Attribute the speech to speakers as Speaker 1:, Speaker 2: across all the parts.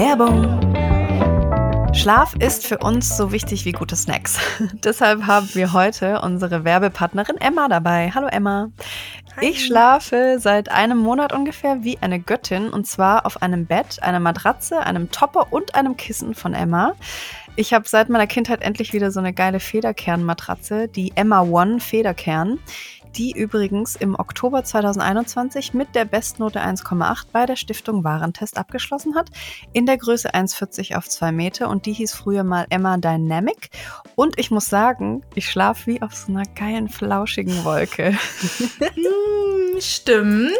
Speaker 1: Werbung. Schlaf ist für uns so wichtig wie gute Snacks. Deshalb haben wir heute unsere Werbepartnerin Emma dabei. Hallo Emma. Hi. Ich schlafe seit einem Monat ungefähr wie eine Göttin und zwar auf einem Bett, einer Matratze, einem Topper und einem Kissen von Emma. Ich habe seit meiner Kindheit endlich wieder so eine geile Federkernmatratze, die Emma One Federkern die übrigens im Oktober 2021 mit der Bestnote 1,8 bei der Stiftung Warentest abgeschlossen hat, in der Größe 1,40 auf 2 Meter und die hieß früher mal Emma Dynamic. Und ich muss sagen, ich schlafe wie auf so einer geilen, flauschigen Wolke.
Speaker 2: Hm, stimmt.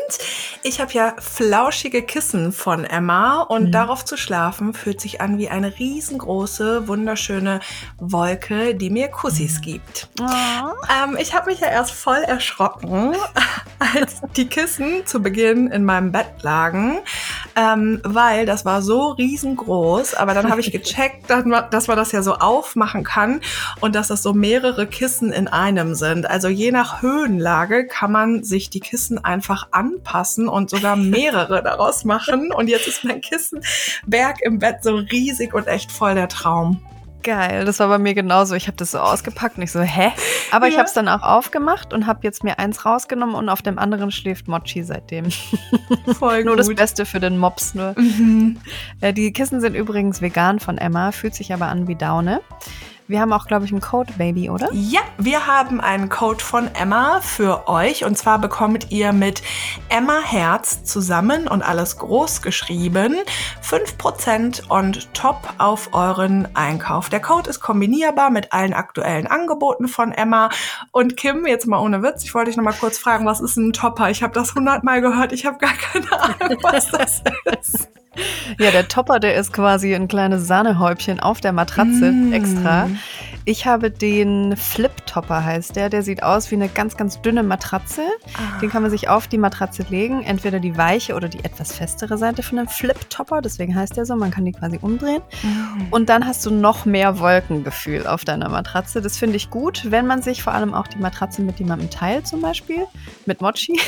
Speaker 2: Ich habe ja flauschige Kissen von Emma und mhm. darauf zu schlafen fühlt sich an wie eine riesengroße, wunderschöne Wolke, die mir Kussis gibt. Oh. Ähm, ich habe mich ja erst voll erschrocken erschrocken, als die Kissen zu Beginn in meinem Bett lagen, ähm, weil das war so riesengroß. Aber dann habe ich gecheckt, dass man, dass man das ja so aufmachen kann und dass das so mehrere Kissen in einem sind. Also je nach Höhenlage kann man sich die Kissen einfach anpassen und sogar mehrere daraus machen. Und jetzt ist mein Kissenberg im Bett so riesig und echt voll der Traum.
Speaker 1: Geil, das war bei mir genauso. Ich habe das so ausgepackt und ich so, hä? Aber ja. ich habe es dann auch aufgemacht und habe jetzt mir eins rausgenommen und auf dem anderen schläft Mochi seitdem. Voll Nur das Beste für den Mops nur. Mhm. Äh, die Kissen sind übrigens vegan von Emma, fühlt sich aber an wie Daune. Wir haben auch, glaube ich, einen Code, Baby, oder?
Speaker 2: Ja, wir haben einen Code von Emma für euch. Und zwar bekommt ihr mit Emma Herz zusammen und alles groß geschrieben 5% und top auf euren Einkauf. Der Code ist kombinierbar mit allen aktuellen Angeboten von Emma. Und Kim, jetzt mal ohne Witz, ich wollte dich noch mal kurz fragen, was ist ein Topper? Ich habe das hundertmal gehört, ich habe gar keine Ahnung, was das ist.
Speaker 1: Ja, der Topper, der ist quasi ein kleines Sahnehäubchen auf der Matratze mm. extra. Ich habe den Flip-Topper, heißt der. Der sieht aus wie eine ganz, ganz dünne Matratze. Ah. Den kann man sich auf die Matratze legen. Entweder die weiche oder die etwas festere Seite von einem Flip-Topper. Deswegen heißt der so. Man kann die quasi umdrehen. Mm. Und dann hast du noch mehr Wolkengefühl auf deiner Matratze. Das finde ich gut, wenn man sich vor allem auch die Matratze mit jemandem teilt, zum Beispiel. Mit Mochi.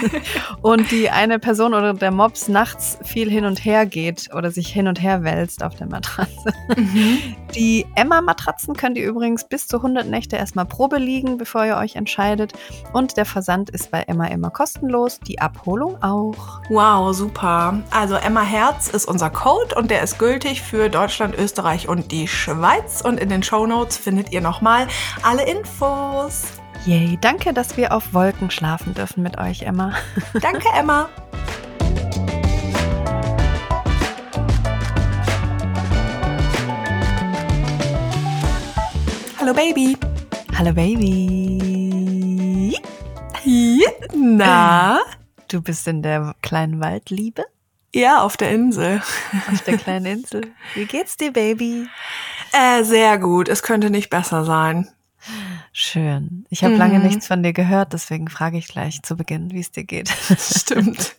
Speaker 1: und die eine Person oder der Mops nachts viel hin und her geht oder sich hin und her wälzt auf der Matratze. Mhm. Die Emma-Matratzen können könnt ihr übrigens bis zu 100 Nächte erstmal Probe liegen, bevor ihr euch entscheidet. Und der Versand ist bei Emma immer kostenlos, die Abholung auch.
Speaker 2: Wow, super. Also Emma Herz ist unser Code und der ist gültig für Deutschland, Österreich und die Schweiz. Und in den Show Notes findet ihr nochmal alle Infos.
Speaker 1: Yay, danke, dass wir auf Wolken schlafen dürfen mit euch, Emma.
Speaker 2: Danke, Emma. Hallo Baby.
Speaker 1: Hallo Baby.
Speaker 2: Na?
Speaker 1: Du bist in der kleinen Waldliebe?
Speaker 2: Ja, auf der Insel.
Speaker 1: Auf der kleinen Insel. Wie geht's dir, Baby?
Speaker 2: Äh, sehr gut. Es könnte nicht besser sein.
Speaker 1: Schön. Ich habe mhm. lange nichts von dir gehört, deswegen frage ich gleich zu Beginn, wie es dir geht.
Speaker 2: Stimmt.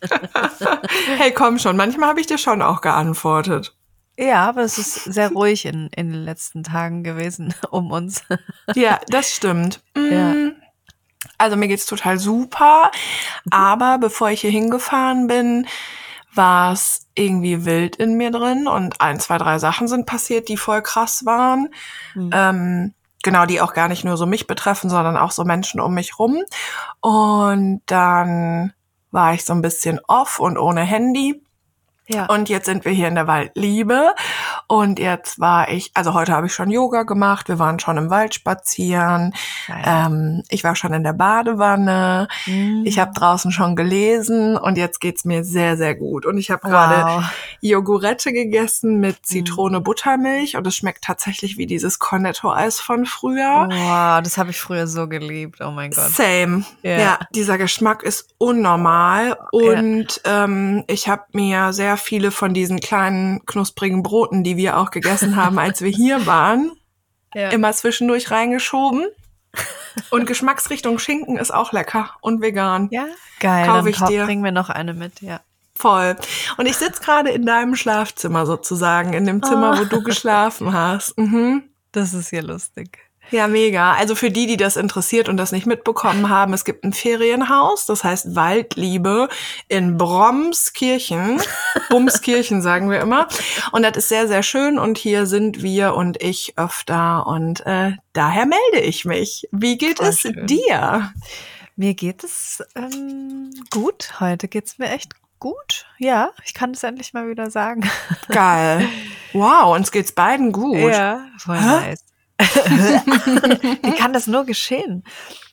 Speaker 2: hey, komm schon. Manchmal habe ich dir schon auch geantwortet.
Speaker 1: Ja, aber es ist sehr ruhig in, in den letzten Tagen gewesen um uns.
Speaker 2: Ja, das stimmt. Ja. Mm. Also mir geht's total super, aber bevor ich hier hingefahren bin, war es irgendwie wild in mir drin und ein, zwei, drei Sachen sind passiert, die voll krass waren. Mhm. Ähm, genau, die auch gar nicht nur so mich betreffen, sondern auch so Menschen um mich rum. Und dann war ich so ein bisschen off und ohne Handy. Ja. Und jetzt sind wir hier in der Waldliebe. Und jetzt war ich, also heute habe ich schon Yoga gemacht, wir waren schon im Wald spazieren, ähm, ich war schon in der Badewanne, mhm. ich habe draußen schon gelesen und jetzt geht's mir sehr, sehr gut. Und ich habe wow. gerade Jogurette gegessen mit mhm. Zitrone, Buttermilch und es schmeckt tatsächlich wie dieses Cornetto-Eis von früher.
Speaker 1: Wow, das habe ich früher so geliebt, oh mein Gott.
Speaker 2: Same. Yeah. Ja, dieser Geschmack ist unnormal und ja. ähm, ich habe mir sehr viele von diesen kleinen knusprigen Broten, die wir auch gegessen haben, als wir hier waren, ja. immer zwischendurch reingeschoben. Und Geschmacksrichtung Schinken ist auch lecker und vegan.
Speaker 1: Ja, geil. Kaufe ich dir. Bringen wir noch eine mit, ja.
Speaker 2: Voll. Und ich sitze gerade in deinem Schlafzimmer sozusagen, in dem Zimmer, oh. wo du geschlafen hast. Mhm.
Speaker 1: Das ist ja lustig.
Speaker 2: Ja, mega. Also für die, die das interessiert und das nicht mitbekommen haben, es gibt ein Ferienhaus, das heißt Waldliebe in Bromskirchen. Bumskirchen sagen wir immer. Und das ist sehr, sehr schön und hier sind wir und ich öfter und äh, daher melde ich mich. Wie geht es dir?
Speaker 1: Mir geht es ähm, gut. Heute geht es mir echt gut. Ja, ich kann es endlich mal wieder sagen.
Speaker 2: Geil. Wow, uns geht's beiden gut.
Speaker 1: Ja, voll Hä? nice. Wie kann das nur geschehen?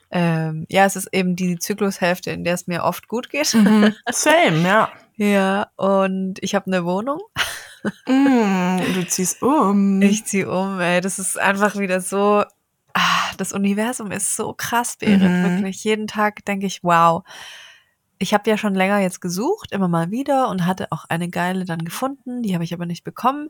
Speaker 1: Ähm, ja, es ist eben die Zyklushälfte, in der es mir oft gut geht.
Speaker 2: Mhm. Same, ja.
Speaker 1: Ja, und ich habe eine Wohnung.
Speaker 2: Mm, du ziehst um.
Speaker 1: Ich ziehe um, ey. Das ist einfach wieder so. Ah, das Universum ist so krass, Berit. Mhm. Wirklich. Jeden Tag denke ich, wow. Ich habe ja schon länger jetzt gesucht, immer mal wieder und hatte auch eine geile dann gefunden. Die habe ich aber nicht bekommen.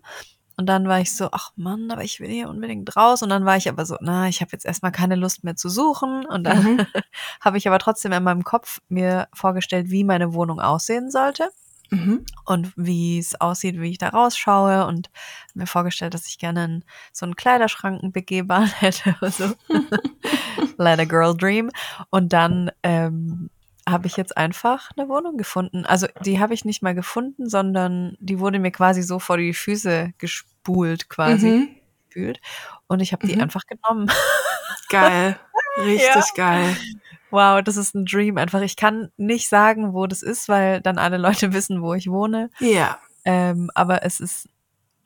Speaker 1: Und dann war ich so, ach Mann, aber ich will hier unbedingt raus. Und dann war ich aber so, na, ich habe jetzt erstmal keine Lust mehr zu suchen. Und dann mhm. habe ich aber trotzdem in meinem Kopf mir vorgestellt, wie meine Wohnung aussehen sollte. Mhm. Und wie es aussieht, wie ich da rausschaue und mir vorgestellt, dass ich gerne so einen Kleiderschrank begehbar hätte. So. Let a girl dream. Und dann ähm, habe ich jetzt einfach eine Wohnung gefunden. Also die habe ich nicht mal gefunden, sondern die wurde mir quasi so vor die Füße gespult, quasi. Mhm. Gefühlt. Und ich habe die mhm. einfach genommen.
Speaker 2: Geil. Richtig ja. geil.
Speaker 1: Wow, das ist ein Dream einfach. Ich kann nicht sagen, wo das ist, weil dann alle Leute wissen, wo ich wohne.
Speaker 2: Ja.
Speaker 1: Ähm, aber es ist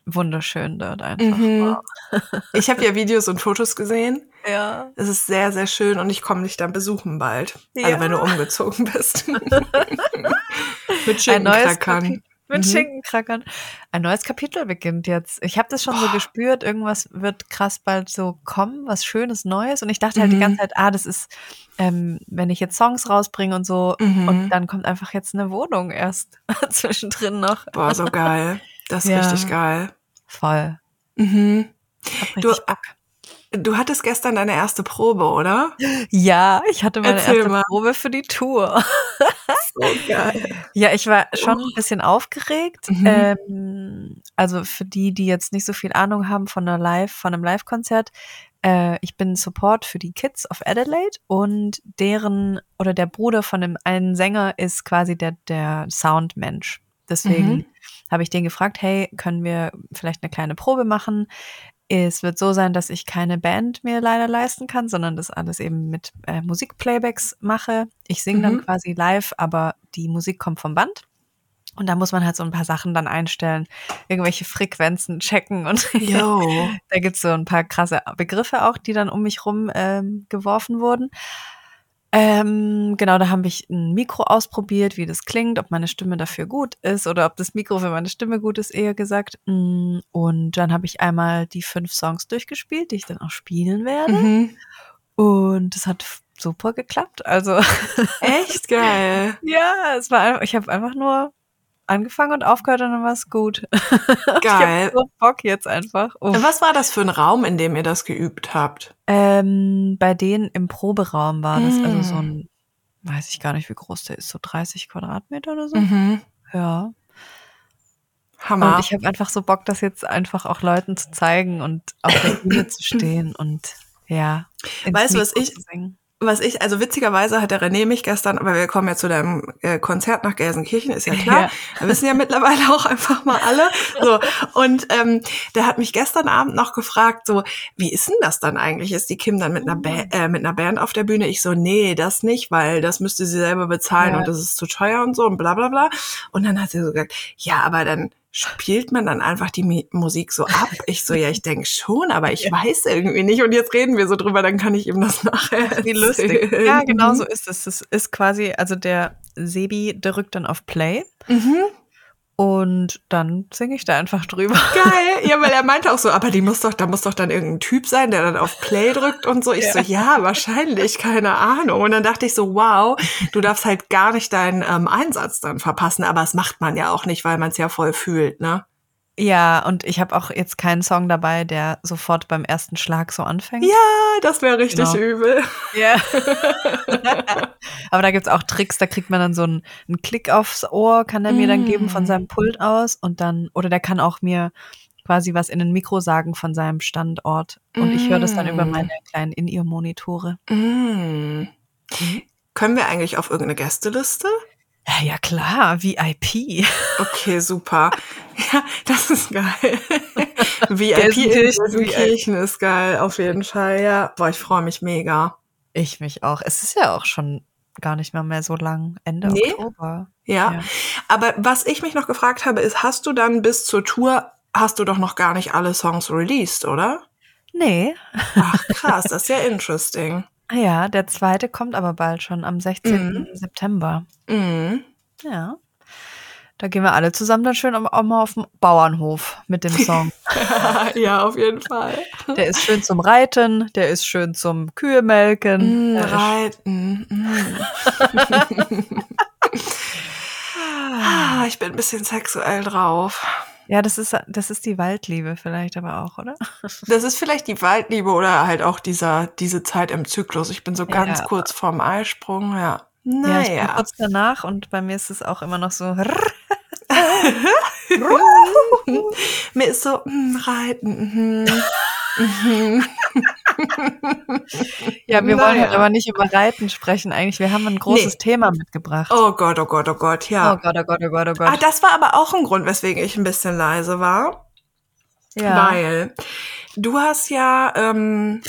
Speaker 1: wunderschön dort einfach.
Speaker 2: Mhm. Wow. Ich habe ja Videos und Fotos gesehen.
Speaker 1: Ja.
Speaker 2: Es ist sehr, sehr schön und ich komme dich dann besuchen bald. Ja. Also wenn du umgezogen bist. Mit Schinkenkrackern.
Speaker 1: Mit mhm. Schinkenkrackern. Ein neues Kapitel beginnt jetzt. Ich habe das schon Boah. so gespürt, irgendwas wird krass bald so kommen, was Schönes, Neues. Und ich dachte halt mhm. die ganze Zeit, ah, das ist, ähm, wenn ich jetzt Songs rausbringe und so, mhm. und dann kommt einfach jetzt eine Wohnung erst zwischendrin noch.
Speaker 2: Boah, so geil. Das ist ja. richtig geil.
Speaker 1: Voll.
Speaker 2: Mhm. Du, Bock. Du hattest gestern deine erste Probe, oder?
Speaker 1: Ja, ich hatte meine Erzähl erste mal. Probe für die Tour.
Speaker 2: so geil.
Speaker 1: Ja, ich war schon ein bisschen aufgeregt. Mhm. Ähm, also für die, die jetzt nicht so viel Ahnung haben von einer Live, von einem Live-Konzert, äh, ich bin Support für die Kids of Adelaide und deren oder der Bruder von dem einen Sänger ist quasi der, der Soundmensch. Deswegen mhm. habe ich den gefragt, hey, können wir vielleicht eine kleine Probe machen? Es wird so sein, dass ich keine Band mir leider leisten kann, sondern das alles eben mit äh, Musikplaybacks mache. Ich singe mhm. dann quasi live, aber die Musik kommt vom Band. Und da muss man halt so ein paar Sachen dann einstellen, irgendwelche Frequenzen checken und da gibt's so ein paar krasse Begriffe auch, die dann um mich rum ähm, geworfen wurden. Ähm, genau, da habe ich ein Mikro ausprobiert, wie das klingt, ob meine Stimme dafür gut ist oder ob das Mikro für meine Stimme gut ist, eher gesagt. Mm, und dann habe ich einmal die fünf Songs durchgespielt, die ich dann auch spielen werde. Mhm. Und es hat super geklappt. Also
Speaker 2: echt geil.
Speaker 1: ja, es war einfach, ich habe einfach nur angefangen und aufgehört und dann war es gut.
Speaker 2: Geil.
Speaker 1: ich so Bock jetzt einfach.
Speaker 2: Oh. Was war das für ein Raum, in dem ihr das geübt habt?
Speaker 1: Ähm, bei denen im Proberaum war das, mm. also so ein, weiß ich gar nicht, wie groß der ist, so 30 Quadratmeter oder so. Mhm. Ja. Hammer. Und ich habe einfach so Bock, das jetzt einfach auch Leuten zu zeigen und auf der Bühne zu stehen und ja.
Speaker 2: Weißt du, was ich, was ich, also witzigerweise hat der René mich gestern, aber wir kommen ja zu deinem äh, Konzert nach Gelsenkirchen, ist ja klar. Ja. Wir wissen ja mittlerweile auch einfach mal alle. So. Und ähm, der hat mich gestern Abend noch gefragt, so, wie ist denn das dann eigentlich? Ist die Kim dann mit einer, ba äh, mit einer Band auf der Bühne? Ich so, nee, das nicht, weil das müsste sie selber bezahlen ja. und das ist zu teuer und so und bla bla bla. Und dann hat sie so gesagt, ja, aber dann spielt man dann einfach die Musik so ab? Ich so, ja, ich denke schon, aber ich ja. weiß irgendwie nicht. Und jetzt reden wir so drüber, dann kann ich ihm das nachher.
Speaker 1: Wie lustig. Ja, genau so ist es. Es ist quasi, also der Sebi drückt dann auf Play. Mhm. Und dann singe ich da einfach drüber.
Speaker 2: Geil. Ja, weil er meinte auch so, aber die muss doch, da muss doch dann irgendein Typ sein, der dann auf Play drückt und so. Ich ja. so, ja, wahrscheinlich, keine Ahnung. Und dann dachte ich so, wow, du darfst halt gar nicht deinen ähm, Einsatz dann verpassen. Aber das macht man ja auch nicht, weil man es ja voll fühlt, ne?
Speaker 1: Ja, und ich habe auch jetzt keinen Song dabei, der sofort beim ersten Schlag so anfängt.
Speaker 2: Ja, das wäre richtig genau. übel.
Speaker 1: Ja. Aber da gibt's auch Tricks, da kriegt man dann so einen, einen Klick aufs Ohr, kann er mir mm. dann geben von seinem mm. Pult aus und dann, oder der kann auch mir quasi was in ein Mikro sagen von seinem Standort. Und ich höre das dann über
Speaker 2: Mm.
Speaker 1: meine kleinen In-Ear-Monitore.
Speaker 2: Mm. Können wir eigentlich auf irgendeine Gästeliste?
Speaker 1: Ja, ja klar, VIP.
Speaker 2: Okay, super. Ja, das ist geil. VIP in
Speaker 1: Gelsenkirchen
Speaker 2: ist geil, auf jeden Fall, ja. Boah, ich freue mich mega.
Speaker 1: Ich mich auch. Es ist ja auch schon gar nicht mehr, mehr so lang. Ende
Speaker 2: Nee.
Speaker 1: Oktober.
Speaker 2: Ja.
Speaker 1: Ja.
Speaker 2: Aber was ich mich noch gefragt habe, ist, hast du dann bis zur Tour, hast du doch noch gar nicht alle Songs released, oder?
Speaker 1: Nee.
Speaker 2: Ach, krass, das ist ja interesting.
Speaker 1: Ja, der zweite kommt aber bald schon am 16. September.
Speaker 2: Mhm.
Speaker 1: Ja. Da gehen wir alle zusammen dann schön auch mal auf den Bauernhof mit dem Song.
Speaker 2: ja, auf jeden Fall.
Speaker 1: Der ist schön zum Reiten, der ist schön zum Kühe melken.
Speaker 2: Mm, reiten. Mm. ah, ich bin ein bisschen sexuell drauf.
Speaker 1: Ja, das ist, das ist die Waldliebe vielleicht aber auch, oder?
Speaker 2: Das ist vielleicht die Waldliebe oder halt auch dieser, diese Zeit im Zyklus. Ich bin so ganz
Speaker 1: Ja.
Speaker 2: kurz vorm Eisprung, ja.
Speaker 1: Ja, ich bin
Speaker 2: Naja.
Speaker 1: kurz danach und bei mir ist es auch immer noch so.
Speaker 2: Mir ist so, mm, reiten. mhm. Mhm.
Speaker 1: Ja, wir wollen
Speaker 2: Naja.
Speaker 1: halt aber nicht über Reiten sprechen eigentlich. Wir haben ein großes
Speaker 2: Nee.
Speaker 1: Thema mitgebracht.
Speaker 2: Oh Gott, oh Gott, oh Gott, ja.
Speaker 1: Oh Gott, oh Gott, oh Gott, oh
Speaker 2: Ah,
Speaker 1: Gott.
Speaker 2: das war aber auch ein Grund, weswegen ich ein bisschen leise war.
Speaker 1: ja.
Speaker 2: Weil du hast ja ähm,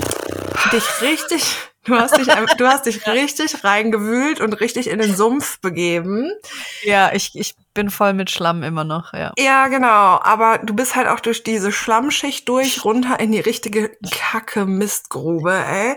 Speaker 2: dich richtig, du hast dich, du hast dich richtig reingewühlt und richtig in den Sumpf begeben.
Speaker 1: ja, ich, ich bin voll mit Schlamm immer noch, ja.
Speaker 2: Ja, genau. Aber du bist halt auch durch diese Schlammschicht durch runter in die richtige Kacke Mistgrube, ey.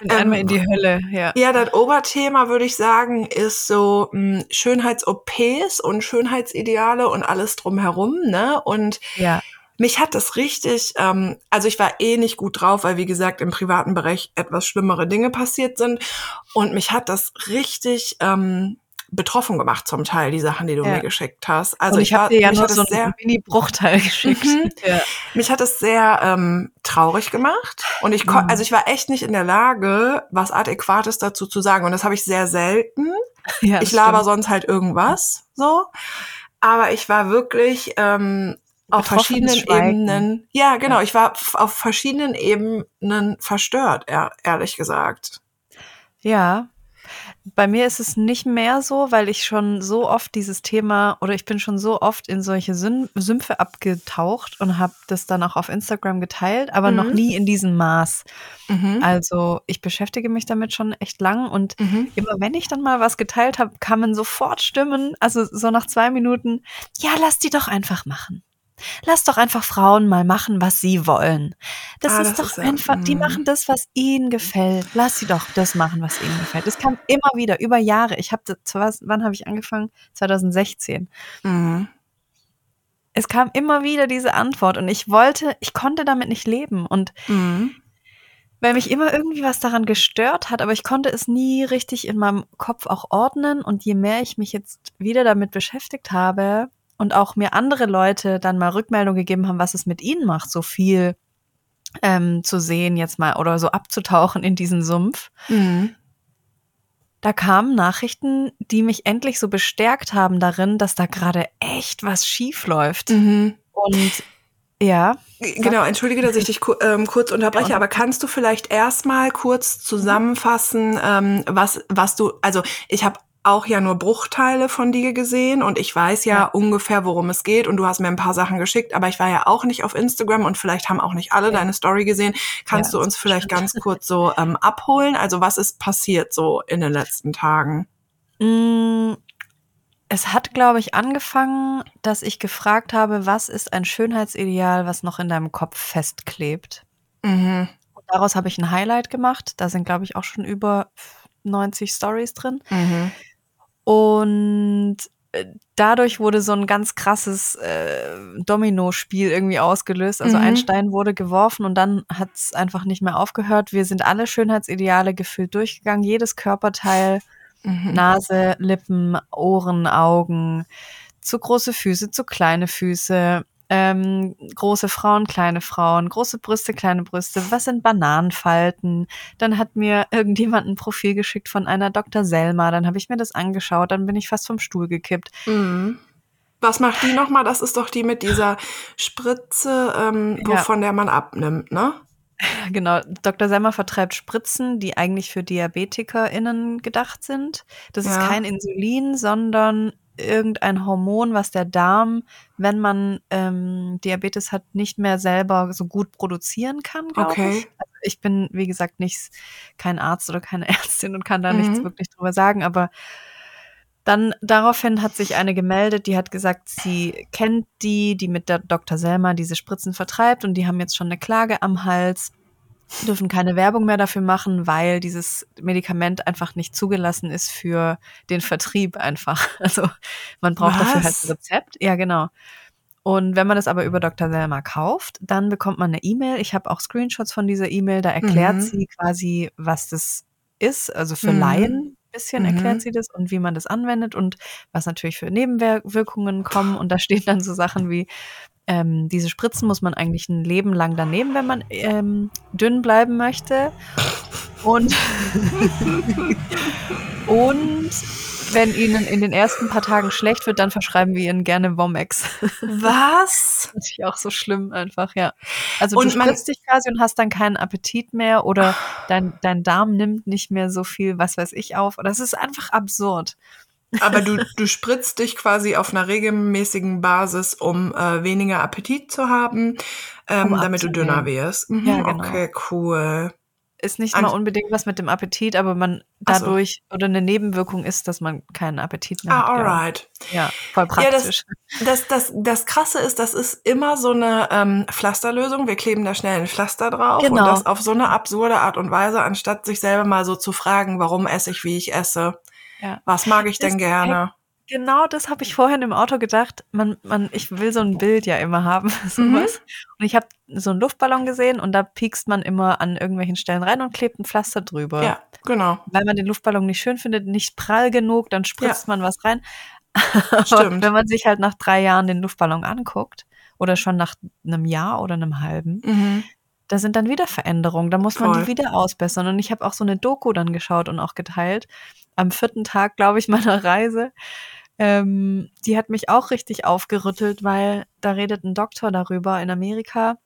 Speaker 1: Bin einmal in die Hölle, ja.
Speaker 2: Ja, das Oberthema würde ich sagen, ist so mh, Schönheits-OPs und Schönheitsideale und alles drumherum, ne? Und
Speaker 1: Ja.
Speaker 2: mich hat das richtig, ähm, also ich war eh nicht gut drauf, weil wie gesagt im privaten Bereich etwas schlimmere Dinge passiert sind. Und mich hat das richtig ähm, betroffen gemacht zum Teil, die Sachen, die du
Speaker 1: Ja.
Speaker 2: mir geschickt hast. Also
Speaker 1: und ich
Speaker 2: war-
Speaker 1: habe dir ja
Speaker 2: mich
Speaker 1: nur
Speaker 2: hat
Speaker 1: so
Speaker 2: es
Speaker 1: einen Mini-Bruchteil geschickt.
Speaker 2: Mhm.
Speaker 1: Ja.
Speaker 2: mich hat es sehr ähm, traurig gemacht und ich
Speaker 1: Mhm.
Speaker 2: also ich war echt nicht in der Lage, was Adäquates dazu zu sagen und das habe ich sehr selten.
Speaker 1: Ja,
Speaker 2: ich laber
Speaker 1: stimmt.
Speaker 2: sonst halt irgendwas so, aber ich war wirklich ähm, auf verschiedenen
Speaker 1: Schweigen.
Speaker 2: Ebenen. Ja, genau, ich war auf verschiedenen Ebenen verstört, ehr- ehrlich gesagt.
Speaker 1: Ja. Bei mir ist es nicht mehr so, weil ich schon so oft dieses Thema oder ich bin schon so oft in solche Sün Sümpfe abgetaucht und habe das dann auch auf Instagram geteilt, aber noch
Speaker 2: Mhm.
Speaker 1: nie in diesem Maß.
Speaker 2: Mhm.
Speaker 1: Also ich beschäftige mich damit schon echt lang und
Speaker 2: Mhm.
Speaker 1: immer wenn ich dann mal was geteilt habe, kamen sofort Stimmen, also so nach zwei Minuten, ja, lass die doch einfach machen. Lass doch einfach Frauen mal machen, was sie wollen. Das
Speaker 2: Ah,
Speaker 1: ist
Speaker 2: das
Speaker 1: doch
Speaker 2: ist ja-
Speaker 1: einfach, die
Speaker 2: mm.
Speaker 1: machen das, was ihnen gefällt. Lass sie doch das machen, was ihnen gefällt. Das kam immer wieder, über Jahre. Ich habe wann habe ich angefangen? 2016.
Speaker 2: Mhm.
Speaker 1: Es kam immer wieder diese Antwort und ich wollte, ich konnte damit nicht leben und
Speaker 2: Mhm.
Speaker 1: weil mich immer irgendwie was daran gestört hat, aber ich konnte es nie richtig in meinem Kopf auch ordnen. Und je mehr ich mich jetzt wieder damit beschäftigt habe und auch mir andere Leute dann mal Rückmeldung gegeben haben, was es mit ihnen macht, so viel ähm, zu sehen jetzt mal oder so abzutauchen in diesen Sumpf,
Speaker 2: Mhm.
Speaker 1: da kamen Nachrichten, die mich endlich so bestärkt haben darin, dass da gerade echt was schief läuft.
Speaker 2: Mhm.
Speaker 1: Und ja,
Speaker 2: Genau, entschuldige, dass ich dich ähm, kurz unterbreche,
Speaker 1: Ja.
Speaker 2: aber kannst du vielleicht erstmal kurz zusammenfassen, ähm, was, was du, also ich habe auch ja nur Bruchteile von dir gesehen und ich weiß ja,
Speaker 1: Ja.
Speaker 2: ungefähr, worum es geht und du hast mir ein paar Sachen geschickt, aber ich war ja auch nicht auf Instagram und vielleicht haben auch nicht alle
Speaker 1: Ja.
Speaker 2: deine Story gesehen. Kannst
Speaker 1: Ja,
Speaker 2: du uns vielleicht
Speaker 1: stimmt.
Speaker 2: ganz kurz so ähm, abholen? Also was ist passiert so in den letzten Tagen?
Speaker 1: Mm, Es hat, glaube ich, angefangen, dass ich gefragt habe, was ist ein Schönheitsideal, was noch in deinem Kopf festklebt.
Speaker 2: Mhm.
Speaker 1: Und daraus habe ich ein Highlight gemacht. Da sind, glaube ich, auch schon über 90 Stories drin.
Speaker 2: Mhm.
Speaker 1: Und äh, dadurch wurde so ein ganz krasses äh, Domino-Spiel irgendwie ausgelöst. Also
Speaker 2: Mhm.
Speaker 1: ein Stein wurde geworfen und dann hat es einfach nicht mehr aufgehört. Wir sind alle Schönheitsideale gefühlt durchgegangen. Jedes Körperteil
Speaker 2: Mhm.
Speaker 1: Nase, Lippen, Ohren, Augen, zu große Füße, zu kleine Füße, ähm, große Frauen, kleine Frauen, große Brüste, kleine Brüste, was sind Bananenfalten? Dann hat mir irgendjemand ein Profil geschickt von einer Dr. Selma, dann habe ich mir das angeschaut, dann bin ich fast vom Stuhl gekippt.
Speaker 2: Mhm. Was macht die nochmal? Das ist doch die mit dieser Spritze, ähm, wovon ja. der man abnimmt, ne?
Speaker 1: Genau, Dr. Semmer vertreibt Spritzen, die eigentlich für DiabetikerInnen gedacht sind. Das ja. ist kein Insulin, sondern irgendein Hormon, was der Darm, wenn man ähm, Diabetes hat, nicht mehr selber so gut produzieren kann, glaube okay. ich. Also ich bin, wie gesagt, nicht kein Arzt oder keine Ärztin und kann da mhm. nichts wirklich drüber sagen, aber dann daraufhin hat sich eine gemeldet, die hat gesagt, sie kennt die, die mit der Dr. Selma diese Spritzen vertreibt und die haben jetzt schon eine Klage am Hals, dürfen keine Werbung mehr dafür machen, weil dieses Medikament einfach nicht zugelassen ist für den Vertrieb einfach. Also man braucht Was? dafür halt ein Rezept. Ja, genau. Und wenn man das aber über Dr. Selma kauft, dann bekommt man eine E-Mail. Ich habe auch Screenshots von dieser E-Mail, da erklärt mhm. sie quasi, was das ist, also für mhm. Laien bisschen mhm. erklärt sie das und wie man das anwendet und was natürlich für Nebenwirkungen kommen. Und da stehen dann so Sachen wie, ähm, diese Spritzen muss man eigentlich ein Leben lang daneben, wenn man ähm, dünn bleiben möchte. Und, und wenn ihnen in den ersten paar Tagen schlecht wird, dann verschreiben wir ihnen gerne Womex.
Speaker 2: Was?
Speaker 1: Das ist auch so schlimm einfach, ja. Also und du spritzt dich quasi und hast dann keinen Appetit mehr oder dein, dein Darm nimmt nicht mehr so viel, was weiß ich, auf. Das ist einfach absurd.
Speaker 2: Aber du, du spritzt dich quasi auf einer regelmäßigen Basis, um äh, weniger Appetit zu haben, ähm, um damit du dünner wirst.
Speaker 1: Mhm, ja, genau.
Speaker 2: Okay, cool
Speaker 1: ist nicht mal unbedingt was mit dem Appetit, aber man dadurch so. oder eine Nebenwirkung ist, dass man keinen Appetit mehr
Speaker 2: ah, hat. Ah, alright.
Speaker 1: Ja, voll praktisch.
Speaker 2: Ja, das, das, das, das Krasse ist, das ist immer so eine ähm, Pflasterlösung. Wir kleben da schnell ein Pflaster drauf genau. und das auf so eine absurde Art und Weise, anstatt sich selber mal so zu fragen, warum esse ich, wie ich esse. Ja. Was mag ich denn gerne?
Speaker 1: Genau das habe ich vorhin im Auto gedacht. Man, man, ich will so ein Bild ja immer haben, sowas. Mhm. Und ich habe so einen Luftballon gesehen und da piekst man immer an irgendwelchen Stellen rein und klebt ein Pflaster drüber.
Speaker 2: Ja, genau.
Speaker 1: Weil man den Luftballon nicht schön findet, nicht prall genug, dann spritzt ja. man was rein.
Speaker 2: Stimmt.
Speaker 1: wenn man sich halt nach drei Jahren den Luftballon anguckt oder schon nach einem Jahr oder einem halben, mhm. da sind dann wieder Veränderungen. Da muss man Voll. die wieder ausbessern. Und ich habe auch so eine Doku dann geschaut und auch geteilt. Am vierten Tag, glaube ich, meiner Reise ähm, die hat mich auch richtig aufgerüttelt, weil da redet ein Doktor darüber in Amerika,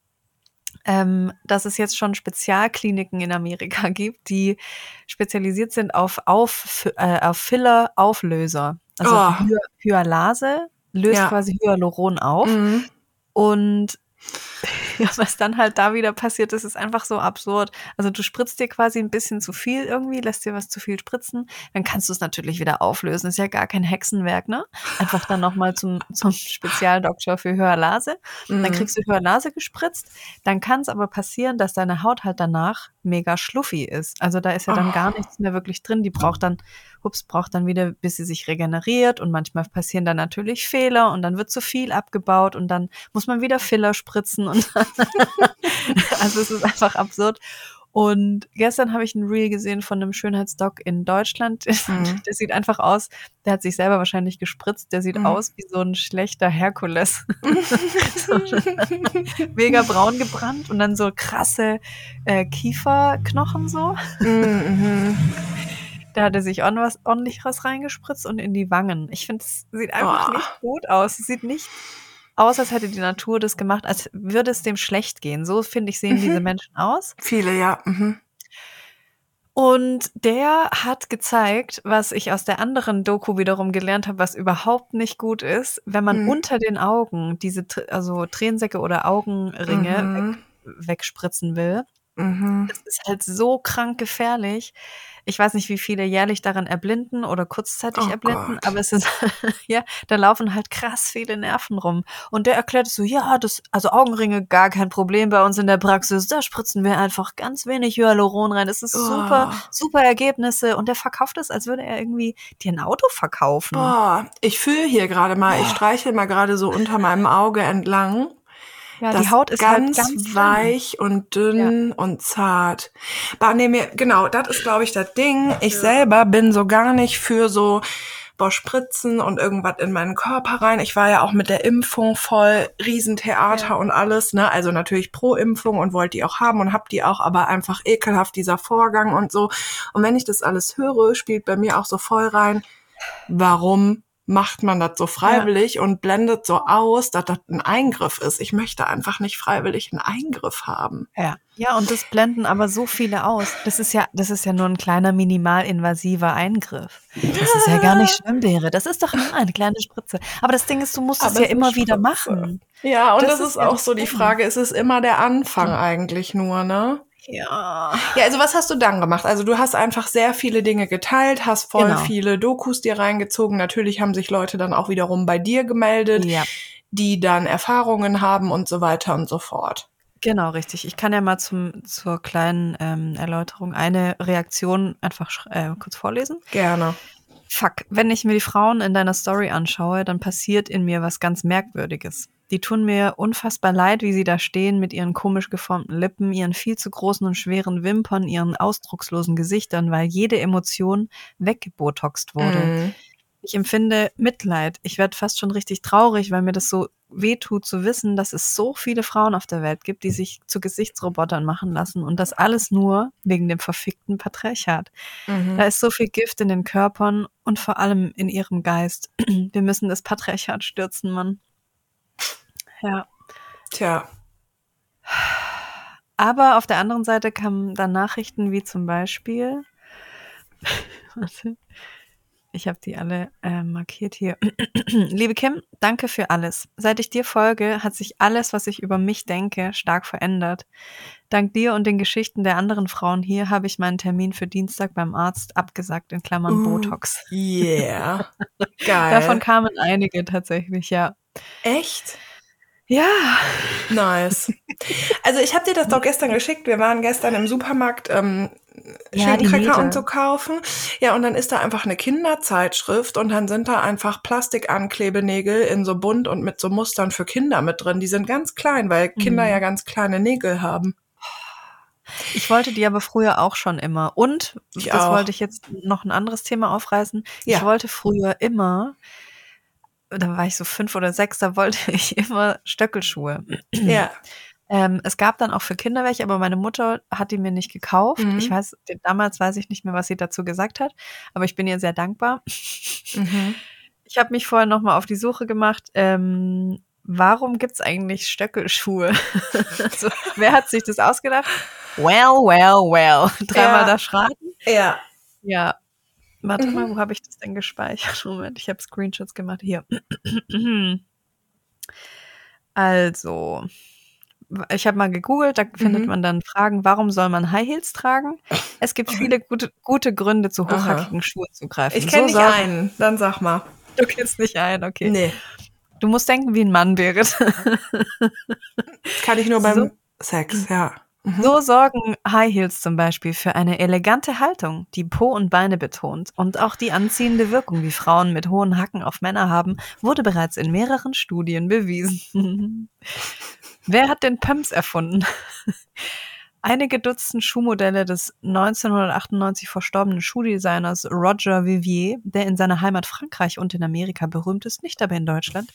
Speaker 1: ähm, dass es jetzt schon Spezialkliniken in Amerika gibt, die spezialisiert sind auf, auf, äh, auf Filler-Auflöser. Also oh. Hy Hyalase löst ja. quasi Hyaluron auf. Mhm. Und ja, was dann halt da wieder passiert ist, ist einfach so absurd. Also du spritzt dir quasi ein bisschen zu viel irgendwie, lässt dir was zu viel spritzen, dann kannst du es natürlich wieder auflösen. Ist ja gar kein Hexenwerk, ne? Einfach dann nochmal zum, zum Spezialdoktor für Hörlase. Mhm. Dann kriegst du Hörlase gespritzt. Dann kann es aber passieren, dass deine Haut halt danach mega schluffy ist. Also da ist ja dann oh. gar nichts mehr wirklich drin. Die braucht dann, hups, braucht dann wieder, bis sie sich regeneriert und manchmal passieren dann natürlich Fehler und dann wird zu viel abgebaut und dann muss man wieder Filler spritzen und also es ist einfach absurd. Und gestern habe ich ein Reel gesehen von einem Schönheitsdoc in Deutschland. Mhm. Der sieht einfach aus, der hat sich selber wahrscheinlich gespritzt. Der sieht mhm. aus wie so ein schlechter Herkules. mega braun gebrannt und dann so krasse äh, Kieferknochen so. Mhm. Da hat er sich ordentlich was reingespritzt und in die Wangen. Ich finde, es sieht einfach oh. nicht gut aus. Es sieht nicht aus, als hätte die Natur das gemacht, als würde es dem schlecht gehen. So, finde ich, sehen mhm. diese Menschen aus.
Speaker 2: Viele, ja. Mhm.
Speaker 1: Und der hat gezeigt, was ich aus der anderen Doku wiederum gelernt habe, was überhaupt nicht gut ist, wenn man mhm. unter den Augen diese, also Tränensäcke oder Augenringe mhm. weg, wegspritzen will. Mhm. Das ist halt so krank gefährlich ich weiß nicht, wie viele jährlich daran erblinden oder kurzzeitig oh erblinden, Gott. aber es ist, ja, da laufen halt krass viele Nerven rum. Und der erklärt so, ja, das, also Augenringe gar kein Problem bei uns in der Praxis, da spritzen wir einfach ganz wenig Hyaluron rein. Das ist oh. super, super Ergebnisse. Und der verkauft es, als würde er irgendwie dir ein Auto verkaufen.
Speaker 2: Boah, ich fühle hier gerade mal, Boah. ich streiche mal gerade so unter meinem Auge entlang.
Speaker 1: Ja, das die Haut ist
Speaker 2: ganz,
Speaker 1: halt ganz
Speaker 2: weich dünn. und dünn ja. und zart. Aber nee, mir, genau, das ist, glaube ich, das Ding. Ich ja. selber bin so gar nicht für so boah, Spritzen und irgendwas in meinen Körper rein. Ich war ja auch mit der Impfung voll Riesentheater ja. und alles, ne? Also natürlich pro Impfung und wollte die auch haben und hab die auch, aber einfach ekelhaft dieser Vorgang und so. Und wenn ich das alles höre, spielt bei mir auch so voll rein, warum macht man das so freiwillig ja. und blendet so aus, dass das ein Eingriff ist. Ich möchte einfach nicht freiwillig einen Eingriff haben.
Speaker 1: Ja. Ja, und das blenden aber so viele aus. Das ist ja, das ist ja nur ein kleiner minimalinvasiver Eingriff. Das ist ja gar nicht Schwimmbäre. Das ist doch nur eine kleine Spritze. Aber das Ding ist, du musst aber es ja immer wieder machen.
Speaker 2: Ja, und das, das ist, ist auch so die Frage, ist es immer der Anfang eigentlich nur, ne?
Speaker 1: Ja.
Speaker 2: Ja, also was hast du dann gemacht? Also du hast einfach sehr viele Dinge geteilt, hast voll genau. viele Dokus dir reingezogen. Natürlich haben sich Leute dann auch wiederum bei dir gemeldet, ja. die dann Erfahrungen haben und so weiter und so fort.
Speaker 1: Genau, richtig. Ich kann ja mal zum, zur kleinen ähm, Erläuterung eine Reaktion einfach äh, kurz vorlesen.
Speaker 2: Gerne.
Speaker 1: Fuck, wenn ich mir die Frauen in deiner Story anschaue, dann passiert in mir was ganz Merkwürdiges. Die tun mir unfassbar leid, wie sie da stehen mit ihren komisch geformten Lippen, ihren viel zu großen und schweren Wimpern, ihren ausdruckslosen Gesichtern, weil jede Emotion weggebotoxt wurde. Mhm. Ich empfinde Mitleid. Ich werde fast schon richtig traurig, weil mir das so wehtut zu wissen, dass es so viele Frauen auf der Welt gibt, die sich zu Gesichtsrobotern machen lassen und das alles nur wegen dem verfickten Patriarchat. Mhm. Da ist so viel Gift in den Körpern und vor allem in ihrem Geist. Wir müssen das Patriarchat stürzen, Mann. Ja.
Speaker 2: Tja.
Speaker 1: Aber auf der anderen Seite kamen dann Nachrichten wie zum Beispiel, warte, ich habe die alle äh, markiert hier. Liebe Kim, danke für alles. Seit ich dir folge, hat sich alles, was ich über mich denke, stark verändert. Dank dir und den Geschichten der anderen Frauen hier habe ich meinen Termin für Dienstag beim Arzt abgesagt, in Klammern uh, Botox.
Speaker 2: Yeah. Geil.
Speaker 1: Davon kamen einige tatsächlich, ja.
Speaker 2: Echt?
Speaker 1: Ja.
Speaker 2: Nice. Also ich habe dir das doch gestern geschickt. Wir waren gestern im Supermarkt ähm, ja, Schinkencracker und so kaufen. Ja, und dann ist da einfach eine Kinderzeitschrift und dann sind da einfach Plastikanklebenägel in so bunt und mit so Mustern für Kinder mit drin. Die sind ganz klein, weil Kinder mhm. ja ganz kleine Nägel haben.
Speaker 1: Ich wollte die aber früher auch schon immer. Und, ich das auch. wollte ich jetzt noch ein anderes Thema aufreißen. Ja. Ich wollte früher immer da war ich so fünf oder sechs, da wollte ich immer Stöckelschuhe.
Speaker 2: Ja.
Speaker 1: Ähm, es gab dann auch für Kinder welche, aber meine Mutter hat die mir nicht gekauft. Mhm. Ich weiß, damals weiß ich nicht mehr, was sie dazu gesagt hat, aber ich bin ihr sehr dankbar. Mhm. Ich habe mich vorher nochmal auf die Suche gemacht. Ähm, warum gibt's eigentlich Stöckelschuhe? also, wer hat sich das ausgedacht? Well, well, well. Dreimal ja. da schraten?
Speaker 2: Ja.
Speaker 1: Ja, Warte mhm. mal, wo habe ich das denn gespeichert? Moment, ich habe Screenshots gemacht. Hier. also, ich habe mal gegoogelt, da findet mhm. man dann Fragen, warum soll man High Heels tragen? Es gibt viele gute, gute Gründe, zu hochhackigen. Schuhen zu greifen.
Speaker 2: Ich kenne so nicht einen, dann sag mal.
Speaker 1: Du kennst nicht einen, okay.
Speaker 2: Nee.
Speaker 1: Du musst denken wie ein Mann, Berit.
Speaker 2: Kann ich nur beim so. Sex, ja.
Speaker 1: Mhm. So sorgen High Heels zum Beispiel für eine elegante Haltung, die Po und Beine betont. Und auch die anziehende Wirkung, die Frauen mit hohen Hacken auf Männer haben, wurde bereits in mehreren Studien bewiesen. Wer hat den Pumps erfunden? Einige Dutzend Schuhmodelle des 1998 verstorbenen Schuhdesigners Roger Vivier, der in seiner Heimat Frankreich und in Amerika berühmt ist, nicht aber in Deutschland,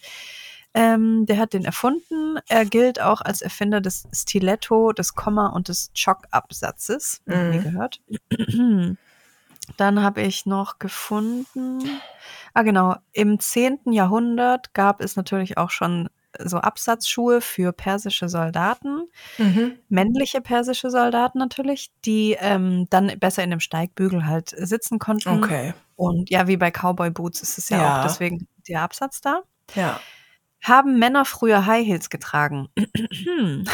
Speaker 1: ähm, der hat den erfunden. Er gilt auch als Erfinder des Stiletto, des Komma und des Chock-Absatzes. Mhm. Nie gehört. Dann habe ich noch gefunden. Ah, genau. Im 10. Jahrhundert gab es natürlich auch schon so Absatzschuhe für persische Soldaten, mhm. männliche persische Soldaten natürlich, die ähm, dann besser in dem Steigbügel halt sitzen konnten.
Speaker 2: Okay.
Speaker 1: Und ja, wie bei Cowboy Boots ist es ja, ja. auch deswegen der Absatz da.
Speaker 2: Ja.
Speaker 1: Haben Männer früher High Heels getragen?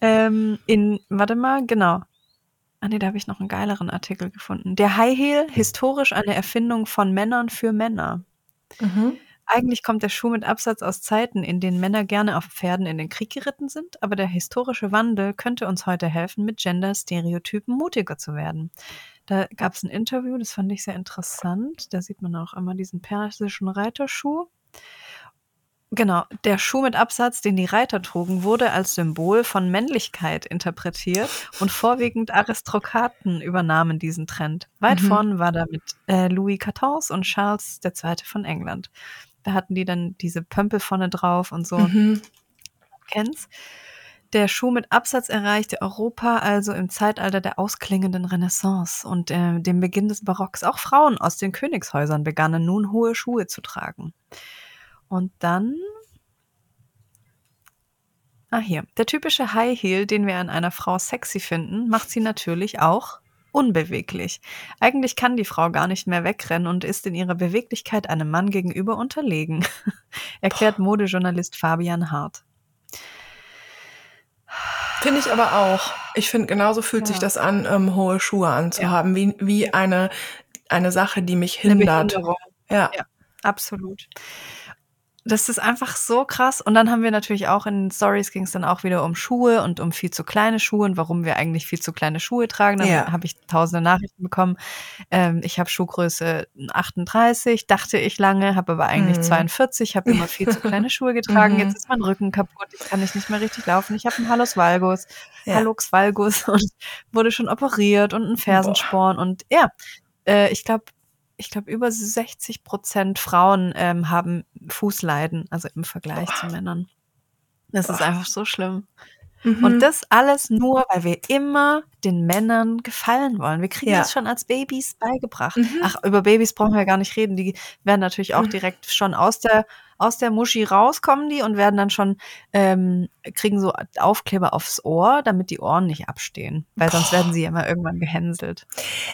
Speaker 1: ähm, in, warte mal, genau. Ah nee, da habe ich noch einen geileren Artikel gefunden. Der High Heel, historisch eine Erfindung von Männern für Männer. Mhm. Eigentlich kommt der Schuh mit Absatz aus Zeiten, in denen Männer gerne auf Pferden in den Krieg geritten sind, aber der historische Wandel könnte uns heute helfen, mit Gender-Stereotypen mutiger zu werden. Da gab es ein Interview, das fand ich sehr interessant. Da sieht man auch immer diesen persischen Reiterschuh. Genau, der Schuh mit Absatz, den die Reiter trugen, wurde als Symbol von Männlichkeit interpretiert und vorwiegend Aristokraten übernahmen diesen Trend. Weit mhm. vorn war damit äh, Louis XIV und Charles II. von England. Da hatten die dann diese Pömpel vorne drauf und so. Mhm. Kennst? der Schuh mit Absatz erreichte Europa also im Zeitalter der ausklingenden Renaissance und äh, dem Beginn des Barocks. Auch Frauen aus den Königshäusern begannen nun hohe Schuhe zu tragen. Und dann. Ah, hier. Der typische High Heel, den wir an einer Frau sexy finden, macht sie natürlich auch unbeweglich. Eigentlich kann die Frau gar nicht mehr wegrennen und ist in ihrer Beweglichkeit einem Mann gegenüber unterlegen, erklärt Modejournalist Fabian Hart.
Speaker 2: Finde ich aber auch. Ich finde, genauso fühlt ja. sich das an, ähm, hohe Schuhe anzuhaben, ja. wie, wie eine, eine Sache, die mich hindert.
Speaker 1: Ja. ja, absolut das ist einfach so krass. Und dann haben wir natürlich auch in Stories ging es dann auch wieder um Schuhe und um viel zu kleine Schuhe und warum wir eigentlich viel zu kleine Schuhe tragen. Dann ja. habe ich tausende Nachrichten bekommen. Ähm, ich habe Schuhgröße 38, dachte ich lange, habe aber eigentlich mhm. 42, habe immer viel zu kleine Schuhe getragen. Mhm. Jetzt ist mein Rücken kaputt, jetzt kann ich nicht mehr richtig laufen. Ich habe einen Hallux Valgus, ja. Hallux Valgus und wurde schon operiert und einen Fersensporn. Boah. Und ja, äh, ich glaube, ich glaube, über 60 Prozent Frauen ähm, haben Fußleiden, also im Vergleich Boah. zu Männern. Das Boah. ist einfach so schlimm. Mhm. Und das alles nur, weil wir immer den Männern gefallen wollen. Wir kriegen ja. das schon als Babys beigebracht. Mhm. Ach, über Babys brauchen wir gar nicht reden. Die werden natürlich auch mhm. direkt schon aus der aus der Muschi rauskommen die und werden dann schon ähm, kriegen so Aufkleber aufs Ohr, damit die Ohren nicht abstehen, weil Boah. sonst werden sie ja immer irgendwann gehänselt.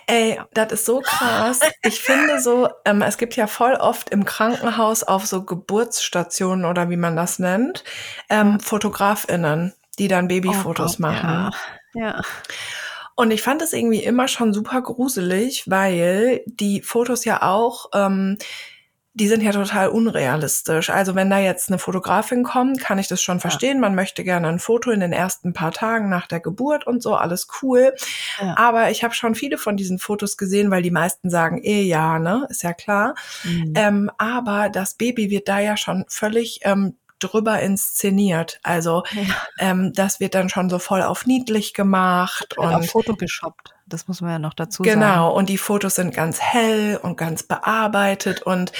Speaker 2: Ey, das ist so krass. Ich finde so, ähm, es gibt ja voll oft im Krankenhaus auf so Geburtsstationen oder wie man das nennt, ähm, Fotografinnen die dann Babyfotos oh machen.
Speaker 1: Ja. ja.
Speaker 2: Und ich fand es irgendwie immer schon super gruselig, weil die Fotos ja auch, ähm, die sind ja total unrealistisch. Also wenn da jetzt eine Fotografin kommt, kann ich das schon verstehen. Ja. Man möchte gerne ein Foto in den ersten paar Tagen nach der Geburt und so, alles cool. Ja. Aber ich habe schon viele von diesen Fotos gesehen, weil die meisten sagen, eh ja, ne, ist ja klar. Mhm. Ähm, aber das Baby wird da ja schon völlig ähm, drüber inszeniert. Also ja. ähm, das wird dann schon so voll auf niedlich gemacht
Speaker 1: und auf Foto geshoppt. Das muss man ja noch dazu
Speaker 2: genau,
Speaker 1: sagen.
Speaker 2: Genau. Und die Fotos sind ganz hell und ganz bearbeitet und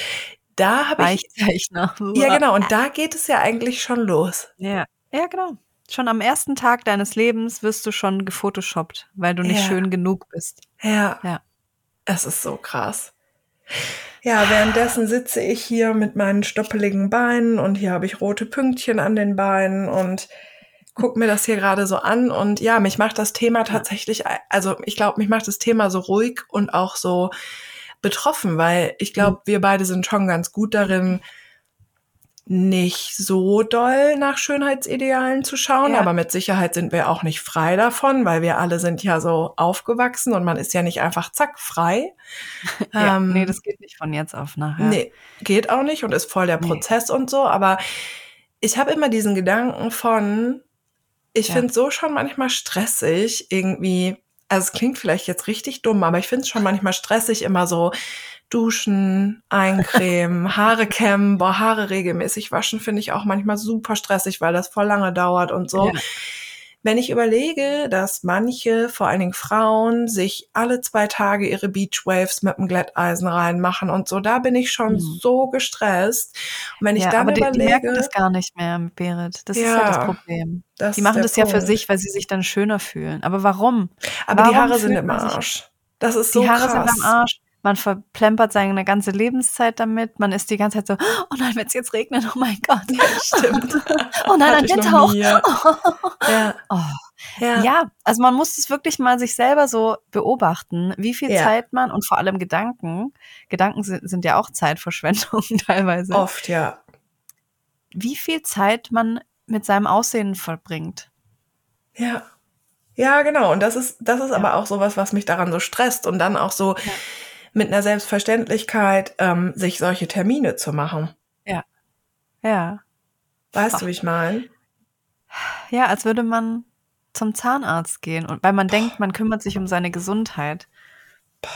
Speaker 2: da habe ich ja genau. Und da geht es ja eigentlich schon los.
Speaker 1: Ja, ja genau. Schon am ersten Tag deines Lebens wirst du schon gefotoshoppt, weil du nicht ja. schön genug bist.
Speaker 2: Ja. Ja. Es ist so krass. Ja, währenddessen sitze ich hier mit meinen stoppeligen Beinen und hier habe ich rote Pünktchen an den Beinen und guck mir das hier gerade so an und ja, mich macht das Thema tatsächlich, also ich glaube, mich macht das Thema so ruhig und auch so betroffen, weil ich glaube, mhm. wir beide sind schon ganz gut darin, nicht so doll nach Schönheitsidealen zu schauen, ja. aber mit Sicherheit sind wir auch nicht frei davon, weil wir alle sind ja so aufgewachsen und man ist ja nicht einfach zack frei.
Speaker 1: ja, ähm, nee, das geht nicht von jetzt auf nachher.
Speaker 2: Nee, geht auch nicht und ist voll der Prozess nee. und so, aber ich habe immer diesen Gedanken von, ich ja. finde so schon manchmal stressig irgendwie, also es klingt vielleicht jetzt richtig dumm, aber ich finde es schon manchmal stressig, immer so Duschen, eincremen, Haare kämmen, boah, Haare regelmäßig waschen finde ich auch manchmal super stressig, weil das voll lange dauert und so. Ja. Wenn ich überlege, dass manche, vor allen Dingen Frauen, sich alle zwei Tage ihre Beachwaves mit dem Glätteisen reinmachen und so, da bin ich schon mhm. so gestresst. Und wenn ich ja, dann aber überlege, die, die
Speaker 1: merken das gar nicht mehr, Berit. Das ja, ist ja das Problem. Das die machen das Punkt. ja für sich, weil sie sich dann schöner fühlen. Aber warum?
Speaker 2: Aber
Speaker 1: warum
Speaker 2: die Haare sind im Arsch. Das ist so
Speaker 1: Die Haare
Speaker 2: krass.
Speaker 1: sind am Arsch man verplempert seine ganze Lebenszeit damit. Man ist die ganze Zeit so, oh nein, wenn es jetzt regnet, oh mein Gott. Ja,
Speaker 2: stimmt.
Speaker 1: oh nein, ein Windhauch. Ja. Oh. Ja. ja, also man muss es wirklich mal sich selber so beobachten, wie viel ja. Zeit man und vor allem Gedanken, Gedanken sind, sind ja auch Zeitverschwendung teilweise.
Speaker 2: Oft, ja.
Speaker 1: Wie viel Zeit man mit seinem Aussehen verbringt.
Speaker 2: Ja. Ja, genau. Und das ist, das ist aber auch sowas, was mich daran so stresst und dann auch so, mit einer Selbstverständlichkeit, ähm, sich solche Termine zu machen.
Speaker 1: Ja. Ja.
Speaker 2: Weißt Ach. du, wie ich meine?
Speaker 1: Ja, als würde man zum Zahnarzt gehen und weil man Boah. denkt, man kümmert sich um seine Gesundheit.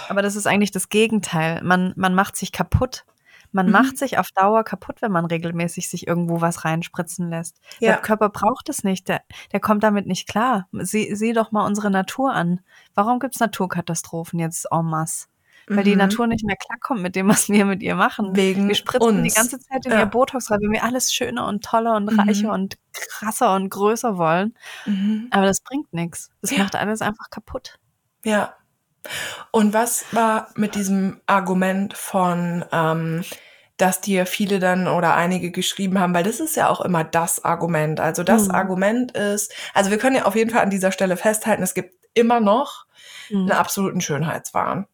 Speaker 1: Aber das ist eigentlich das Gegenteil. Man, man macht sich kaputt. Man mhm. macht sich auf Dauer kaputt, wenn man regelmäßig sich irgendwo was reinspritzen lässt. Ja. Der Körper braucht es nicht. Der, der kommt damit nicht klar. Sieh, sieh doch mal unsere Natur an. Warum gibt es Naturkatastrophen jetzt en masse? Weil die Natur nicht mehr klarkommt mit dem, was wir mit ihr machen.
Speaker 2: Wegen
Speaker 1: wir spritzen
Speaker 2: uns.
Speaker 1: die ganze Zeit in
Speaker 2: Ja.
Speaker 1: ihr Botox rein, weil wir alles schöner und toller und reicher und krasser und größer wollen.
Speaker 2: Mhm.
Speaker 1: Aber das bringt nichts. Das
Speaker 2: Ja.
Speaker 1: macht alles einfach kaputt.
Speaker 2: Ja. Und was war mit diesem Argument von, ähm, dass dir viele dann oder einige geschrieben haben, weil das ist ja auch immer das Argument. Also das
Speaker 1: Mhm.
Speaker 2: Argument ist, also wir können ja auf jeden Fall an dieser Stelle festhalten, es gibt immer noch
Speaker 1: Mhm.
Speaker 2: einen absoluten Schönheitswahn.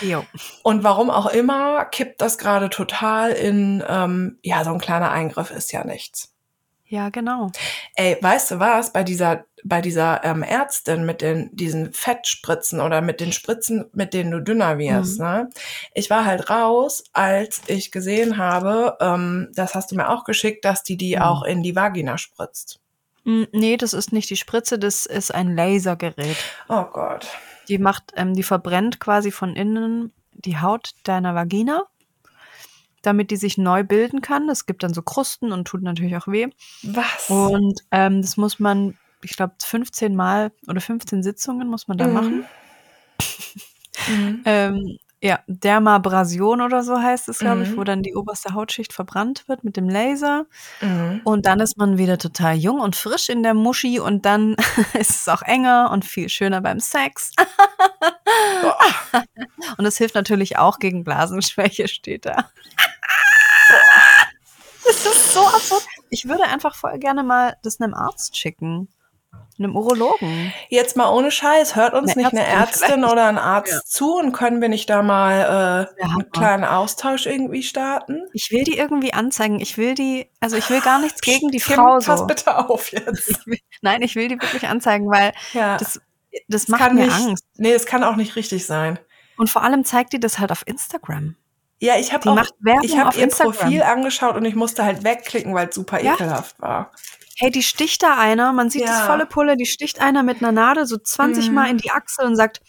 Speaker 1: Jo.
Speaker 2: Und warum auch immer, kippt das gerade total in, ähm, ja, so ein kleiner Eingriff ist ja nichts.
Speaker 1: Ja, genau.
Speaker 2: Ey, weißt du was, bei dieser, bei dieser ähm, Ärztin mit den, diesen Fettspritzen oder mit den Spritzen, mit denen du dünner wirst,
Speaker 1: Mhm.
Speaker 2: ne? Ich war halt raus, als ich gesehen habe, ähm, das hast du mir auch geschickt, dass die die
Speaker 1: Mhm.
Speaker 2: auch in die Vagina spritzt.
Speaker 1: Mm, Nee, das ist nicht die Spritze, das ist ein Lasergerät.
Speaker 2: Oh Gott.
Speaker 1: Die macht, ähm, die verbrennt quasi von innen die Haut deiner Vagina, damit die sich neu bilden kann. Es gibt dann so Krusten und tut natürlich auch weh.
Speaker 2: Was?
Speaker 1: Und ähm, das muss man, ich glaube, 15 Mal oder 15 Sitzungen muss man da
Speaker 2: Mhm.
Speaker 1: machen.
Speaker 2: Mhm.
Speaker 1: Ähm, ja, Dermabrasion oder so heißt es, glaube ich,
Speaker 2: Mhm.
Speaker 1: wo dann die oberste Hautschicht verbrannt wird mit dem Laser.
Speaker 2: Mhm.
Speaker 1: Und dann ist man wieder total jung und frisch in der Muschi und dann ist es auch enger und viel schöner beim Sex.
Speaker 2: Boah.
Speaker 1: Und es hilft natürlich auch gegen Blasenschwäche, steht da. Das ist so absurd. Ich würde einfach voll gerne mal das einem Arzt schicken. Einem Urologen.
Speaker 2: Jetzt mal ohne Scheiß, hört uns
Speaker 1: Eine
Speaker 2: nicht eine
Speaker 1: Ärztin
Speaker 2: Ärztin
Speaker 1: vielleicht.
Speaker 2: oder ein Arzt
Speaker 1: Ja.
Speaker 2: zu und können wir nicht da mal äh,
Speaker 1: Ja,
Speaker 2: einen kleinen Austausch irgendwie starten?
Speaker 1: Ich will die irgendwie anzeigen. Ich will die, also ich will gar nichts gegen die
Speaker 2: Kim,
Speaker 1: Frau
Speaker 2: Pass
Speaker 1: so.
Speaker 2: bitte auf jetzt.
Speaker 1: Ich will, nein, ich will die wirklich anzeigen, weil
Speaker 2: Ja.
Speaker 1: das, das
Speaker 2: Es
Speaker 1: macht
Speaker 2: kann
Speaker 1: mir
Speaker 2: nicht,
Speaker 1: Angst.
Speaker 2: Nee, es kann auch nicht richtig sein.
Speaker 1: Und vor allem zeigt die das halt auf Instagram.
Speaker 2: Ja, ich habe
Speaker 1: Die
Speaker 2: auch, ich habe
Speaker 1: auf
Speaker 2: ihr
Speaker 1: Instagram.
Speaker 2: Profil angeschaut und ich musste halt wegklicken, weil es super ekelhaft war.
Speaker 1: Hey, die sticht da einer, man sieht das
Speaker 2: Ja.
Speaker 1: volle Pulle, die sticht einer mit einer Nadel so 20
Speaker 2: Mhm.
Speaker 1: Mal in die Achsel und sagt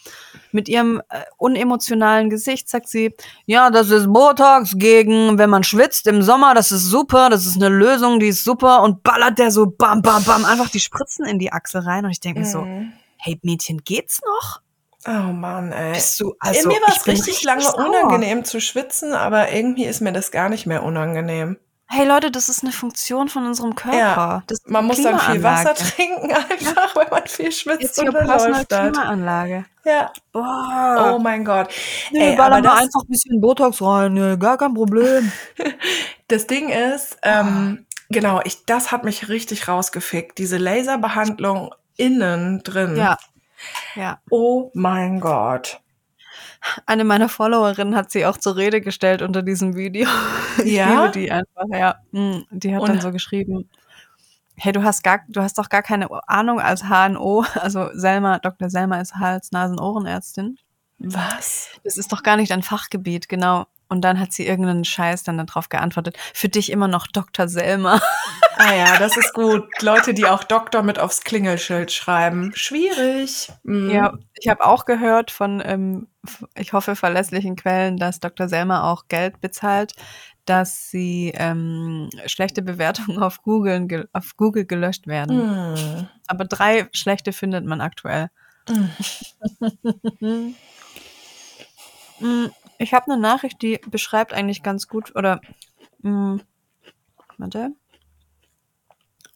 Speaker 1: mit ihrem äh, unemotionalen Gesicht, sagt sie, ja, das ist Botox gegen, wenn man schwitzt im Sommer, das ist super, das ist eine Lösung, die ist super und ballert der so bam, bam, bam, einfach die Spritzen in die Achsel rein und ich denke mir so,
Speaker 2: Mhm.
Speaker 1: hey Mädchen, geht's noch?
Speaker 2: Oh Mann, ey.
Speaker 1: Bist du,
Speaker 2: In
Speaker 1: also,
Speaker 2: mir war es
Speaker 1: bin
Speaker 2: richtig lange
Speaker 1: sauer.
Speaker 2: unangenehm zu schwitzen, aber irgendwie ist mir das gar nicht mehr unangenehm.
Speaker 1: Hey Leute, das ist eine Funktion von unserem Körper.
Speaker 2: Ja, Man muss dann viel Wasser trinken, einfach, wenn man viel schwitzt
Speaker 1: your
Speaker 2: und dann läuft das.
Speaker 1: Klimaanlage.
Speaker 2: Ja.
Speaker 1: Boah.
Speaker 2: Oh mein Gott.
Speaker 1: Nee,
Speaker 2: Ey, aber
Speaker 1: mal
Speaker 2: das,
Speaker 1: einfach ein bisschen Botox rein, nee, gar kein Problem.
Speaker 2: das Ding ist, ähm, genau, ich, das hat mich richtig rausgefickt. Diese Laserbehandlung innen drin.
Speaker 1: Ja. Ja.
Speaker 2: Oh mein Gott.
Speaker 1: Eine meiner Followerinnen hat sie auch zur Rede gestellt unter diesem Video. Ich
Speaker 2: Ja?
Speaker 1: liebe die einfach, ja. Mm, Die hat
Speaker 2: Und-
Speaker 1: dann so geschrieben, hey, du hast gar, du hast doch gar keine Ahnung als HNO, also Selma, Dr. Selma ist Hals-Nasen-Ohrenärztin.
Speaker 2: Was?
Speaker 1: Das ist doch gar nicht ein Fachgebiet, genau. Und dann hat sie irgendeinen Scheiß dann darauf geantwortet. Für dich immer noch Dr. Selma.
Speaker 2: Ah ja, das ist gut. Leute, die auch Doktor mit aufs Klingelschild schreiben. Schwierig. Mhm.
Speaker 1: Ja, ich habe auch gehört von, ähm, ich hoffe, verlässlichen Quellen, dass Dr. Selma auch Geld bezahlt, dass sie ähm, schlechte Bewertungen auf Google, auf Google gelöscht werden.
Speaker 2: Mhm.
Speaker 1: Aber drei schlechte findet man aktuell.
Speaker 2: Mhm.
Speaker 1: Ich habe eine Nachricht, die beschreibt eigentlich ganz gut, oder, mm, warte.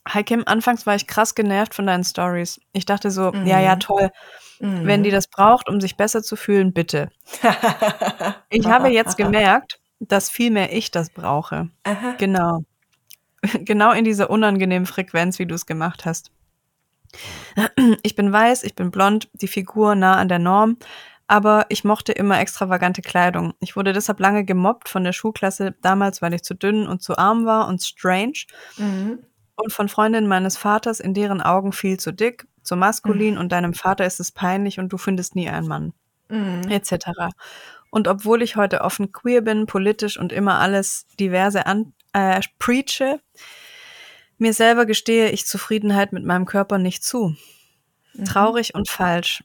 Speaker 1: Hi Kim, anfangs war ich krass genervt von deinen Stories. Ich dachte so, ja, ja,
Speaker 2: Mhm.
Speaker 1: toll.
Speaker 2: Mhm.
Speaker 1: Wenn die das braucht, um sich besser zu fühlen, bitte. Ich habe jetzt gemerkt, dass vielmehr ich das brauche.
Speaker 2: Aha.
Speaker 1: Genau. Genau in dieser unangenehmen Frequenz, wie du es gemacht hast. Ich bin weiß, ich bin blond, die Figur nah an der Norm, aber ich mochte immer extravagante Kleidung. Ich wurde deshalb lange gemobbt von der Schulklasse damals, weil ich zu dünn und zu arm war und strange
Speaker 2: Mhm.
Speaker 1: und von Freundinnen meines Vaters, in deren Augen viel zu dick, zu maskulin und deinem Vater ist es peinlich und du findest nie einen Mann
Speaker 2: Mhm.
Speaker 1: etc. Und obwohl ich heute offen queer bin, politisch und immer alles diverse an äh, preache, mir selber gestehe ich Zufriedenheit mit meinem Körper nicht zu.
Speaker 2: Mhm.
Speaker 1: Traurig und falsch.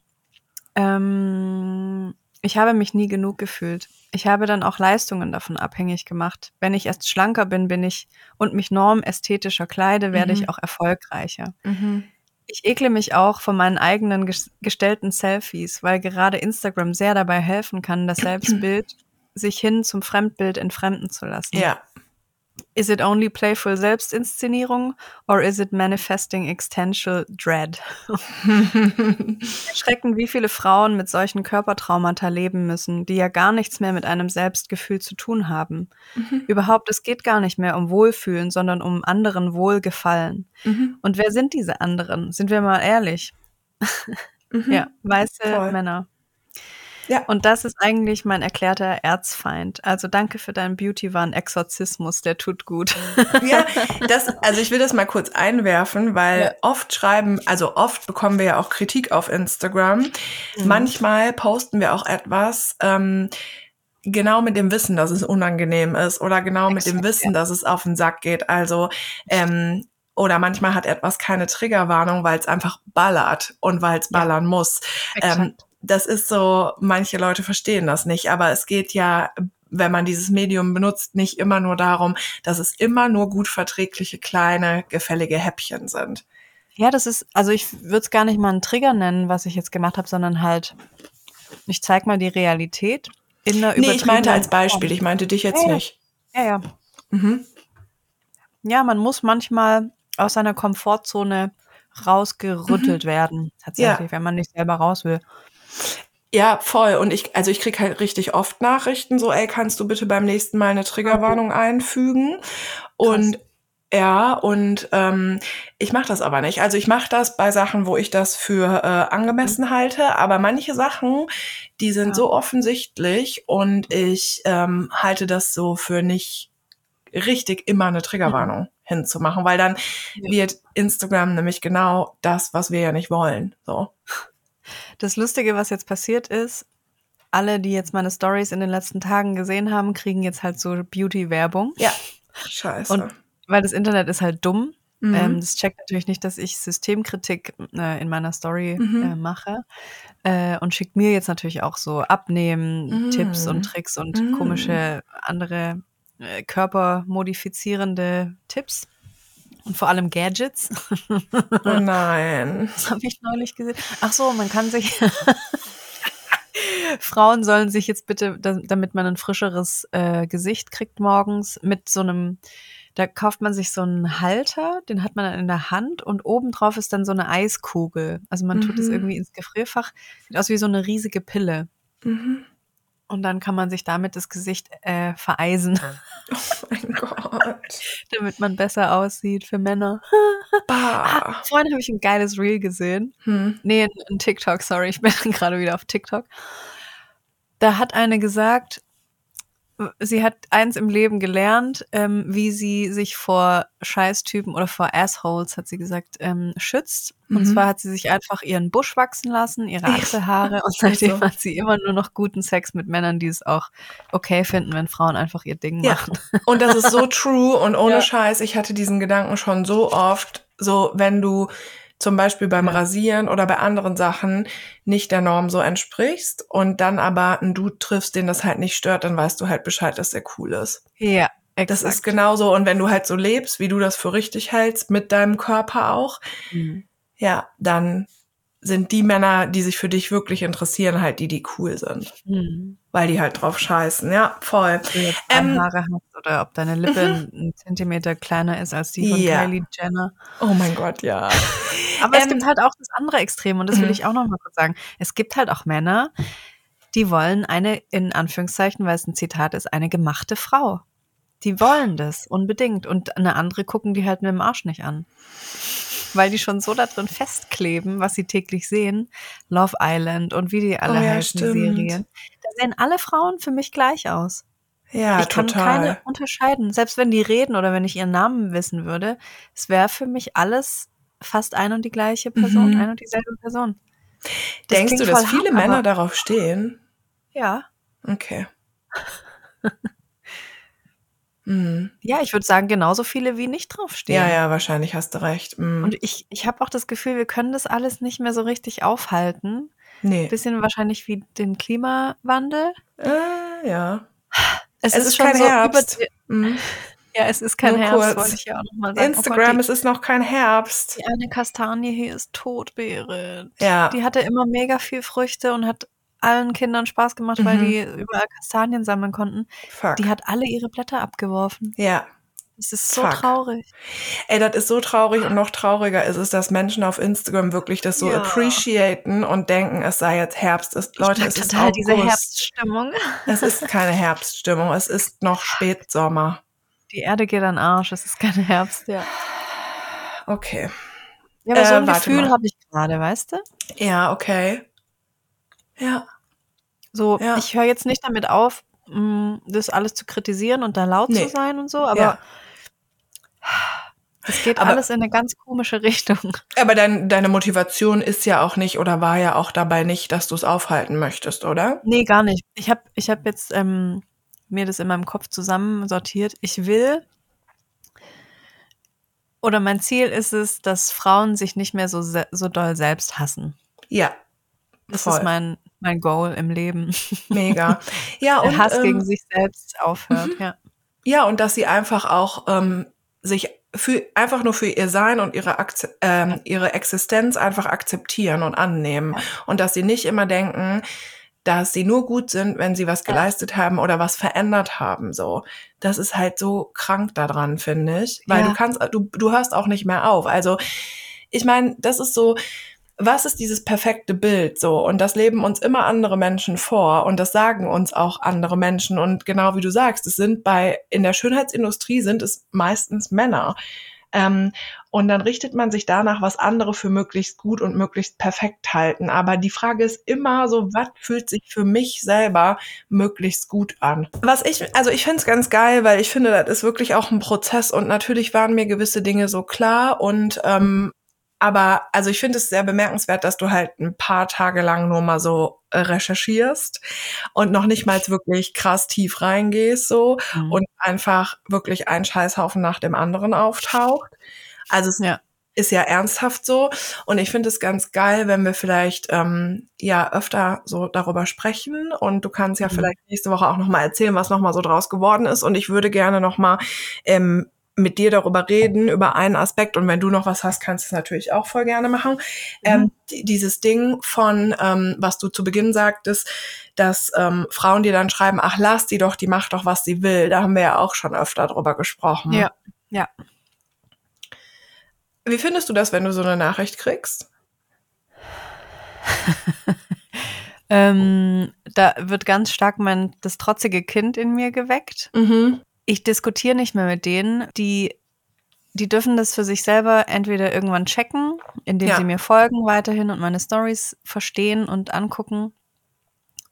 Speaker 1: Ähm, ich habe mich nie genug gefühlt. Ich habe dann auch Leistungen davon abhängig gemacht. Wenn ich erst schlanker bin, bin ich und mich normästhetischer kleide, werde
Speaker 2: Mhm.
Speaker 1: ich auch erfolgreicher.
Speaker 2: Mhm.
Speaker 1: Ich ekle mich auch von meinen eigenen gestellten Selfies, weil gerade Instagram sehr dabei helfen kann, das Selbstbild sich hin zum Fremdbild entfremden zu lassen.
Speaker 2: Ja.
Speaker 1: Is it only playful Selbstinszenierung or is it manifesting existential dread? Erschreckend, wie viele Frauen mit solchen Körpertraumata leben müssen, die ja gar nichts mehr mit einem Selbstgefühl zu tun haben. Mhm. Überhaupt, es geht gar nicht mehr um Wohlfühlen, sondern um anderen Wohlgefallen. Mhm. Und wer sind diese anderen? Sind wir mal ehrlich? Mhm. ja, weiße Voll. Männer. Ja. Und das ist eigentlich mein erklärter Erzfeind. Also danke für deinen Beauty-Wahn-Exorzismus, der tut gut.
Speaker 2: Ja, das, also ich will das mal kurz einwerfen, weil ja. oft schreiben, also oft bekommen wir ja auch Kritik auf Instagram. Mhm. Manchmal posten wir auch etwas, ähm, genau mit dem Wissen, dass es unangenehm ist oder genau Exakt, mit dem Wissen, ja. dass es auf den Sack geht. Also ähm, oder manchmal hat etwas keine Triggerwarnung, weil es einfach ballert und weil es ballern ja. muss. Ähm, das ist so, manche Leute verstehen das nicht, aber es geht ja, wenn man dieses Medium benutzt, nicht immer nur darum, dass es immer nur gut verträgliche, kleine, gefällige Häppchen sind.
Speaker 1: Ja, das ist, also ich würde es gar nicht mal einen Trigger nennen, was ich jetzt gemacht habe, sondern halt, ich zeig mal die Realität
Speaker 2: in der Nee, ich meinte als Beispiel, ich meinte dich jetzt
Speaker 1: ja,
Speaker 2: nicht.
Speaker 1: Ja, ja. Mhm. Ja, man muss manchmal aus seiner Komfortzone rausgerüttelt mhm. werden, tatsächlich, ja. wenn man nicht selber raus will.
Speaker 2: Ja, voll. Und ich, also ich krieg halt richtig oft Nachrichten, so, ey, kannst du bitte beim nächsten Mal eine Triggerwarnung einfügen? Und Krass. ja, und ähm, ich mache das aber nicht. Also ich mache das bei Sachen, wo ich das für äh, angemessen mhm. halte, aber manche Sachen, die sind ja. so offensichtlich und ich ähm, halte das so für nicht richtig immer eine Triggerwarnung mhm. hinzumachen, weil dann ja. wird Instagram nämlich genau das, was wir ja nicht wollen. So.
Speaker 1: Das Lustige, was jetzt passiert ist, alle, die jetzt meine Stories in den letzten Tagen gesehen haben, kriegen jetzt halt so Beauty-Werbung.
Speaker 2: Ja. Scheiße.
Speaker 1: Und weil das Internet ist halt dumm. Mhm. Ähm, das checkt natürlich nicht, dass ich Systemkritik äh, in meiner Story mhm. äh, mache. Äh, und schickt mir jetzt natürlich auch so Abnehmen, mhm. Tipps und Tricks und mhm. komische andere äh, körpermodifizierende Tipps. Und vor allem Gadgets.
Speaker 2: Oh nein.
Speaker 1: Das habe ich neulich gesehen. Ach so, man kann sich. Frauen sollen sich jetzt bitte, damit man ein frischeres äh, Gesicht kriegt morgens, mit so einem, da kauft man sich so einen Halter, den hat man dann in der Hand und obendrauf ist dann so eine Eiskugel. Also man mhm. tut es irgendwie ins Gefrierfach, sieht aus wie so eine riesige Pille. Mhm. Und dann kann man sich damit das Gesicht äh, vereisen.
Speaker 2: Oh mein Gott.
Speaker 1: Damit man besser aussieht für Männer. Ah, vorhin habe ich ein geiles Reel gesehen. Hm. Nee, ein, ein TikTok, sorry, ich bin gerade wieder auf TikTok. Da hat eine gesagt, sie hat eins im Leben gelernt, ähm, wie sie sich vor Scheißtypen oder vor Assholes, hat sie gesagt, ähm, schützt. Mhm. Und zwar hat sie sich einfach ihren Busch wachsen lassen, ihre Achselhaare und seitdem hat sie immer nur noch guten Sex mit Männern, die es auch okay finden, wenn Frauen einfach ihr Ding machen.
Speaker 2: Ja. Und das ist so true und ohne ja. Scheiß, ich hatte diesen Gedanken schon so oft, so wenn du zum Beispiel beim Rasieren oder bei anderen Sachen nicht der Norm so entsprichst und dann aber einen Dude triffst, den das halt nicht stört, dann weißt du halt Bescheid, dass der cool ist.
Speaker 1: Ja.
Speaker 2: Exakt. Das ist genauso. Und wenn du halt so lebst, wie du das für richtig hältst, mit deinem Körper auch, mhm. ja, dann sind die Männer, die sich für dich wirklich interessieren, halt die, die cool sind. Mhm. Weil die halt drauf scheißen. Ja, voll.
Speaker 1: Ob du jetzt ähm, Haare hast oder ob deine Lippe mhm. einen Zentimeter kleiner ist als die von ja. Kylie Jenner.
Speaker 2: Oh mein Gott, ja.
Speaker 1: Aber ähm, es gibt halt auch das andere Extrem und das will mhm. ich auch noch mal kurz sagen. Es gibt halt auch Männer, die wollen eine, in Anführungszeichen, weil es ein Zitat ist, eine gemachte Frau. Die wollen das unbedingt. Und eine andere gucken die halt mit dem Arsch nicht an weil die schon so da drin festkleben, was sie täglich sehen. Love Island und wie die alle oh, ja, heißen Serien. Da sehen alle Frauen für mich gleich aus.
Speaker 2: Ja,
Speaker 1: ich kann
Speaker 2: total.
Speaker 1: keine unterscheiden. Selbst wenn die reden oder wenn ich ihren Namen wissen würde, es wäre für mich alles fast ein und die gleiche Person, mhm. ein und dieselbe Person.
Speaker 2: Das Denkst du, dass viele hart, Männer darauf stehen?
Speaker 1: Ja.
Speaker 2: Okay.
Speaker 1: Mhm. Ja, ich würde sagen, genauso viele wie nicht draufstehen.
Speaker 2: Ja, ja, wahrscheinlich hast du recht.
Speaker 1: Mhm. Und ich, ich habe auch das Gefühl, wir können das alles nicht mehr so richtig aufhalten.
Speaker 2: Nee.
Speaker 1: Bisschen wahrscheinlich wie den Klimawandel.
Speaker 2: Äh, ja.
Speaker 1: Es, es ist, ist, schon kein so
Speaker 2: Herbst.
Speaker 1: Mhm. Ja, es ist kein
Speaker 2: Nur
Speaker 1: Herbst,
Speaker 2: kurz.
Speaker 1: wollte ich ja auch nochmal sagen.
Speaker 2: Instagram,
Speaker 1: oh Gott,
Speaker 2: es ist noch kein Herbst.
Speaker 1: die, die eine Kastanie hier ist tot, Berit.
Speaker 2: Ja.
Speaker 1: Die hatte immer mega viel Früchte und hat allen Kindern Spaß gemacht, weil
Speaker 2: Mhm.
Speaker 1: die überall Kastanien sammeln konnten.
Speaker 2: Fuck.
Speaker 1: Die hat alle ihre Blätter abgeworfen.
Speaker 2: ja.
Speaker 1: Das ist so
Speaker 2: Fuck.
Speaker 1: traurig.
Speaker 2: Ey, das ist so traurig und noch trauriger ist es, dass Menschen auf Instagram wirklich das so
Speaker 1: Ja.
Speaker 2: appreciaten und denken, es sei jetzt Herbst. Es, Leute,
Speaker 1: ich
Speaker 2: es ist
Speaker 1: total
Speaker 2: August.
Speaker 1: diese Herbststimmung.
Speaker 2: Es ist keine Herbststimmung, es ist noch Spätsommer.
Speaker 1: Die Erde geht an Arsch, es ist kein Herbst, ja.
Speaker 2: Okay.
Speaker 1: Ja, aber so
Speaker 2: Äh,
Speaker 1: ein
Speaker 2: warte
Speaker 1: Gefühl habe ich gerade, weißt du?
Speaker 2: Ja, okay. Ja.
Speaker 1: So,
Speaker 2: Ja.
Speaker 1: ich höre jetzt nicht damit auf, mh, das alles zu kritisieren und da laut
Speaker 2: Nee.
Speaker 1: zu sein und so, aber es geht
Speaker 2: Aber-
Speaker 1: alles in eine ganz komische Richtung.
Speaker 2: Aber dein, deine Motivation ist ja auch nicht oder war ja auch dabei nicht, dass du es aufhalten möchtest, oder?
Speaker 1: Nee, gar nicht. Ich habe ich hab jetzt ähm, mir das in meinem Kopf zusammensortiert. Ich will oder mein Ziel ist es, dass Frauen sich nicht mehr so, so doll selbst hassen.
Speaker 2: Ja.
Speaker 1: Das
Speaker 2: Voll.
Speaker 1: ist mein, mein Goal im Leben.
Speaker 2: Mega. Ja,
Speaker 1: Der
Speaker 2: und,
Speaker 1: Hass
Speaker 2: ähm,
Speaker 1: gegen sich selbst aufhört, ja.
Speaker 2: Ja, und dass sie einfach auch ähm, sich für, einfach nur für ihr Sein und ihre, Akze ähm, ihre Existenz einfach akzeptieren und annehmen. Und dass sie nicht immer denken, dass sie nur gut sind, wenn sie was geleistet haben oder was verändert haben. So, das ist halt so krank daran, finde ich, weil
Speaker 1: Ja.
Speaker 2: du kannst, du du hörst auch nicht mehr auf. Also, ich meine, das ist so. Was ist dieses perfekte Bild so? Und das leben uns immer andere Menschen vor und das sagen uns auch andere Menschen. Und genau wie du sagst, es sind bei, in der Schönheitsindustrie sind es meistens Männer. Ähm, und dann richtet man sich danach, was andere für möglichst gut und möglichst perfekt halten. Aber die Frage ist immer so, was fühlt sich für mich selber möglichst gut an? Was ich, also ich finde es ganz geil, weil ich finde, das ist wirklich auch ein Prozess und natürlich waren mir gewisse Dinge so klar und ähm, aber also ich finde es sehr bemerkenswert, dass du halt ein paar Tage lang nur mal so äh, recherchierst und noch nicht mal wirklich krass tief reingehst so
Speaker 1: Mhm.
Speaker 2: und einfach wirklich ein Scheißhaufen nach dem anderen auftaucht. Also es
Speaker 1: Ja.
Speaker 2: ist ja ernsthaft so und ich finde es ganz geil, wenn wir vielleicht ähm, ja öfter so darüber sprechen und du kannst ja
Speaker 1: Mhm.
Speaker 2: vielleicht nächste Woche auch noch mal erzählen, was noch mal so draus geworden ist und ich würde gerne noch mal ähm, mit dir darüber reden, über einen Aspekt. Und wenn du noch was hast, kannst du es natürlich auch voll gerne machen. Ähm, die, dieses Ding von, ähm, was du zu Beginn sagtest, dass ähm, Frauen dir dann schreiben, ach, lass die doch, die macht doch, was sie will. Da haben wir ja auch schon öfter drüber gesprochen.
Speaker 1: Ja, ja.
Speaker 2: Wie findest du das, wenn du so eine Nachricht kriegst?
Speaker 1: Ähm, da wird ganz stark mein das trotzige Kind in mir geweckt.
Speaker 2: Mhm.
Speaker 1: Ich diskutiere nicht mehr mit denen, die die dürfen das für sich selber entweder irgendwann checken, indem
Speaker 2: Ja.
Speaker 1: sie mir folgen weiterhin und meine Stories verstehen und angucken,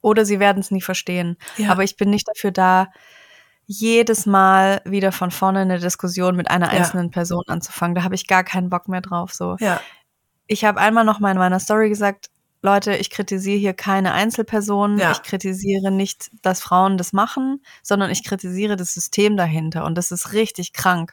Speaker 1: oder sie werden es nie verstehen.
Speaker 2: Ja.
Speaker 1: Aber ich bin nicht dafür da, jedes Mal wieder von vorne eine Diskussion mit einer
Speaker 2: Ja.
Speaker 1: einzelnen Person anzufangen. Da habe ich gar keinen Bock mehr drauf. So. Ich habe einmal noch mal in meiner Story gesagt, Leute, ich kritisiere hier keine Einzelpersonen.
Speaker 2: Ja.
Speaker 1: Ich kritisiere nicht, dass Frauen das machen, sondern ich kritisiere das System dahinter. Und das ist richtig krank.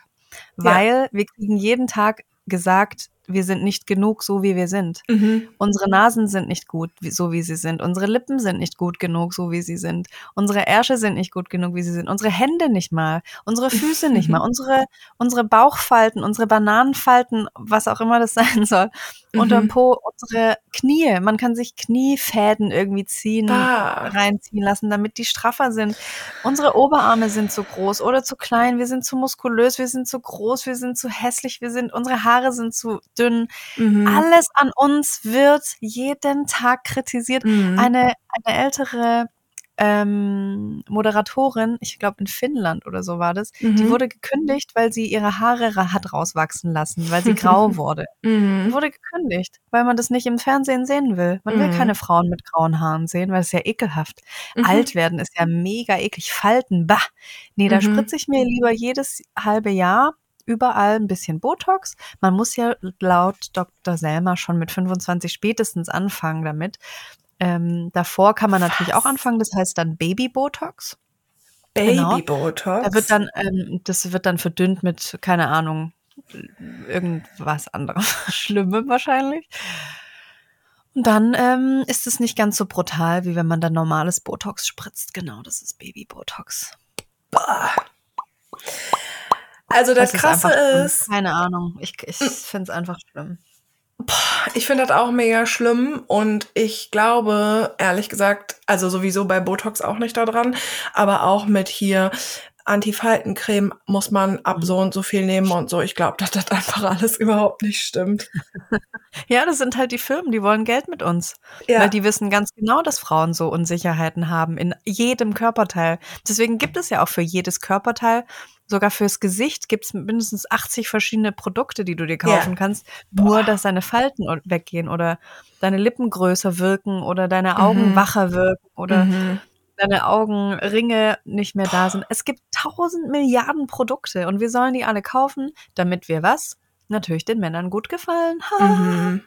Speaker 1: Weil wir kriegen jeden Tag gesagt, wir sind nicht genug, so wie wir sind.
Speaker 2: Mhm.
Speaker 1: Unsere Nasen sind nicht gut, so wie sie sind. Unsere Lippen sind nicht gut genug, so wie sie sind. Unsere Ärsche sind nicht gut genug, wie sie sind. Unsere Hände nicht mal. Unsere Füße nicht mal. Unsere, unsere Bauchfalten, unsere Bananenfalten, was auch immer das sein soll.
Speaker 2: Mhm.
Speaker 1: Po, unsere Knie. Man kann sich Kniefäden irgendwie ziehen,
Speaker 2: Ah.
Speaker 1: reinziehen lassen, damit die straffer sind. Unsere Oberarme sind zu groß oder zu klein. Wir sind zu muskulös, wir sind zu groß, wir sind zu hässlich, wir sind, unsere Haare sind zu dünn.
Speaker 2: Mhm.
Speaker 1: Alles an uns wird jeden Tag kritisiert.
Speaker 2: Mhm.
Speaker 1: Eine, eine ältere ähm, Moderatorin, ich glaube in Finnland oder so war das, die
Speaker 2: Mhm.
Speaker 1: wurde gekündigt, weil sie ihre Haare hat rauswachsen lassen, weil sie grau wurde. Die
Speaker 2: Mhm.
Speaker 1: wurde gekündigt, weil man das nicht im Fernsehen sehen will. Man will
Speaker 2: Mhm.
Speaker 1: keine Frauen mit grauen Haaren sehen, weil es ja ekelhaft.
Speaker 2: Mhm.
Speaker 1: Alt werden ist ja mega eklig. Falten, bah. Nee, da
Speaker 2: Mhm.
Speaker 1: spritze ich mir lieber jedes halbe Jahr überall ein bisschen Botox. Man muss ja laut Dr. Selmer schon mit 25 spätestens anfangen damit. Ähm, davor kann man natürlich auch
Speaker 2: Was?
Speaker 1: anfangen, das heißt dann Baby-Botox. Genau.
Speaker 2: Baby-Botox.
Speaker 1: Da wird dann, ähm, das wird dann verdünnt mit, keine Ahnung, irgendwas anderem. Schlimmem wahrscheinlich. Und dann ähm, ist es nicht ganz so brutal, wie wenn man dann normales Botox spritzt. Genau, das ist Baby-Botox.
Speaker 2: Also das es Krasse ist,
Speaker 1: ist, Keine Ahnung. Ich, ich finde es einfach schlimm.
Speaker 2: Ich finde das auch mega schlimm und ich glaube, ehrlich gesagt, also sowieso bei Botox auch nicht daran, aber auch mit hier Antifaltencreme muss man ab mhm. so und so viel nehmen und so. Ich glaube, dass das einfach alles überhaupt nicht stimmt.
Speaker 1: ja, das sind halt die Firmen, die wollen Geld mit uns. Ja. Weil die wissen ganz genau, dass Frauen so Unsicherheiten haben in jedem Körperteil. Deswegen gibt es ja auch für jedes Körperteil sogar fürs Gesicht gibt es mindestens 80 verschiedene Produkte, die du dir kaufen ja. kannst, nur dass deine Falten weggehen oder deine Lippen größer wirken oder deine Augen mhm. wacher wirken oder mhm. deine Augenringe nicht mehr da sind. Es gibt tausend Milliarden Produkte und wir sollen die alle kaufen, damit wir was? Natürlich den Männern gut gefallen.
Speaker 2: Mhm.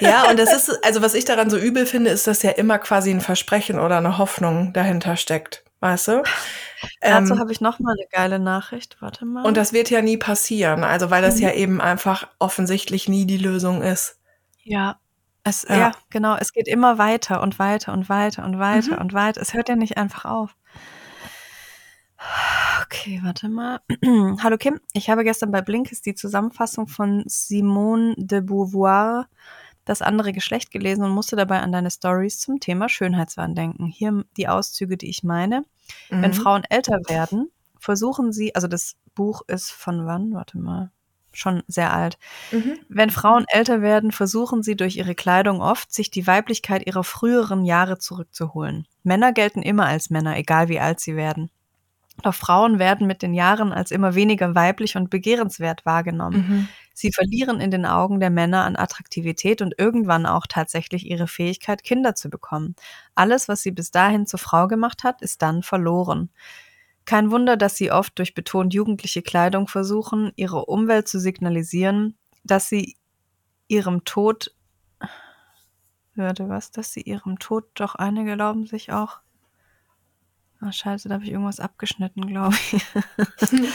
Speaker 2: ja, und das ist, also was ich daran so übel finde, ist, dass ja immer quasi ein Versprechen oder eine Hoffnung dahinter steckt. Weißt du?
Speaker 1: Dazu ähm, habe ich noch mal eine geile Nachricht. Warte mal.
Speaker 2: Und das wird ja nie passieren, also weil das mhm. ja eben einfach offensichtlich nie die Lösung ist.
Speaker 1: Ja. Es, ja. ja genau. Es geht immer weiter und weiter und weiter und weiter mhm. und weiter. Es hört ja nicht einfach auf. Okay, warte mal. Hallo Kim, ich habe gestern bei Blinkist die Zusammenfassung von Simone de Beauvoir das andere Geschlecht gelesen und musste dabei an deine Stories zum Thema Schönheitswahn denken. Hier die Auszüge, die ich meine. Mhm. Wenn Frauen älter werden, versuchen sie, also das Buch ist von wann? Warte mal. Schon sehr alt. Mhm. Wenn Frauen älter werden, versuchen sie durch ihre Kleidung oft, sich die Weiblichkeit ihrer früheren Jahre zurückzuholen. Männer gelten immer als Männer, egal wie alt sie werden. Doch Frauen werden mit den Jahren als immer weniger weiblich und begehrenswert wahrgenommen. Mhm. Sie verlieren in den Augen der Männer an Attraktivität und irgendwann auch tatsächlich ihre Fähigkeit, Kinder zu bekommen. Alles, was sie bis dahin zur Frau gemacht hat, ist dann verloren. Kein Wunder, dass sie oft durch betont jugendliche Kleidung versuchen, ihre Umwelt zu signalisieren, dass sie ihrem Tod hörte was, dass sie ihrem Tod doch einige glauben sich auch Ach, scheiße, da habe ich irgendwas abgeschnitten, glaube ich.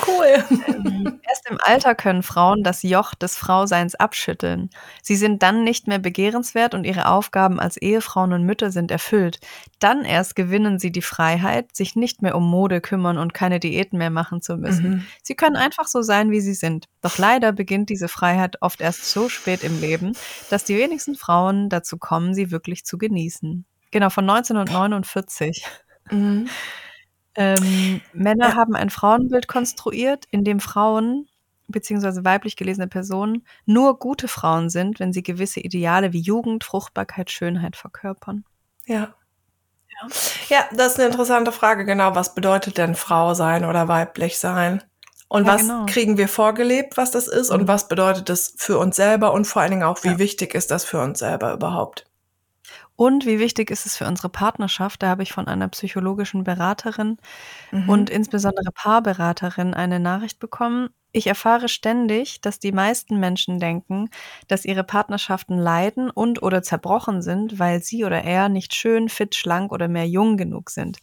Speaker 2: Cool.
Speaker 1: Erst im Alter können Frauen das Joch des Frauseins abschütteln. Sie sind dann nicht mehr begehrenswert und ihre Aufgaben als Ehefrauen und Mütter sind erfüllt. Dann erst gewinnen sie die Freiheit, sich nicht mehr um Mode kümmern und keine Diäten mehr machen zu müssen. Mhm. Sie können einfach so sein, wie sie sind. Doch leider beginnt diese Freiheit oft erst so spät im Leben, dass die wenigsten Frauen dazu kommen, sie wirklich zu genießen. Genau, von 1949. Mhm. Ähm, Männer ja. haben ein Frauenbild konstruiert, in dem Frauen beziehungsweise weiblich gelesene Personen nur gute Frauen sind, wenn sie gewisse Ideale wie Jugend, Fruchtbarkeit, Schönheit verkörpern.
Speaker 2: Ja. Ja, ja das ist eine interessante Frage. Genau, was bedeutet denn Frau sein oder weiblich sein? Und ja, was genau. kriegen wir vorgelebt, was das ist? Und mhm. was bedeutet das für uns selber? Und vor allen Dingen auch, wie wichtig ist das für uns selber überhaupt?
Speaker 1: Und wie wichtig ist es für unsere Partnerschaft? Da habe ich von einer psychologischen Beraterin mhm. und insbesondere Paarberaterin eine Nachricht bekommen. Ich erfahre ständig, dass die meisten Menschen denken, dass ihre Partnerschaften leiden und oder zerbrochen sind, weil sie oder er nicht schön, fit, schlank oder mehr jung genug sind.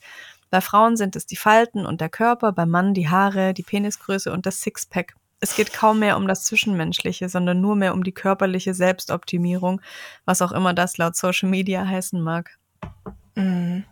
Speaker 1: Bei Frauen sind es die Falten und der Körper, beim Mann die Haare, die Penisgröße und das Sixpack es geht kaum mehr um das Zwischenmenschliche, sondern nur mehr um die körperliche Selbstoptimierung, was auch immer das laut Social Media heißen mag. Mhm.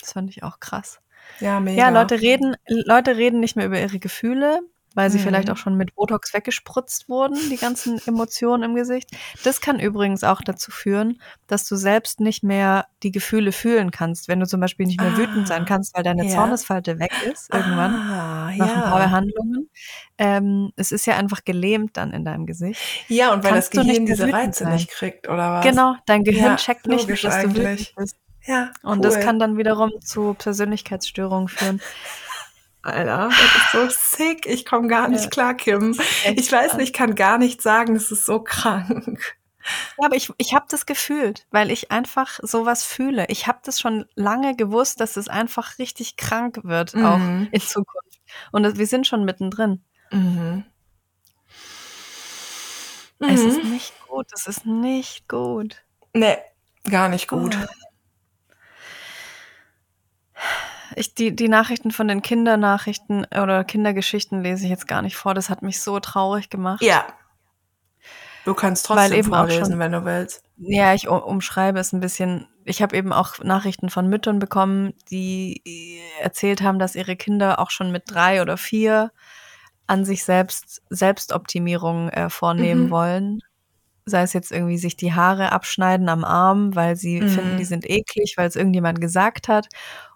Speaker 1: Das fand ich auch krass. Ja, mega. Ja, Leute reden, Leute reden nicht mehr über ihre Gefühle, weil sie mhm. vielleicht auch schon mit Botox weggespritzt wurden, die ganzen Emotionen im Gesicht. Das kann übrigens auch dazu führen, dass du selbst nicht mehr die Gefühle fühlen kannst, wenn du zum Beispiel nicht mehr ah, wütend sein ah, kannst, weil deine ja. Zornesfalte weg ist irgendwann ah, nach ja. ein paar Behandlungen. Ähm, es ist ja einfach gelähmt dann in deinem Gesicht.
Speaker 2: Ja, und weil kannst das Gehirn diese Reize sein. nicht kriegt, oder was?
Speaker 1: Genau, dein Gehirn ja, checkt nicht, dass eigentlich. du wütend bist. Ja, cool. Und das kann dann wiederum zu Persönlichkeitsstörungen führen.
Speaker 2: Alter, das ist so sick. Ich komme gar nicht ja. klar, Kim. Ich weiß nicht, ich kann gar nicht sagen, es ist so krank.
Speaker 1: Ja, aber ich, ich habe das gefühlt, weil ich einfach sowas fühle. Ich habe das schon lange gewusst, dass es einfach richtig krank wird, mhm. auch in Zukunft. Und wir sind schon mittendrin. Mhm. Es ist mhm. nicht gut, es ist nicht gut.
Speaker 2: Nee, gar nicht gut. Oh
Speaker 1: ich, die, die Nachrichten von den Kindernachrichten oder Kindergeschichten lese ich jetzt gar nicht vor. Das hat mich so traurig gemacht.
Speaker 2: Ja. Du kannst trotzdem Weil eben vorlesen, wenn du willst.
Speaker 1: Ja, ich umschreibe es ein bisschen. Ich habe eben auch Nachrichten von Müttern bekommen, die erzählt haben, dass ihre Kinder auch schon mit drei oder vier an sich selbst Selbstoptimierung äh, vornehmen mhm. wollen. Sei es jetzt irgendwie sich die Haare abschneiden am Arm, weil sie mhm. finden, die sind eklig, weil es irgendjemand gesagt hat.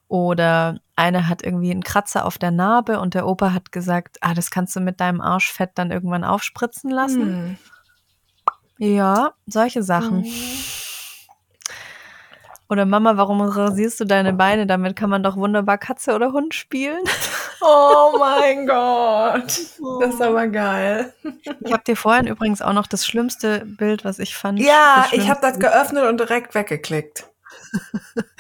Speaker 1: Oder eine hat irgendwie einen Kratzer auf der Narbe und der Opa hat gesagt, ah, das kannst du mit deinem Arschfett dann irgendwann aufspritzen lassen. Mhm. Ja, solche Sachen. Mhm. Oder Mama, warum rasierst du deine Beine? Damit kann man doch wunderbar Katze oder Hund spielen.
Speaker 2: Oh mein Gott. Das ist aber geil.
Speaker 1: Ich habe dir vorhin übrigens auch noch das schlimmste Bild, was ich fand.
Speaker 2: Ja, ich habe das geöffnet und direkt weggeklickt.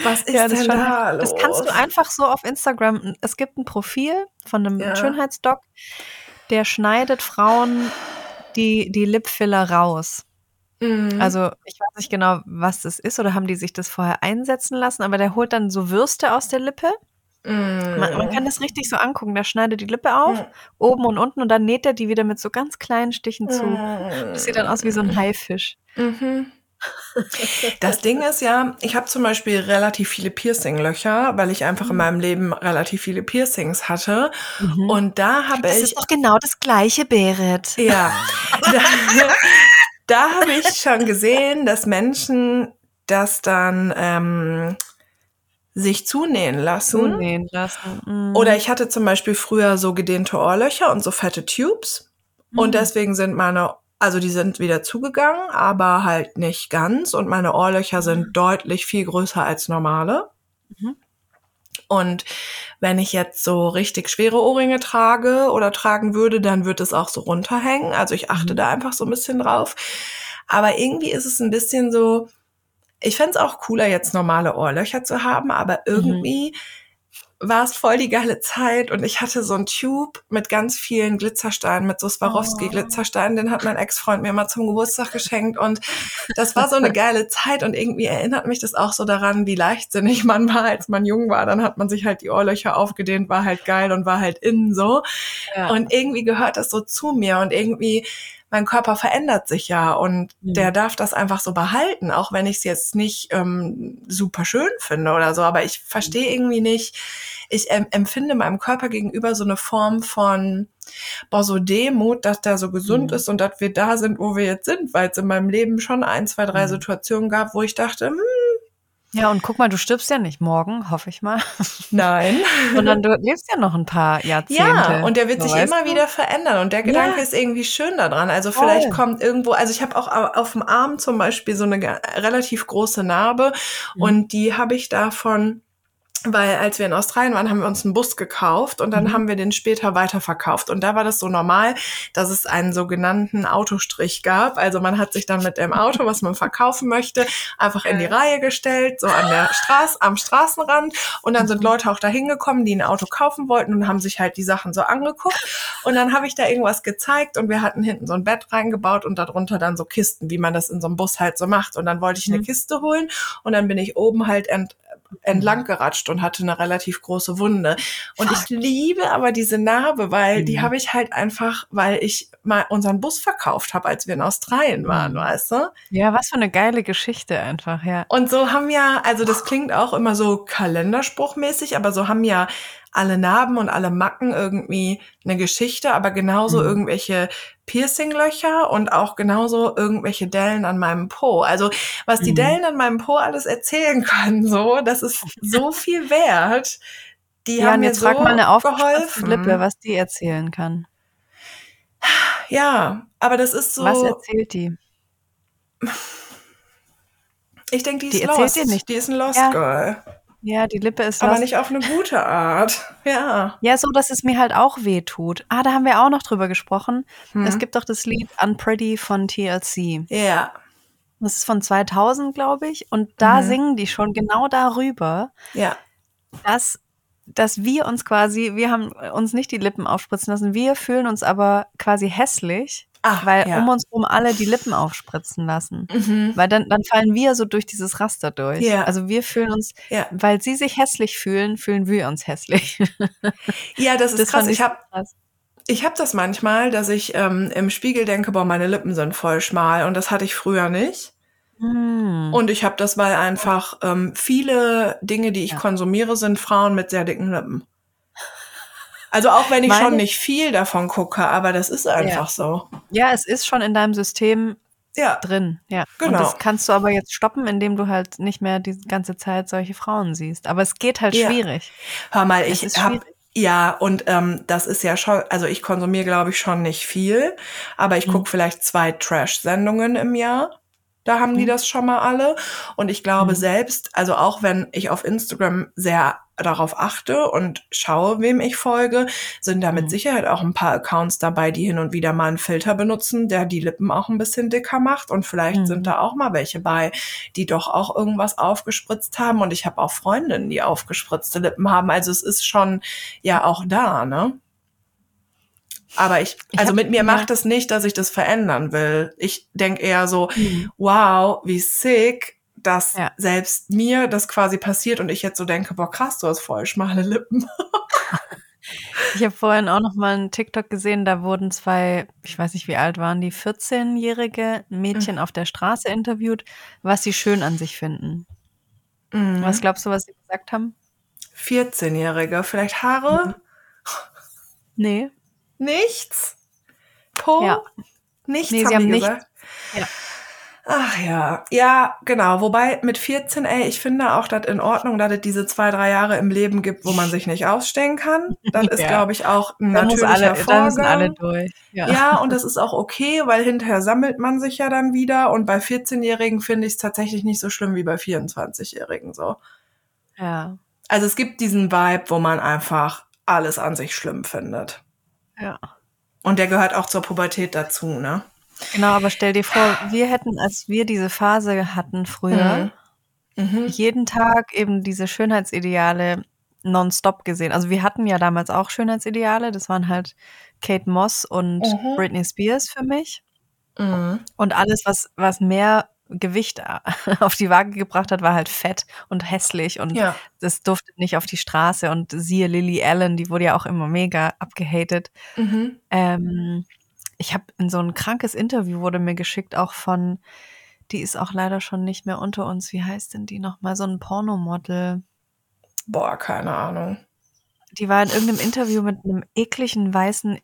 Speaker 2: Was ist ja, denn da los?
Speaker 1: Das kannst du einfach so auf Instagram. Es gibt ein Profil von einem ja. Schönheitsdoc, der schneidet Frauen die, die Lipfiller raus. Mhm. Also ich weiß nicht genau, was das ist oder haben die sich das vorher einsetzen lassen, aber der holt dann so Würste aus der Lippe. Mhm. Man, man, kann das richtig so angucken. Der schneidet die Lippe auf, mhm. oben und unten, und dann näht er die wieder mit so ganz kleinen Stichen zu. Das sieht dann aus wie so ein Haifisch. Mhm.
Speaker 2: Das Ding ist ja, ich habe zum Beispiel relativ viele Piercinglöcher, weil ich einfach in mhm. meinem Leben relativ viele Piercings hatte. Mhm. Und da habe ich. Das
Speaker 1: ist doch genau das gleiche, Berit.
Speaker 2: Ja. da, da habe ich schon gesehen, dass Menschen das dann ähm, sich zunähen lassen.
Speaker 1: Zunähen lassen.
Speaker 2: Mhm. Oder ich hatte zum Beispiel früher so gedehnte Ohrlöcher und so fette Tubes. Mhm. Und deswegen sind meine also die sind wieder zugegangen, aber halt nicht ganz. Und meine Ohrlöcher sind mhm. deutlich viel größer als normale. Mhm. Und wenn ich jetzt so richtig schwere Ohrringe trage oder tragen würde, dann wird es auch so runterhängen. Also ich achte mhm. da einfach so ein bisschen drauf. Aber irgendwie ist es ein bisschen so, ich fände es auch cooler, jetzt normale Ohrlöcher zu haben, aber mhm. irgendwie war es voll die geile Zeit und ich hatte so ein Tube mit ganz vielen Glitzersteinen, mit so Swarovski-Glitzersteinen, den hat mein Ex-Freund mir mal zum Geburtstag geschenkt und das war so eine geile Zeit und irgendwie erinnert mich das auch so daran, wie leichtsinnig man war, als man jung war. Dann hat man sich halt die Ohrlöcher aufgedehnt, war halt geil und war halt innen so. Ja. Und irgendwie gehört das so zu mir und irgendwie mein Körper verändert sich ja und mhm. der darf das einfach so behalten, auch wenn ich es jetzt nicht ähm, super schön finde oder so. Aber ich verstehe irgendwie nicht, ich ähm, empfinde meinem Körper gegenüber so eine Form von, boah, so Demut, dass der so gesund mhm. ist und dass wir da sind, wo wir jetzt sind, weil es in meinem Leben schon ein, zwei, drei mhm. Situationen gab, wo ich dachte, hm,
Speaker 1: ja, und guck mal, du stirbst ja nicht morgen, hoffe ich mal.
Speaker 2: Nein.
Speaker 1: Sondern du lebst ja noch ein paar Jahrzehnte.
Speaker 2: Ja, und der wird sich immer du? wieder verändern. Und der Gedanke ja. ist irgendwie schön daran. Also vielleicht oh. kommt irgendwo, also ich habe auch auf dem Arm zum Beispiel so eine relativ große Narbe mhm. und die habe ich davon weil als wir in Australien waren, haben wir uns einen Bus gekauft und dann mhm. haben wir den später weiterverkauft. Und da war das so normal, dass es einen sogenannten Autostrich gab. Also man hat sich dann mit dem Auto, was man verkaufen möchte, einfach in die Reihe gestellt, so an der Straße, am Straßenrand. Und dann sind mhm. Leute auch da hingekommen, die ein Auto kaufen wollten und haben sich halt die Sachen so angeguckt. Und dann habe ich da irgendwas gezeigt und wir hatten hinten so ein Bett reingebaut und darunter dann so Kisten, wie man das in so einem Bus halt so macht. Und dann wollte ich eine mhm. Kiste holen und dann bin ich oben halt ent entlang geratscht und hatte eine relativ große Wunde. Und Fuck. ich liebe aber diese Narbe, weil mhm. die habe ich halt einfach, weil ich mal unseren Bus verkauft habe, als wir in Australien waren, mhm. weißt du?
Speaker 1: Ja, was für eine geile Geschichte einfach, ja.
Speaker 2: Und so haben ja, also das klingt auch immer so kalenderspruchmäßig, aber so haben ja alle Narben und alle Macken irgendwie eine Geschichte, aber genauso mhm. irgendwelche Piercinglöcher und auch genauso irgendwelche Dellen an meinem Po. Also was die mhm. Dellen an meinem Po alles erzählen können, so, das ist so viel wert. Die ja, haben mir jetzt so frag mal eine geholfen.
Speaker 1: Lippe, was die erzählen kann.
Speaker 2: Ja, aber das ist so.
Speaker 1: Was erzählt die?
Speaker 2: Ich denke, die ist die lost. Dir nicht. Die ist ein Lost ja. Girl.
Speaker 1: Ja, die Lippe ist
Speaker 2: Aber nicht auf eine gute Art. Ja.
Speaker 1: Ja, so, dass es mir halt auch weh tut. Ah, da haben wir auch noch drüber gesprochen. Hm. Es gibt doch das Lied Unpretty von TLC.
Speaker 2: Ja.
Speaker 1: Das ist von 2000, glaube ich. Und da mhm. singen die schon genau darüber,
Speaker 2: ja.
Speaker 1: dass, dass wir uns quasi, wir haben uns nicht die Lippen aufspritzen lassen, wir fühlen uns aber quasi hässlich Ach, weil ja. um uns herum alle die Lippen aufspritzen lassen. Mhm. Weil dann, dann fallen wir so durch dieses Raster durch. Ja. Also wir fühlen uns, ja. weil sie sich hässlich fühlen, fühlen wir uns hässlich.
Speaker 2: Ja, das ist das krass. Ich habe ich hab das manchmal, dass ich ähm, im Spiegel denke, boah, meine Lippen sind voll schmal und das hatte ich früher nicht. Mm. Und ich habe das, weil einfach ähm, viele Dinge, die ich ja. konsumiere, sind Frauen mit sehr dicken Lippen. Also auch wenn ich Meine, schon nicht viel davon gucke, aber das ist einfach
Speaker 1: ja.
Speaker 2: so.
Speaker 1: Ja, es ist schon in deinem System ja. drin. Ja, genau. Und das kannst du aber jetzt stoppen, indem du halt nicht mehr die ganze Zeit solche Frauen siehst. Aber es geht halt ja. schwierig.
Speaker 2: Hör mal, ich habe ja, und ähm, das ist ja schon, also ich konsumiere, glaube ich, schon nicht viel, aber ich mhm. gucke vielleicht zwei Trash-Sendungen im Jahr. Da haben mhm. die das schon mal alle. Und ich glaube mhm. selbst, also auch wenn ich auf Instagram sehr darauf achte und schaue, wem ich folge, sind da mit mhm. Sicherheit auch ein paar Accounts dabei, die hin und wieder mal einen Filter benutzen, der die Lippen auch ein bisschen dicker macht. Und vielleicht mhm. sind da auch mal welche bei, die doch auch irgendwas aufgespritzt haben. Und ich habe auch Freundinnen, die aufgespritzte Lippen haben. Also es ist schon ja auch da, ne? Aber ich, also ich mit mir macht es nicht, dass ich das verändern will. Ich denke eher so, mhm. wow, wie sick, dass ja. selbst mir das quasi passiert und ich jetzt so denke, boah, krass, du hast voll schmale Lippen.
Speaker 1: ich habe vorhin auch noch mal einen TikTok gesehen, da wurden zwei, ich weiß nicht wie alt waren die, 14-jährige Mädchen mhm. auf der Straße interviewt, was sie schön an sich finden. Mhm. Was glaubst du, was sie gesagt haben?
Speaker 2: 14-jährige, vielleicht Haare? Mhm.
Speaker 1: Nee.
Speaker 2: Nichts? Po?
Speaker 1: Ja.
Speaker 2: Nichts
Speaker 1: nee,
Speaker 2: haben
Speaker 1: haben gesagt?
Speaker 2: Ja. Ach ja, ja, genau. Wobei mit 14, ey, ich finde auch das in Ordnung, dass es diese zwei, drei Jahre im Leben gibt, wo man sich nicht ausstehen kann. Das ist, ja. glaube ich, auch ein dann natürlicher alle, Vorgang. Dann alle durch. Ja. ja, und das ist auch okay, weil hinterher sammelt man sich ja dann wieder. Und bei 14-Jährigen finde ich es tatsächlich nicht so schlimm wie bei 24-Jährigen so.
Speaker 1: Ja.
Speaker 2: Also es gibt diesen Vibe, wo man einfach alles an sich schlimm findet.
Speaker 1: Ja.
Speaker 2: Und der gehört auch zur Pubertät dazu, ne?
Speaker 1: Genau, aber stell dir vor, wir hätten, als wir diese Phase hatten früher, mhm. Mhm. jeden Tag eben diese Schönheitsideale nonstop gesehen. Also wir hatten ja damals auch Schönheitsideale. Das waren halt Kate Moss und mhm. Britney Spears für mich.
Speaker 2: Mhm.
Speaker 1: Und alles, was, was mehr Gewicht auf die Waage gebracht hat, war halt fett und hässlich und
Speaker 2: ja.
Speaker 1: das durfte nicht auf die Straße. Und siehe Lily Allen, die wurde ja auch immer mega abgehatet.
Speaker 2: Mhm.
Speaker 1: Ähm, ich habe in so ein krankes Interview wurde mir geschickt, auch von, die ist auch leider schon nicht mehr unter uns. Wie heißt denn die nochmal? So ein Pornomodel.
Speaker 2: Boah, keine Ahnung.
Speaker 1: Die war in irgendeinem Interview mit einem ekligen weißen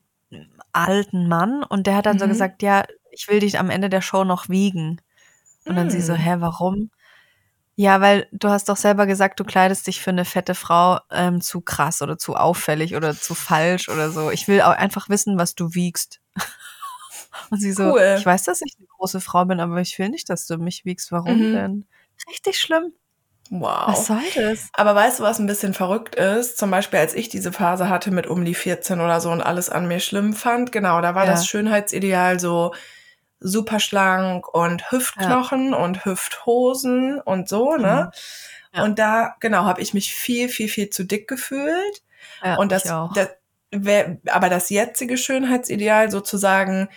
Speaker 1: alten Mann und der hat dann mhm. so gesagt, ja, ich will dich am Ende der Show noch wiegen. Und dann sie so, mm. hä, warum? Ja, weil du hast doch selber gesagt, du kleidest dich für eine fette Frau ähm, zu krass oder zu auffällig oder zu falsch oder so. Ich will auch einfach wissen, was du wiegst. Und sie so, cool. ich weiß, dass ich eine große Frau bin, aber ich will nicht, dass du mich wiegst. Warum mhm. denn? Richtig schlimm.
Speaker 2: Wow.
Speaker 1: Was soll das?
Speaker 2: Aber weißt du, was ein bisschen verrückt ist? Zum Beispiel, als ich diese Phase hatte mit um die 14 oder so und alles an mir schlimm fand, genau, da war ja. das Schönheitsideal so, super schlank und Hüftknochen ja. und Hüfthosen und so, ne? Mhm. Ja. Und da, genau, habe ich mich viel, viel, viel zu dick gefühlt.
Speaker 1: Ja,
Speaker 2: und das, das wär, aber das jetzige Schönheitsideal sozusagen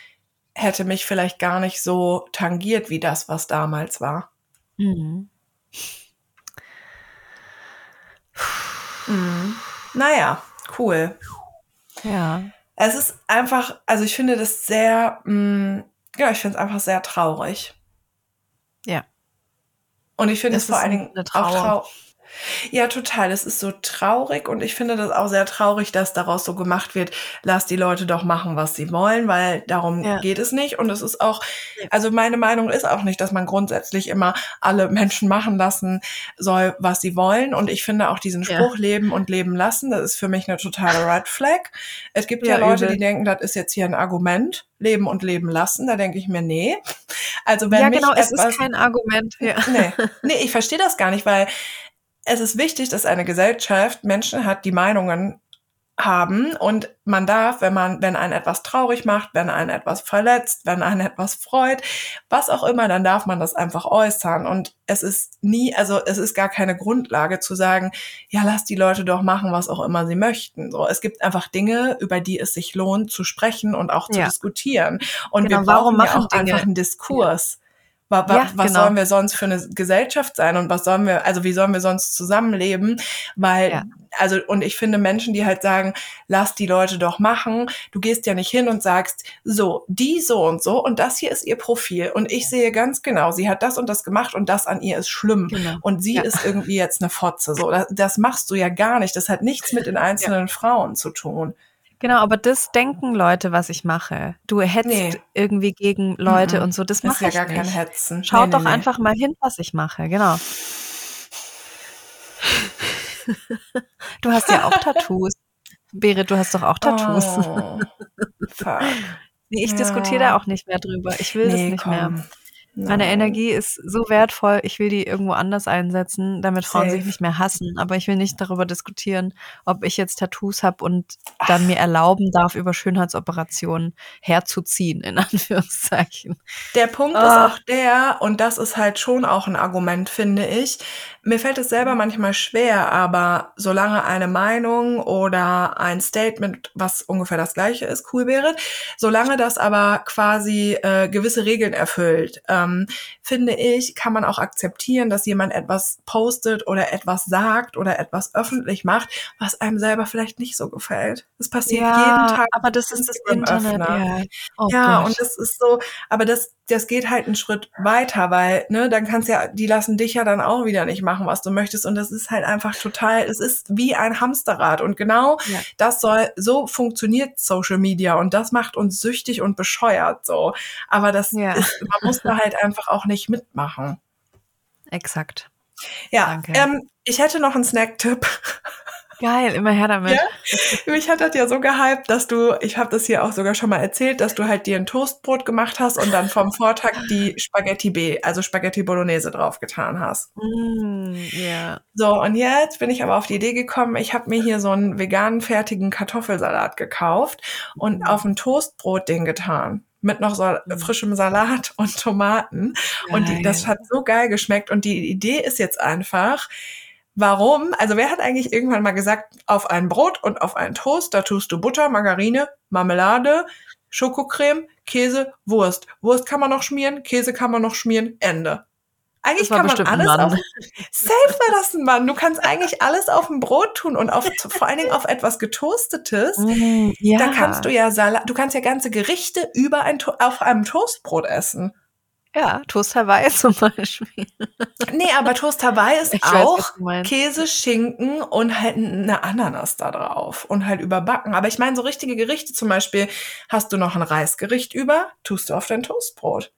Speaker 2: hätte mich vielleicht gar nicht so tangiert wie das, was damals war.
Speaker 1: Mhm.
Speaker 2: Mhm. Naja, cool.
Speaker 1: Ja.
Speaker 2: Es ist einfach, also ich finde das sehr, mh, mm, ja, ich finde es einfach sehr traurig.
Speaker 1: Ja.
Speaker 2: Und ich finde es vor allen Dingen auch traurig. Ja, total. Es ist so traurig und ich finde das auch sehr traurig, dass daraus so gemacht wird, lass die Leute doch machen, was sie wollen, weil darum ja. geht es nicht. Und es ist auch, also meine Meinung ist auch nicht, dass man grundsätzlich immer alle Menschen machen lassen soll, was sie wollen. Und ich finde auch diesen Spruch ja. leben und leben lassen, das ist für mich eine totale Red Flag. Es gibt ja, ja Leute, übel. die denken, das ist jetzt hier ein Argument, leben und leben lassen. Da denke ich mir, nee. Also wenn
Speaker 1: ja,
Speaker 2: mich
Speaker 1: genau, es ist kein Argument.
Speaker 2: Ja. Nee, nee ich verstehe das gar nicht, weil es ist wichtig, dass eine Gesellschaft Menschen hat, die Meinungen haben und man darf, wenn man, wenn einen etwas traurig macht, wenn einen etwas verletzt, wenn einen etwas freut, was auch immer, dann darf man das einfach äußern und es ist nie, also es ist gar keine Grundlage zu sagen, ja, lass die Leute doch machen, was auch immer sie möchten. So, es gibt einfach Dinge, über die es sich lohnt zu sprechen und auch zu ja. diskutieren und genau, wir brauchen ja auch Dinge? einfach einen Diskurs. Ja Was, ja, was genau. sollen wir sonst für eine Gesellschaft sein und was sollen wir, also wie sollen wir sonst zusammenleben? Weil, ja. also, und ich finde Menschen, die halt sagen, lass die Leute doch machen, du gehst ja nicht hin und sagst, so, die so und so und das hier ist ihr Profil und ich sehe ganz genau, sie hat das und das gemacht und das an ihr ist schlimm genau. und sie ja. ist irgendwie jetzt eine Fotze, so. Das, das, machst du ja gar nicht. Das hat nichts mit den einzelnen Frauen zu tun.
Speaker 1: Genau, aber das denken Leute, was ich mache. Du hetzt nee. irgendwie gegen Leute mhm. und so. Das mache ja ich gar nicht. kein Hetzen. Schaut nee, doch nee, einfach mal hin, was ich mache. Genau. du hast ja auch Tattoos. Berit, du hast doch auch Tattoos. Oh, fuck. nee, ich ja. diskutiere da auch nicht mehr drüber. Ich will das nicht komm. mehr. Meine Energie ist so wertvoll, ich will die irgendwo anders einsetzen, damit Frauen Safe. sich nicht mehr hassen. Aber ich will nicht darüber diskutieren, ob ich jetzt Tattoos habe und dann mir erlauben darf, über Schönheitsoperationen herzuziehen, in Anführungszeichen.
Speaker 2: Der Punkt oh. ist ah. auch der, und das ist halt schon auch ein Argument, finde ich. Mir fällt es selber manchmal schwer, aber solange eine Meinung oder ein Statement, was ungefähr das gleiche ist, cool wäre, solange das aber quasi äh, gewisse Regeln erfüllt, äh, ähm, finde ich, kann man auch akzeptieren, dass jemand etwas postet oder etwas sagt oder etwas öffentlich macht, was einem selber vielleicht nicht so gefällt. Das passiert ja, jeden Tag.
Speaker 1: Aber das ist das Internet, ja.
Speaker 2: Oh ja, und das ist so, aber das, das geht halt einen Schritt weiter, weil, ne, dann kannst ja, die lassen dich ja dann auch wieder nicht machen, was du möchtest. Und das ist halt einfach total, es ist wie ein Hamsterrad. Und genau ja. das soll, so funktioniert Social Media und das macht uns süchtig und bescheuert so. Aber das ja. ist, man muss da halt einfach auch nicht mitmachen.
Speaker 1: Exakt.
Speaker 2: Ja, ähm, ich hätte noch einen Snack-Tipp.
Speaker 1: Geil, immer her damit.
Speaker 2: Ja? Mich hat das ja so gehypt, dass du, ich habe das hier auch sogar schon mal erzählt, dass du halt dir ein Toastbrot gemacht hast und dann vom Vortag die Spaghetti B, also Spaghetti Bolognese draufgetan hast.
Speaker 1: Mm, ja.
Speaker 2: So, und jetzt bin ich aber auf die Idee gekommen, ich habe mir hier so einen veganen fertigen Kartoffelsalat gekauft und mm. auf ein Toastbrot den getan mit noch so mm. frischem Salat und Tomaten. Geil. Und die, das hat so geil geschmeckt. Und die Idee ist jetzt einfach, Warum? Also wer hat eigentlich irgendwann mal gesagt, auf ein Brot und auf einen Toast, da tust du Butter, Margarine, Marmelade, Schokocreme, Käse, Wurst. Wurst kann man noch schmieren, Käse kann man noch schmieren, Ende. Eigentlich kann man alles auf, safe war das ein Mann. Du kannst eigentlich alles auf ein Brot tun und auf, vor allen Dingen auf etwas getoastetes. Mm, ja. Da kannst du ja Salat, du kannst ja ganze Gerichte über ein, auf einem Toastbrot essen.
Speaker 1: Ja, Toast Hawaii zum Beispiel.
Speaker 2: Nee, aber Toast Hawaii ist ich auch weiß, Käse, Schinken und halt eine Ananas da drauf und halt überbacken. Aber ich meine, so richtige Gerichte zum Beispiel, hast du noch ein Reisgericht über, tust du auf dein Toastbrot.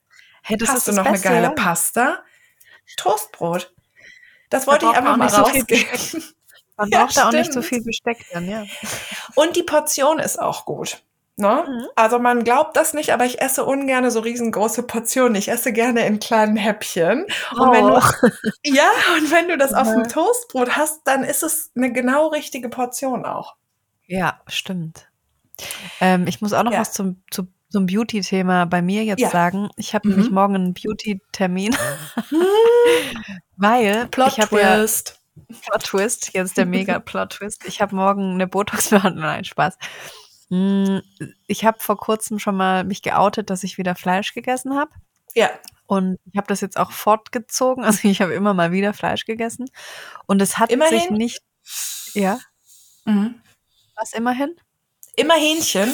Speaker 2: Hey, das hast du noch Beste, eine geile Pasta, Toastbrot. Das wollte ich einfach mal rausgeben.
Speaker 1: So Man ja, braucht da auch nicht so viel Besteck dann, ja.
Speaker 2: Und die Portion ist auch gut. Ne? Mhm. Also man glaubt das nicht, aber ich esse ungern so riesengroße Portionen. Ich esse gerne in kleinen Häppchen. Und oh. wenn du, oh. ja, und wenn du das auf dem Toastbrot hast, dann ist es eine genau richtige Portion auch.
Speaker 1: Ja, stimmt. Ähm, ich muss auch noch ja. was zum, zu, zum Beauty-Thema bei mir jetzt ja. sagen. Ich habe mhm. nämlich morgen einen Beauty-Termin, weil
Speaker 2: Plot
Speaker 1: ich habe ja Plot Twist, jetzt der mega Plot Twist. Ich habe morgen eine Botox-Behandlung, nein, Spaß. Hm, ich habe vor kurzem schon mal mich geoutet, dass ich wieder Fleisch gegessen habe.
Speaker 2: Ja.
Speaker 1: Und ich habe das jetzt auch fortgezogen. Also ich habe immer mal wieder Fleisch gegessen. Und es hat immerhin? sich nicht. Ja. Mhm. Was immerhin?
Speaker 2: Immer Hähnchen.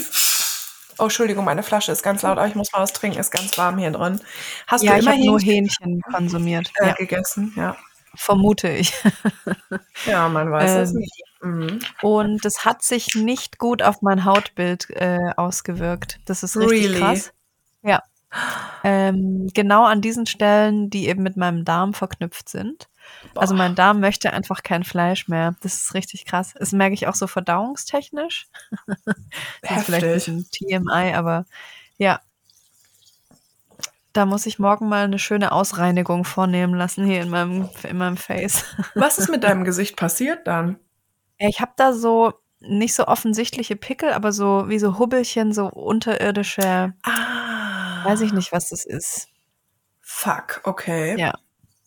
Speaker 2: Oh, Entschuldigung, meine Flasche ist ganz laut, aber ich muss mal was trinken, ist ganz warm hier drin.
Speaker 1: Hast ja, du immer ich nur Hähnchen konsumiert?
Speaker 2: Äh, ja. Gegessen, ja.
Speaker 1: Vermute ich.
Speaker 2: ja, man weiß ähm, es nicht.
Speaker 1: Mhm. Und es hat sich nicht gut auf mein Hautbild äh, ausgewirkt. Das ist richtig really? krass. Ja. Ähm, genau an diesen Stellen, die eben mit meinem Darm verknüpft sind. Boah. Also mein Darm möchte einfach kein Fleisch mehr. Das ist richtig krass. Das merke ich auch so verdauungstechnisch. das ist vielleicht ein bisschen TMI, aber ja. Da muss ich morgen mal eine schöne Ausreinigung vornehmen lassen hier in meinem, in meinem Face.
Speaker 2: Was ist mit deinem Gesicht passiert dann?
Speaker 1: Ich habe da so nicht so offensichtliche Pickel, aber so wie so Hubbelchen, so unterirdische. Ah. Weiß ich nicht, was das ist.
Speaker 2: Fuck, okay.
Speaker 1: Ja.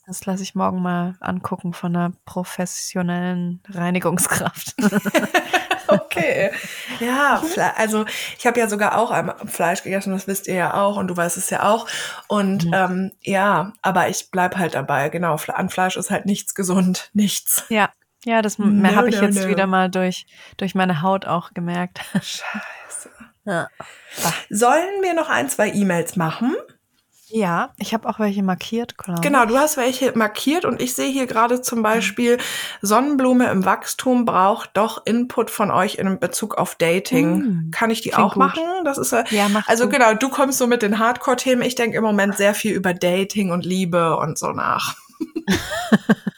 Speaker 1: Das lasse ich morgen mal angucken von einer professionellen Reinigungskraft.
Speaker 2: okay. Ja, also ich habe ja sogar auch einmal Fleisch gegessen, das wisst ihr ja auch und du weißt es ja auch. Und mhm. ähm, ja, aber ich bleib halt dabei. Genau, an Fleisch ist halt nichts gesund, nichts.
Speaker 1: Ja, ja, das no, habe ich no, jetzt no. wieder mal durch, durch meine Haut auch gemerkt.
Speaker 2: Scheiße. Ja. Sollen wir noch ein, zwei E-Mails machen?
Speaker 1: Ja, ich habe auch welche markiert,
Speaker 2: klar. Genau, du hast welche markiert und ich sehe hier gerade zum Beispiel, Sonnenblume im Wachstum braucht doch Input von euch in Bezug auf Dating. Mm, Kann ich die auch gut. machen? Das ist ja, mach also gut. genau, du kommst so mit den Hardcore-Themen. Ich denke im Moment sehr viel über Dating und Liebe und so nach.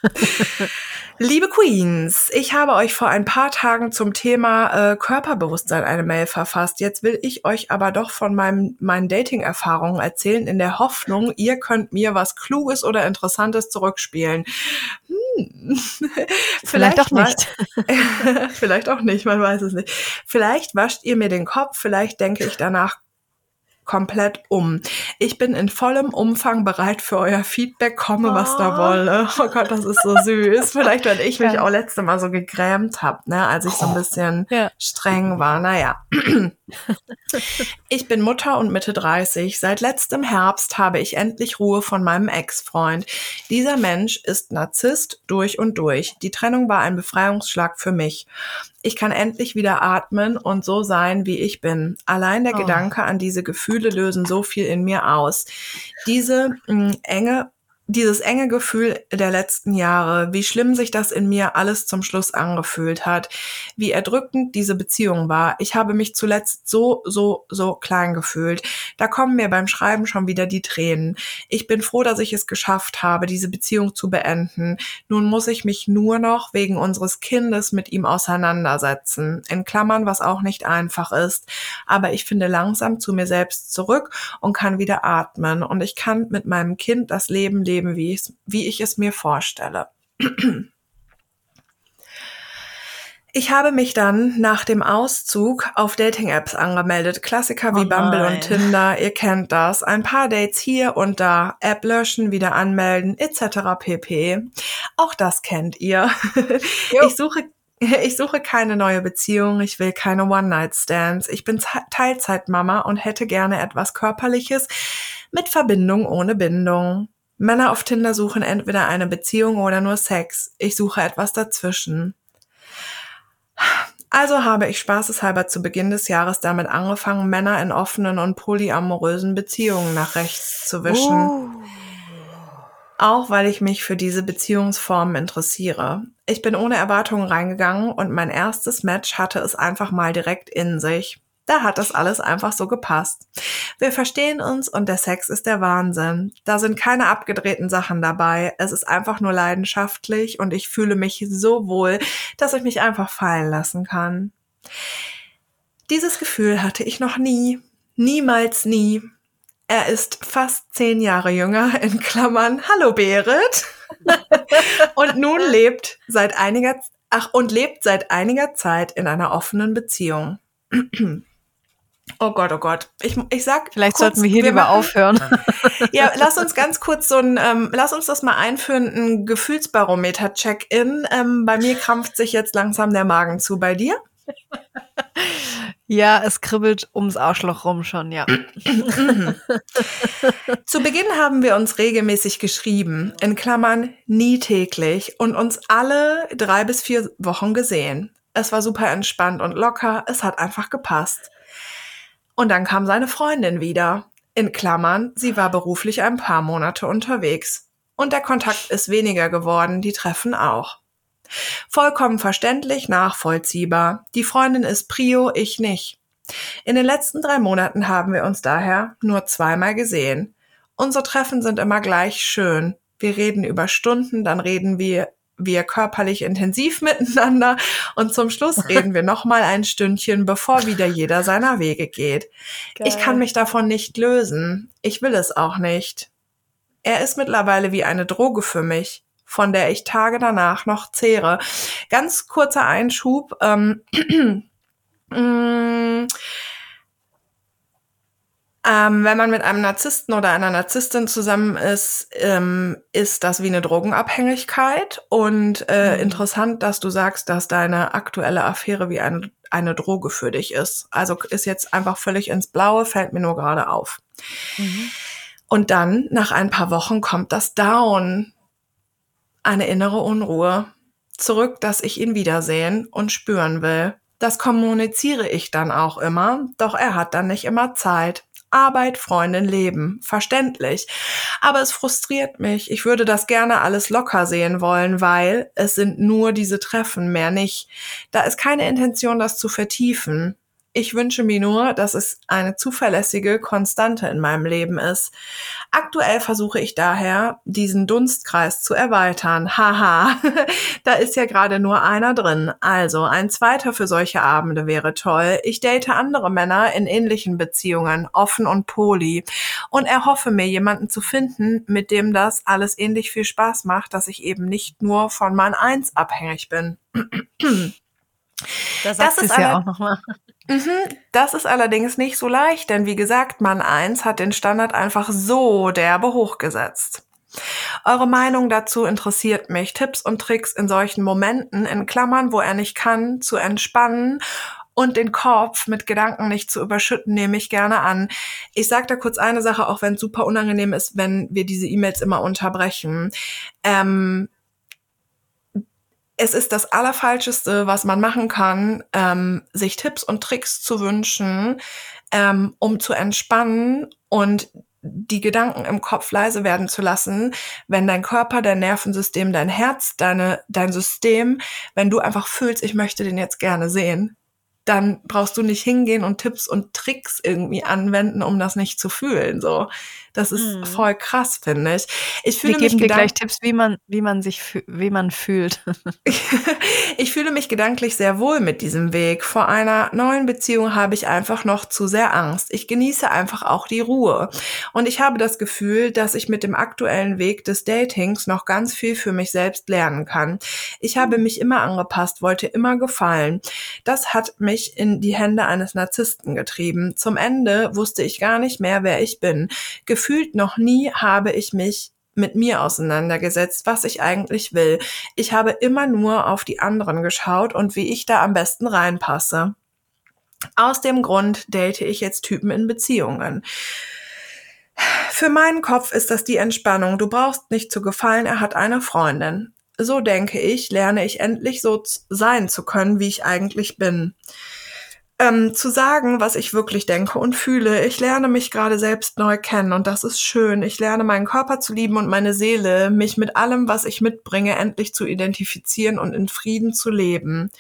Speaker 2: Liebe Queens, ich habe euch vor ein paar Tagen zum Thema äh, Körperbewusstsein eine Mail verfasst. Jetzt will ich euch aber doch von meinem, meinen Dating-Erfahrungen erzählen, in der Hoffnung, ihr könnt mir was Kluges oder Interessantes zurückspielen. Hm.
Speaker 1: vielleicht, vielleicht auch nicht.
Speaker 2: vielleicht auch nicht, man weiß es nicht. Vielleicht wascht ihr mir den Kopf, vielleicht denke ich danach komplett um. Ich bin in vollem Umfang bereit für euer Feedback, komme, was da oh. wolle. Oh Gott, das ist so süß. Vielleicht, weil ich mich ja. auch letzte Mal so gegrämt habe, ne, als ich so ein oh. bisschen ja. streng war. Naja. Ich bin Mutter und Mitte 30. Seit letztem Herbst habe ich endlich Ruhe von meinem Ex-Freund. Dieser Mensch ist Narzisst durch und durch. Die Trennung war ein Befreiungsschlag für mich. Ich kann endlich wieder atmen und so sein, wie ich bin. Allein der oh. Gedanke an diese Gefühle lösen so viel in mir aus. Diese mh, mm, enge dieses enge Gefühl der letzten Jahre, wie schlimm sich das in mir alles zum Schluss angefühlt hat, wie erdrückend diese Beziehung war. Ich habe mich zuletzt so, so, so klein gefühlt. Da kommen mir beim Schreiben schon wieder die Tränen. Ich bin froh, dass ich es geschafft habe, diese Beziehung zu beenden. Nun muss ich mich nur noch wegen unseres Kindes mit ihm auseinandersetzen. In Klammern, was auch nicht einfach ist. Aber ich finde langsam zu mir selbst zurück und kann wieder atmen. Und ich kann mit meinem Kind das Leben leben leben, wie, ich, wie ich es mir vorstelle. Ich habe mich dann nach dem Auszug auf Dating-Apps angemeldet. Klassiker wie oh Bumble und Tinder, ihr kennt das. Ein paar Dates hier und da, App löschen, wieder anmelden, etc. pp. Auch das kennt ihr. Ich suche ich suche keine neue Beziehung, ich will keine One-Night-Stands. Ich bin Teilzeitmama und hätte gerne etwas Körperliches mit Verbindung ohne Bindung. Männer auf Tinder suchen entweder eine Beziehung oder nur Sex. Ich suche etwas dazwischen. Also habe ich spaßeshalber zu Beginn des Jahres damit angefangen, Männer in offenen und polyamorösen Beziehungen nach rechts zu wischen. Uh. Auch weil ich mich für diese Beziehungsformen interessiere. Ich bin ohne Erwartungen reingegangen und mein erstes Match hatte es einfach mal direkt in sich. Da hat das alles einfach so gepasst. Wir verstehen uns und der Sex ist der Wahnsinn. Da sind keine abgedrehten Sachen dabei. Es ist einfach nur leidenschaftlich und ich fühle mich so wohl, dass ich mich einfach fallen lassen kann. Dieses Gefühl hatte ich noch nie. Niemals nie. Er ist fast zehn Jahre jünger, in Klammern, hallo Berit. und nun lebt seit einiger, ach, und lebt seit einiger Zeit in einer offenen Beziehung. Oh Gott, oh Gott. Ich, ich sag.
Speaker 1: Vielleicht kurz, sollten wir hier wir lieber machen, aufhören.
Speaker 2: Ja, lass uns ganz kurz so ein, ähm, lass uns das mal einführen, ein Gefühlsbarometer-Check-in. Ähm, bei mir krampft sich jetzt langsam der Magen zu. Bei dir?
Speaker 1: Ja, es kribbelt ums Arschloch rum schon, ja.
Speaker 2: Zu Beginn haben wir uns regelmäßig geschrieben, in Klammern nie täglich, und uns alle drei bis vier Wochen gesehen. Es war super entspannt und locker, es hat einfach gepasst. Und dann kam seine Freundin wieder. In Klammern, sie war beruflich ein paar Monate unterwegs. Und der Kontakt ist weniger geworden, die Treffen auch. Vollkommen verständlich, nachvollziehbar. Die Freundin ist Prio, ich nicht. In den letzten drei Monaten haben wir uns daher nur zweimal gesehen. Unsere Treffen sind immer gleich schön. Wir reden über Stunden, dann reden wir wir körperlich intensiv miteinander und zum Schluss reden wir noch mal ein Stündchen, bevor wieder jeder seiner Wege geht. Geil. Ich kann mich davon nicht lösen. Ich will es auch nicht. Er ist mittlerweile wie eine Droge für mich, von der ich Tage danach noch zehre. Ganz kurzer Einschub. Ähm, mm, ähm, wenn man mit einem Narzissten oder einer Narzisstin zusammen ist, ähm, ist das wie eine Drogenabhängigkeit. Und äh, mhm. interessant, dass du sagst, dass deine aktuelle Affäre wie eine eine Droge für dich ist. Also ist jetzt einfach völlig ins Blaue, fällt mir nur gerade auf. Mhm. Und dann, nach ein paar Wochen, kommt das Down. Eine innere Unruhe. Zurück, dass ich ihn wiedersehen und spüren will. Das kommuniziere ich dann auch immer, doch er hat dann nicht immer Zeit. Arbeit, Freundin, Leben. Verständlich. Aber es frustriert mich. Ich würde das gerne alles locker sehen wollen, weil es sind nur diese Treffen, mehr nicht. Da ist keine Intention, das zu vertiefen. Ich wünsche mir nur, dass es eine zuverlässige Konstante in meinem Leben ist. Aktuell versuche ich daher, diesen Dunstkreis zu erweitern. Haha, da ist ja gerade nur einer drin. Also ein zweiter für solche Abende wäre toll. Ich date andere Männer in ähnlichen Beziehungen, offen und poli, und erhoffe mir jemanden zu finden, mit dem das alles ähnlich viel Spaß macht, dass ich eben nicht nur von Mann 1 abhängig bin.
Speaker 1: Da das ist ja auch nochmal.
Speaker 2: Mhm, das ist allerdings nicht so leicht, denn wie gesagt, Mann 1 hat den Standard einfach so derbe hochgesetzt. Eure Meinung dazu interessiert mich. Tipps und Tricks in solchen Momenten, in Klammern, wo er nicht kann, zu entspannen und den Kopf mit Gedanken nicht zu überschütten, nehme ich gerne an. Ich sage da kurz eine Sache, auch wenn es super unangenehm ist, wenn wir diese E-Mails immer unterbrechen. Ähm, es ist das Allerfalscheste, was man machen kann, ähm, sich Tipps und Tricks zu wünschen, ähm, um zu entspannen und die Gedanken im Kopf leise werden zu lassen, wenn dein Körper, dein Nervensystem, dein Herz, deine, dein System, wenn du einfach fühlst, ich möchte den jetzt gerne sehen, dann brauchst du nicht hingehen und Tipps und Tricks irgendwie anwenden, um das nicht zu fühlen. So, das ist mhm. voll krass, finde ich. Ich
Speaker 1: fühle Wir geben dir gleich Tipps, wie man, wie man sich, wie man fühlt.
Speaker 2: ich fühle mich gedanklich sehr wohl mit diesem Weg. Vor einer neuen Beziehung habe ich einfach noch zu sehr Angst. Ich genieße einfach auch die Ruhe. Und ich habe das Gefühl, dass ich mit dem aktuellen Weg des Datings noch ganz viel für mich selbst lernen kann. Ich habe mich immer angepasst, wollte immer gefallen. Das hat mich in die Hände eines Narzissten getrieben. Zum Ende wusste ich gar nicht mehr, wer ich bin. Gefühl gefühlt noch nie habe ich mich mit mir auseinandergesetzt, was ich eigentlich will. Ich habe immer nur auf die anderen geschaut und wie ich da am besten reinpasse. Aus dem Grund date ich jetzt Typen in Beziehungen. Für meinen Kopf ist das die Entspannung. Du brauchst nicht zu gefallen, er hat eine Freundin. So denke ich, lerne ich endlich so sein zu können, wie ich eigentlich bin ähm, zu sagen, was ich wirklich denke und fühle. Ich lerne mich gerade selbst neu kennen und das ist schön. Ich lerne meinen Körper zu lieben und meine Seele, mich mit allem, was ich mitbringe, endlich zu identifizieren und in Frieden zu leben.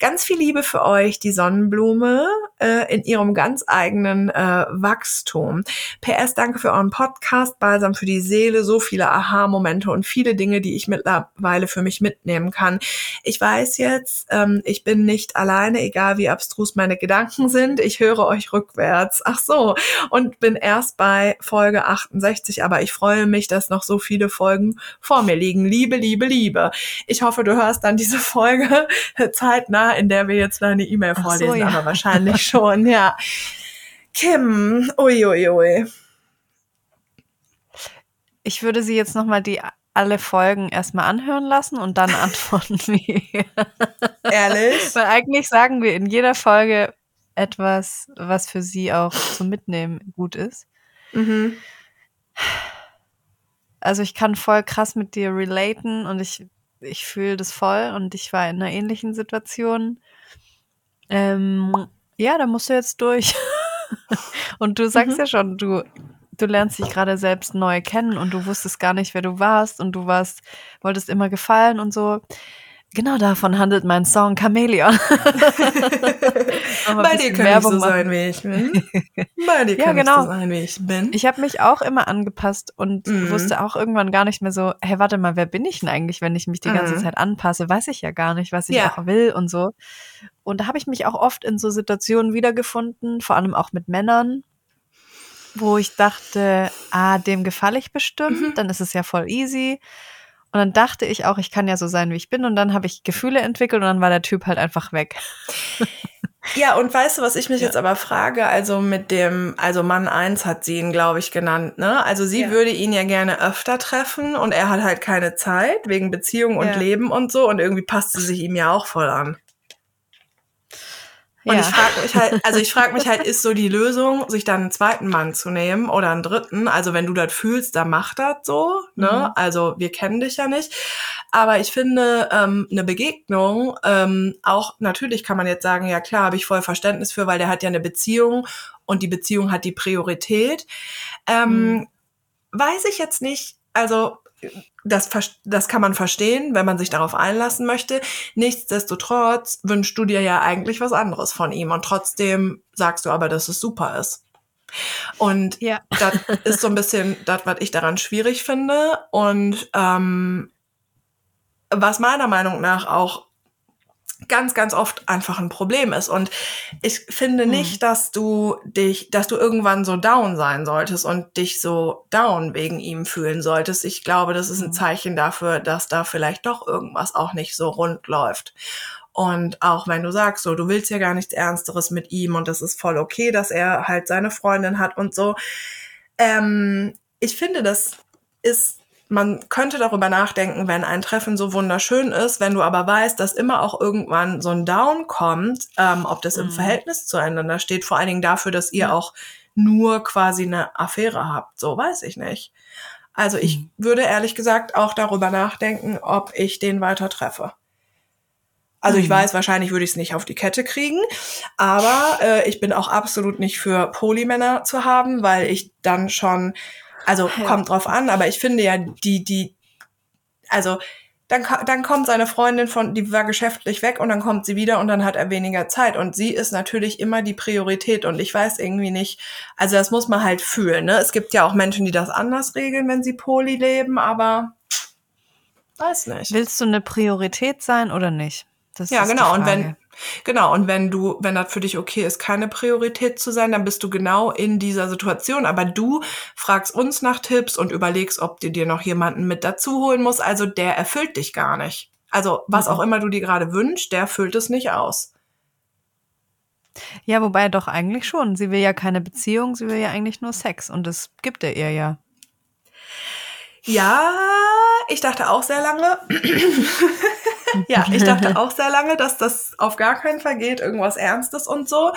Speaker 2: Ganz viel Liebe für euch, die Sonnenblume, äh, in ihrem ganz eigenen äh, Wachstum. PS, danke für euren Podcast, Balsam für die Seele, so viele Aha-Momente und viele Dinge, die ich mittlerweile für mich mitnehmen kann. Ich weiß jetzt, ähm, ich bin nicht alleine, egal wie abstrus meine meine Gedanken sind. Ich höre euch rückwärts. Ach so. Und bin erst bei Folge 68, aber ich freue mich, dass noch so viele Folgen vor mir liegen. Liebe, liebe, liebe. Ich hoffe, du hörst dann diese Folge zeitnah, in der wir jetzt deine E-Mail vorlesen, so, ja. aber wahrscheinlich schon, ja. Kim, uiuiui. Ui, ui.
Speaker 1: Ich würde sie jetzt nochmal die alle Folgen erstmal anhören lassen und dann antworten wir.
Speaker 2: Ehrlich?
Speaker 1: Weil eigentlich sagen wir in jeder Folge etwas, was für sie auch zum Mitnehmen gut ist. Mhm. Also ich kann voll krass mit dir relaten und ich, ich fühle das voll und ich war in einer ähnlichen Situation. Ähm, ja, da musst du jetzt durch. und du sagst mhm. ja schon, du du lernst dich gerade selbst neu kennen und du wusstest gar nicht, wer du warst und du warst, wolltest immer gefallen und so. Genau davon handelt mein Song Chameleon.
Speaker 2: Bei dir kann Werbung ich so sein, wie ich bin. Bei dir kann ja, genau. ich so sein, wie ich bin.
Speaker 1: Ich habe mich auch immer angepasst und mhm. wusste auch irgendwann gar nicht mehr so, hey, warte mal, wer bin ich denn eigentlich, wenn ich mich die ganze mhm. Zeit anpasse? Weiß ich ja gar nicht, was ich ja. auch will und so. Und da habe ich mich auch oft in so Situationen wiedergefunden, vor allem auch mit Männern, wo ich dachte, ah, dem gefalle ich bestimmt, mhm. dann ist es ja voll easy. Und dann dachte ich auch, ich kann ja so sein, wie ich bin. Und dann habe ich Gefühle entwickelt und dann war der Typ halt einfach weg.
Speaker 2: Ja, und weißt du, was ich mich ja. jetzt aber frage? Also mit dem, also Mann 1 hat sie ihn, glaube ich, genannt, ne? Also sie ja. würde ihn ja gerne öfter treffen und er hat halt keine Zeit wegen Beziehung und ja. Leben und so und irgendwie passt sie sich ihm ja auch voll an. Und ja. ich frage mich halt, also ich frage mich halt, ist so die Lösung, sich dann einen zweiten Mann zu nehmen oder einen dritten? Also wenn du das fühlst, dann mach das so. Ne? Mhm. Also wir kennen dich ja nicht. Aber ich finde, ähm, eine Begegnung, ähm, auch natürlich kann man jetzt sagen, ja klar, habe ich voll Verständnis für, weil der hat ja eine Beziehung und die Beziehung hat die Priorität. Ähm, mhm. Weiß ich jetzt nicht, also das, das kann man verstehen, wenn man sich darauf einlassen möchte. Nichtsdestotrotz wünschst du dir ja eigentlich was anderes von ihm und trotzdem sagst du aber, dass es super ist. Und ja. das ist so ein bisschen das, was ich daran schwierig finde und ähm, was meiner Meinung nach auch ganz, ganz oft einfach ein Problem ist. Und ich finde hm. nicht, dass du dich, dass du irgendwann so down sein solltest und dich so down wegen ihm fühlen solltest. Ich glaube, das ist ein hm. Zeichen dafür, dass da vielleicht doch irgendwas auch nicht so rund läuft. Und auch wenn du sagst, so, du willst ja gar nichts Ernsteres mit ihm und das ist voll okay, dass er halt seine Freundin hat und so. Ähm, ich finde, das ist man könnte darüber nachdenken, wenn ein Treffen so wunderschön ist, wenn du aber weißt, dass immer auch irgendwann so ein Down kommt, ähm, ob das im mhm. Verhältnis zueinander steht, vor allen Dingen dafür, dass ihr auch nur quasi eine Affäre habt, so weiß ich nicht. Also ich mhm. würde ehrlich gesagt auch darüber nachdenken, ob ich den weiter treffe. Also ich mhm. weiß, wahrscheinlich würde ich es nicht auf die Kette kriegen, aber äh, ich bin auch absolut nicht für Polymänner zu haben, weil ich dann schon also ja. kommt drauf an, aber ich finde ja, die, die, also dann, dann kommt seine Freundin von, die war geschäftlich weg und dann kommt sie wieder und dann hat er weniger Zeit. Und sie ist natürlich immer die Priorität und ich weiß irgendwie nicht, also das muss man halt fühlen. Ne? Es gibt ja auch Menschen, die das anders regeln, wenn sie Poli leben, aber weiß nicht.
Speaker 1: Willst du eine Priorität sein oder nicht?
Speaker 2: Das ja, genau. Und wenn, Genau, und wenn du, wenn das für dich okay ist, keine Priorität zu sein, dann bist du genau in dieser Situation. Aber du fragst uns nach Tipps und überlegst, ob du dir noch jemanden mit dazu holen musst. Also der erfüllt dich gar nicht. Also was mhm. auch immer du dir gerade wünschst, der füllt es nicht aus.
Speaker 1: Ja, wobei doch eigentlich schon. Sie will ja keine Beziehung, sie will ja eigentlich nur Sex. Und das gibt er ihr ja.
Speaker 2: Ja, ich dachte auch sehr lange. ja, ich dachte auch sehr lange, dass das auf gar keinen Fall geht, irgendwas Ernstes und so.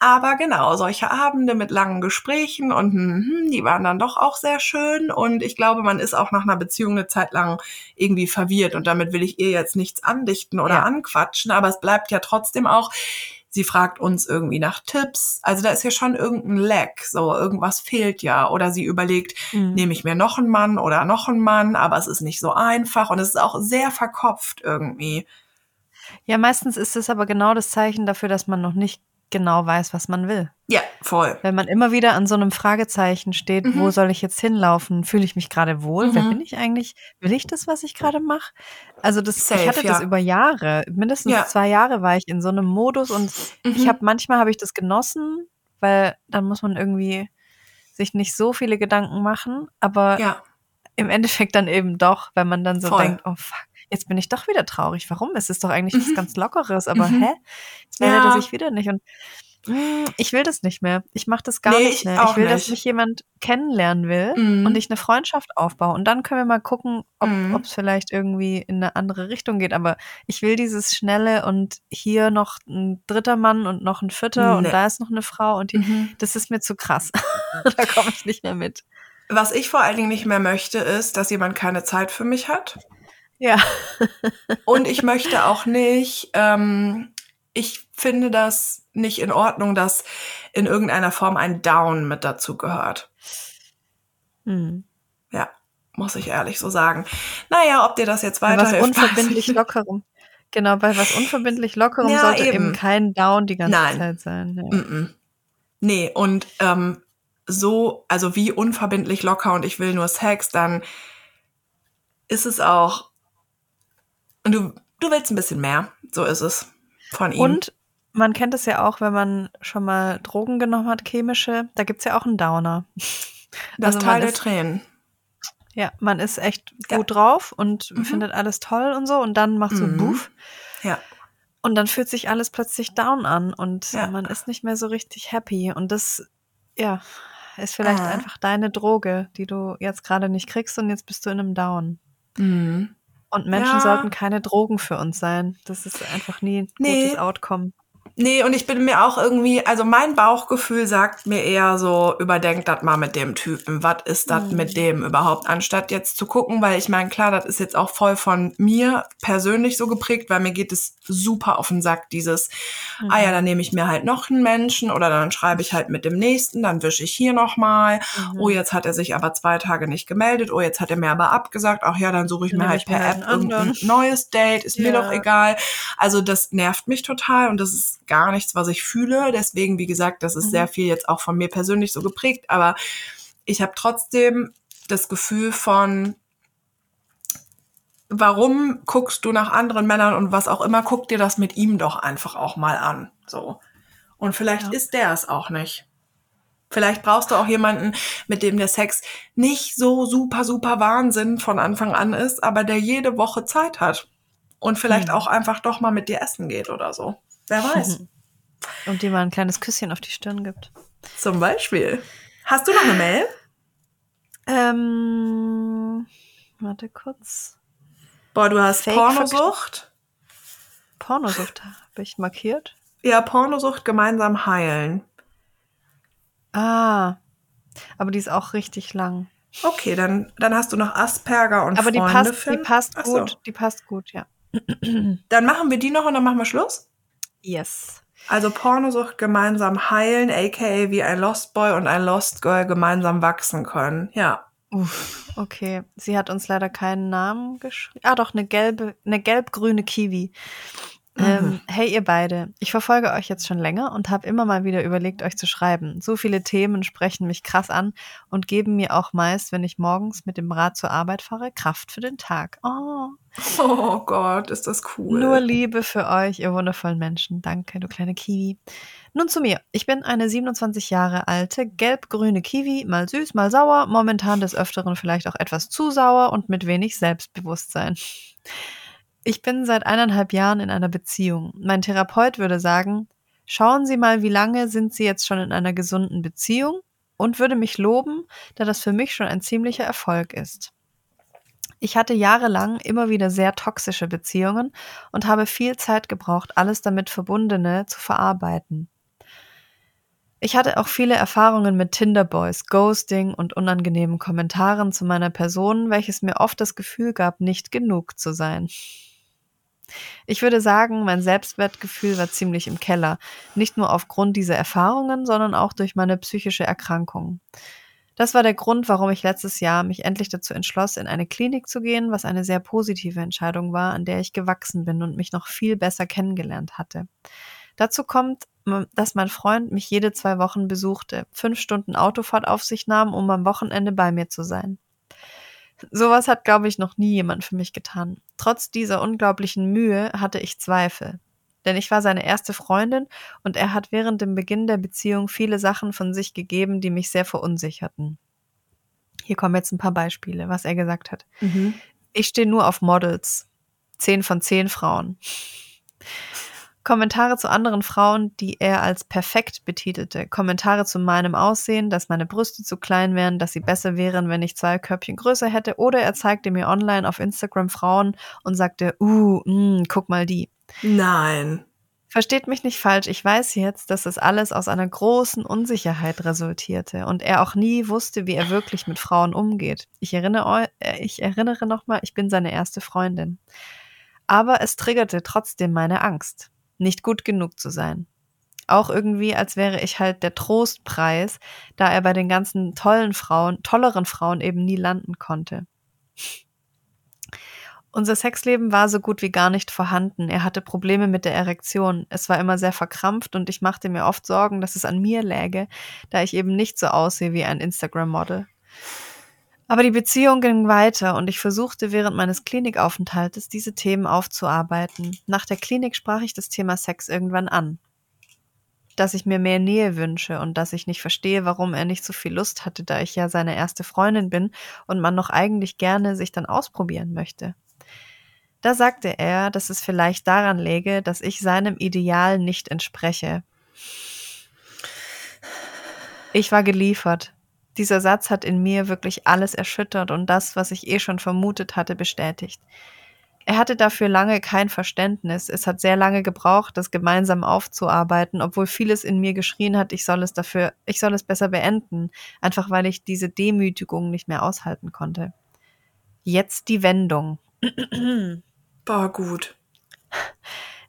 Speaker 2: Aber genau, solche Abende mit langen Gesprächen und hm, die waren dann doch auch sehr schön. Und ich glaube, man ist auch nach einer Beziehung eine Zeit lang irgendwie verwirrt. Und damit will ich ihr jetzt nichts andichten oder ja. anquatschen. Aber es bleibt ja trotzdem auch, sie fragt uns irgendwie nach Tipps. Also da ist ja schon irgendein Lack, so irgendwas fehlt ja. Oder sie überlegt, mhm. nehme ich mir noch einen Mann oder noch einen Mann, aber es ist nicht so einfach und es ist auch sehr verkopft irgendwie.
Speaker 1: Ja, meistens ist es aber genau das Zeichen dafür, dass man noch nicht genau weiß, was man will.
Speaker 2: Ja, voll.
Speaker 1: Wenn man immer wieder an so einem Fragezeichen steht, mhm. wo soll ich jetzt hinlaufen? Fühle ich mich gerade wohl? Mhm. Wer bin ich eigentlich? Will ich das, was ich gerade mache? Also das, Safe, ich hatte ja. das über Jahre, mindestens ja. zwei Jahre war ich in so einem Modus und mhm. ich habe manchmal habe ich das genossen, weil dann muss man irgendwie sich nicht so viele Gedanken machen, aber ja. im Endeffekt dann eben doch, wenn man dann so voll. denkt, oh fuck, jetzt bin ich doch wieder traurig. Warum? Es ist doch eigentlich mhm. was ganz Lockeres, aber mhm. hä? Jetzt meldet ja. er sich wieder nicht. Und hm, ich will das nicht mehr. Ich mache das gar nee, nicht mehr. Ich, ich will, nicht. dass mich jemand kennenlernen will mm. und ich eine Freundschaft aufbaue. Und dann können wir mal gucken, ob es vielleicht irgendwie in eine andere Richtung geht. Aber ich will dieses schnelle und hier noch ein dritter Mann und noch ein vierter nee. und da ist noch eine Frau und die, mhm. das ist mir zu krass. da komme ich nicht mehr mit.
Speaker 2: Was ich vor allen Dingen nicht mehr möchte, ist, dass jemand keine Zeit für mich hat.
Speaker 1: Ja.
Speaker 2: und ich möchte auch nicht, ähm, ich finde das nicht in Ordnung, dass in irgendeiner Form ein Down mit dazu gehört. Hm. Ja, muss ich ehrlich so sagen. Naja, ob dir das jetzt weiterhilft.
Speaker 1: Was unverbindlich lockerem. Genau, bei was unverbindlich lockerem ja, sollte eben. eben. kein Down die ganze Nein. Zeit sein. Ja. Mm
Speaker 2: -mm. Nee, und ähm, so, also wie unverbindlich locker und ich will nur Sex, dann ist es auch und du, du willst ein bisschen mehr. So ist es von ihm.
Speaker 1: Und man kennt es ja auch, wenn man schon mal Drogen genommen hat, chemische, da gibt es ja auch einen Downer.
Speaker 2: Das also Teil der Tränen.
Speaker 1: Ja, man ist echt gut ja. drauf und mhm. findet alles toll und so und dann macht so mhm. Buff.
Speaker 2: Ja.
Speaker 1: Und dann fühlt sich alles plötzlich down an und ja. man ist nicht mehr so richtig happy. Und das, ja, ist vielleicht ah. einfach deine Droge, die du jetzt gerade nicht kriegst und jetzt bist du in einem Down. Mhm. Und Menschen ja. sollten keine Drogen für uns sein. Das ist einfach nie ein nee. gutes Outcome.
Speaker 2: Nee, und ich bin mir auch irgendwie, also mein Bauchgefühl sagt mir eher so, überdenkt das mal mit dem Typen. Was ist das mhm. mit dem überhaupt? Anstatt jetzt zu gucken, weil ich meine, klar, das ist jetzt auch voll von mir persönlich so geprägt, weil mir geht es super auf den Sack, dieses, mhm. ah ja, dann nehme ich mir halt noch einen Menschen oder dann schreibe ich halt mit dem nächsten, dann wische ich hier nochmal. Mhm. Oh, jetzt hat er sich aber zwei Tage nicht gemeldet. Oh, jetzt hat er mir aber abgesagt. Ach ja, dann suche ich dann mir halt per halt App irgendein neues Date. Ist ja. mir doch egal. Also das nervt mich total und das ist gar nichts, was ich fühle. Deswegen, wie gesagt, das ist mhm. sehr viel jetzt auch von mir persönlich so geprägt. Aber ich habe trotzdem das Gefühl von, warum guckst du nach anderen Männern und was auch immer, guck dir das mit ihm doch einfach auch mal an. So. Und vielleicht ja. ist der es auch nicht. Vielleicht brauchst du auch jemanden, mit dem der Sex nicht so super, super Wahnsinn von Anfang an ist, aber der jede Woche Zeit hat. Und vielleicht mhm. auch einfach doch mal mit dir essen geht oder so. Wer weiß.
Speaker 1: Und dir mal ein kleines Küsschen auf die Stirn gibt.
Speaker 2: Zum Beispiel. Hast du noch eine Mail?
Speaker 1: Ähm, warte kurz.
Speaker 2: Boah, du hast Fake Pornosucht.
Speaker 1: Pornosucht habe ich markiert.
Speaker 2: Ja, Pornosucht gemeinsam heilen.
Speaker 1: Ah, aber die ist auch richtig lang.
Speaker 2: Okay, dann, dann hast du noch Asperger und
Speaker 1: aber
Speaker 2: Freunde
Speaker 1: die passt, die passt gut, die passt gut, ja.
Speaker 2: Dann machen wir die noch und dann machen wir Schluss.
Speaker 1: Yes.
Speaker 2: Also Pornosucht gemeinsam heilen, aka wie ein Lost Boy und ein Lost Girl gemeinsam wachsen können. Ja.
Speaker 1: Uff, okay. Sie hat uns leider keinen Namen geschrieben. Ah, doch, eine gelbe, eine gelb-grüne Kiwi. Ähm, mhm. hey ihr beide, ich verfolge euch jetzt schon länger und habe immer mal wieder überlegt, euch zu schreiben. So viele Themen sprechen mich krass an und geben mir auch meist, wenn ich morgens mit dem Rad zur Arbeit fahre, Kraft für den Tag. Oh.
Speaker 2: Oh Gott, ist das cool.
Speaker 1: Nur Liebe für euch, ihr wundervollen Menschen. Danke, du kleine Kiwi. Nun zu mir. Ich bin eine 27 Jahre alte, gelb-grüne Kiwi, mal süß, mal sauer, momentan des Öfteren vielleicht auch etwas zu sauer und mit wenig Selbstbewusstsein. Ich bin seit eineinhalb Jahren in einer Beziehung. Mein Therapeut würde sagen, schauen Sie mal, wie lange sind Sie jetzt schon in einer gesunden Beziehung und würde mich loben, da das für mich schon ein ziemlicher Erfolg ist. Ich hatte jahrelang immer wieder sehr toxische Beziehungen und habe viel Zeit gebraucht, alles damit Verbundene zu verarbeiten. Ich hatte auch viele Erfahrungen mit Tinderboys, Ghosting und unangenehmen Kommentaren zu meiner Person, welches mir oft das Gefühl gab, nicht genug zu sein. Ich würde sagen, mein Selbstwertgefühl war ziemlich im Keller, nicht nur aufgrund dieser Erfahrungen, sondern auch durch meine psychische Erkrankung. Das war der Grund, warum ich letztes Jahr mich endlich dazu entschloss, in eine Klinik zu gehen, was eine sehr positive Entscheidung war, an der ich gewachsen bin und mich noch viel besser kennengelernt hatte. Dazu kommt, dass mein Freund mich jede zwei Wochen besuchte, fünf Stunden Autofahrt auf sich nahm, um am Wochenende bei mir zu sein. Sowas hat, glaube ich, noch nie jemand für mich getan. Trotz dieser unglaublichen Mühe hatte ich Zweifel. Denn ich war seine erste Freundin und er hat während dem Beginn der Beziehung viele Sachen von sich gegeben, die mich sehr verunsicherten. Hier kommen jetzt ein paar Beispiele, was er gesagt hat. Mhm. Ich stehe nur auf Models. Zehn von zehn Frauen. Kommentare zu anderen Frauen, die er als perfekt betitelte. Kommentare zu meinem Aussehen, dass meine Brüste zu klein wären, dass sie besser wären, wenn ich zwei Körbchen größer hätte. Oder er zeigte mir online auf Instagram Frauen und sagte, uh, mh, mm, guck mal die.
Speaker 2: Nein.
Speaker 1: Versteht mich nicht falsch, ich weiß jetzt, dass es alles aus einer großen Unsicherheit resultierte und er auch nie wusste, wie er wirklich mit Frauen umgeht. Ich erinnere, äh, ich erinnere nochmal, ich bin seine erste Freundin. Aber es triggerte trotzdem meine Angst nicht gut genug zu sein. Auch irgendwie, als wäre ich halt der Trostpreis, da er bei den ganzen tollen Frauen, tolleren Frauen eben nie landen konnte. Unser Sexleben war so gut wie gar nicht vorhanden. Er hatte Probleme mit der Erektion. Es war immer sehr verkrampft und ich machte mir oft Sorgen, dass es an mir läge, da ich eben nicht so aussehe wie ein Instagram-Model. Aber die Beziehung ging weiter und ich versuchte während meines Klinikaufenthaltes diese Themen aufzuarbeiten. Nach der Klinik sprach ich das Thema Sex irgendwann an. Dass ich mir mehr Nähe wünsche und dass ich nicht verstehe, warum er nicht so viel Lust hatte, da ich ja seine erste Freundin bin und man noch eigentlich gerne sich dann ausprobieren möchte. Da sagte er, dass es vielleicht daran läge, dass ich seinem Ideal nicht entspreche. Ich war geliefert. Dieser Satz hat in mir wirklich alles erschüttert und das, was ich eh schon vermutet hatte, bestätigt. Er hatte dafür lange kein Verständnis. Es hat sehr lange gebraucht, das gemeinsam aufzuarbeiten, obwohl vieles in mir geschrien hat, ich soll es dafür, ich soll es besser beenden, einfach weil ich diese Demütigung nicht mehr aushalten konnte. Jetzt die Wendung.
Speaker 2: War gut.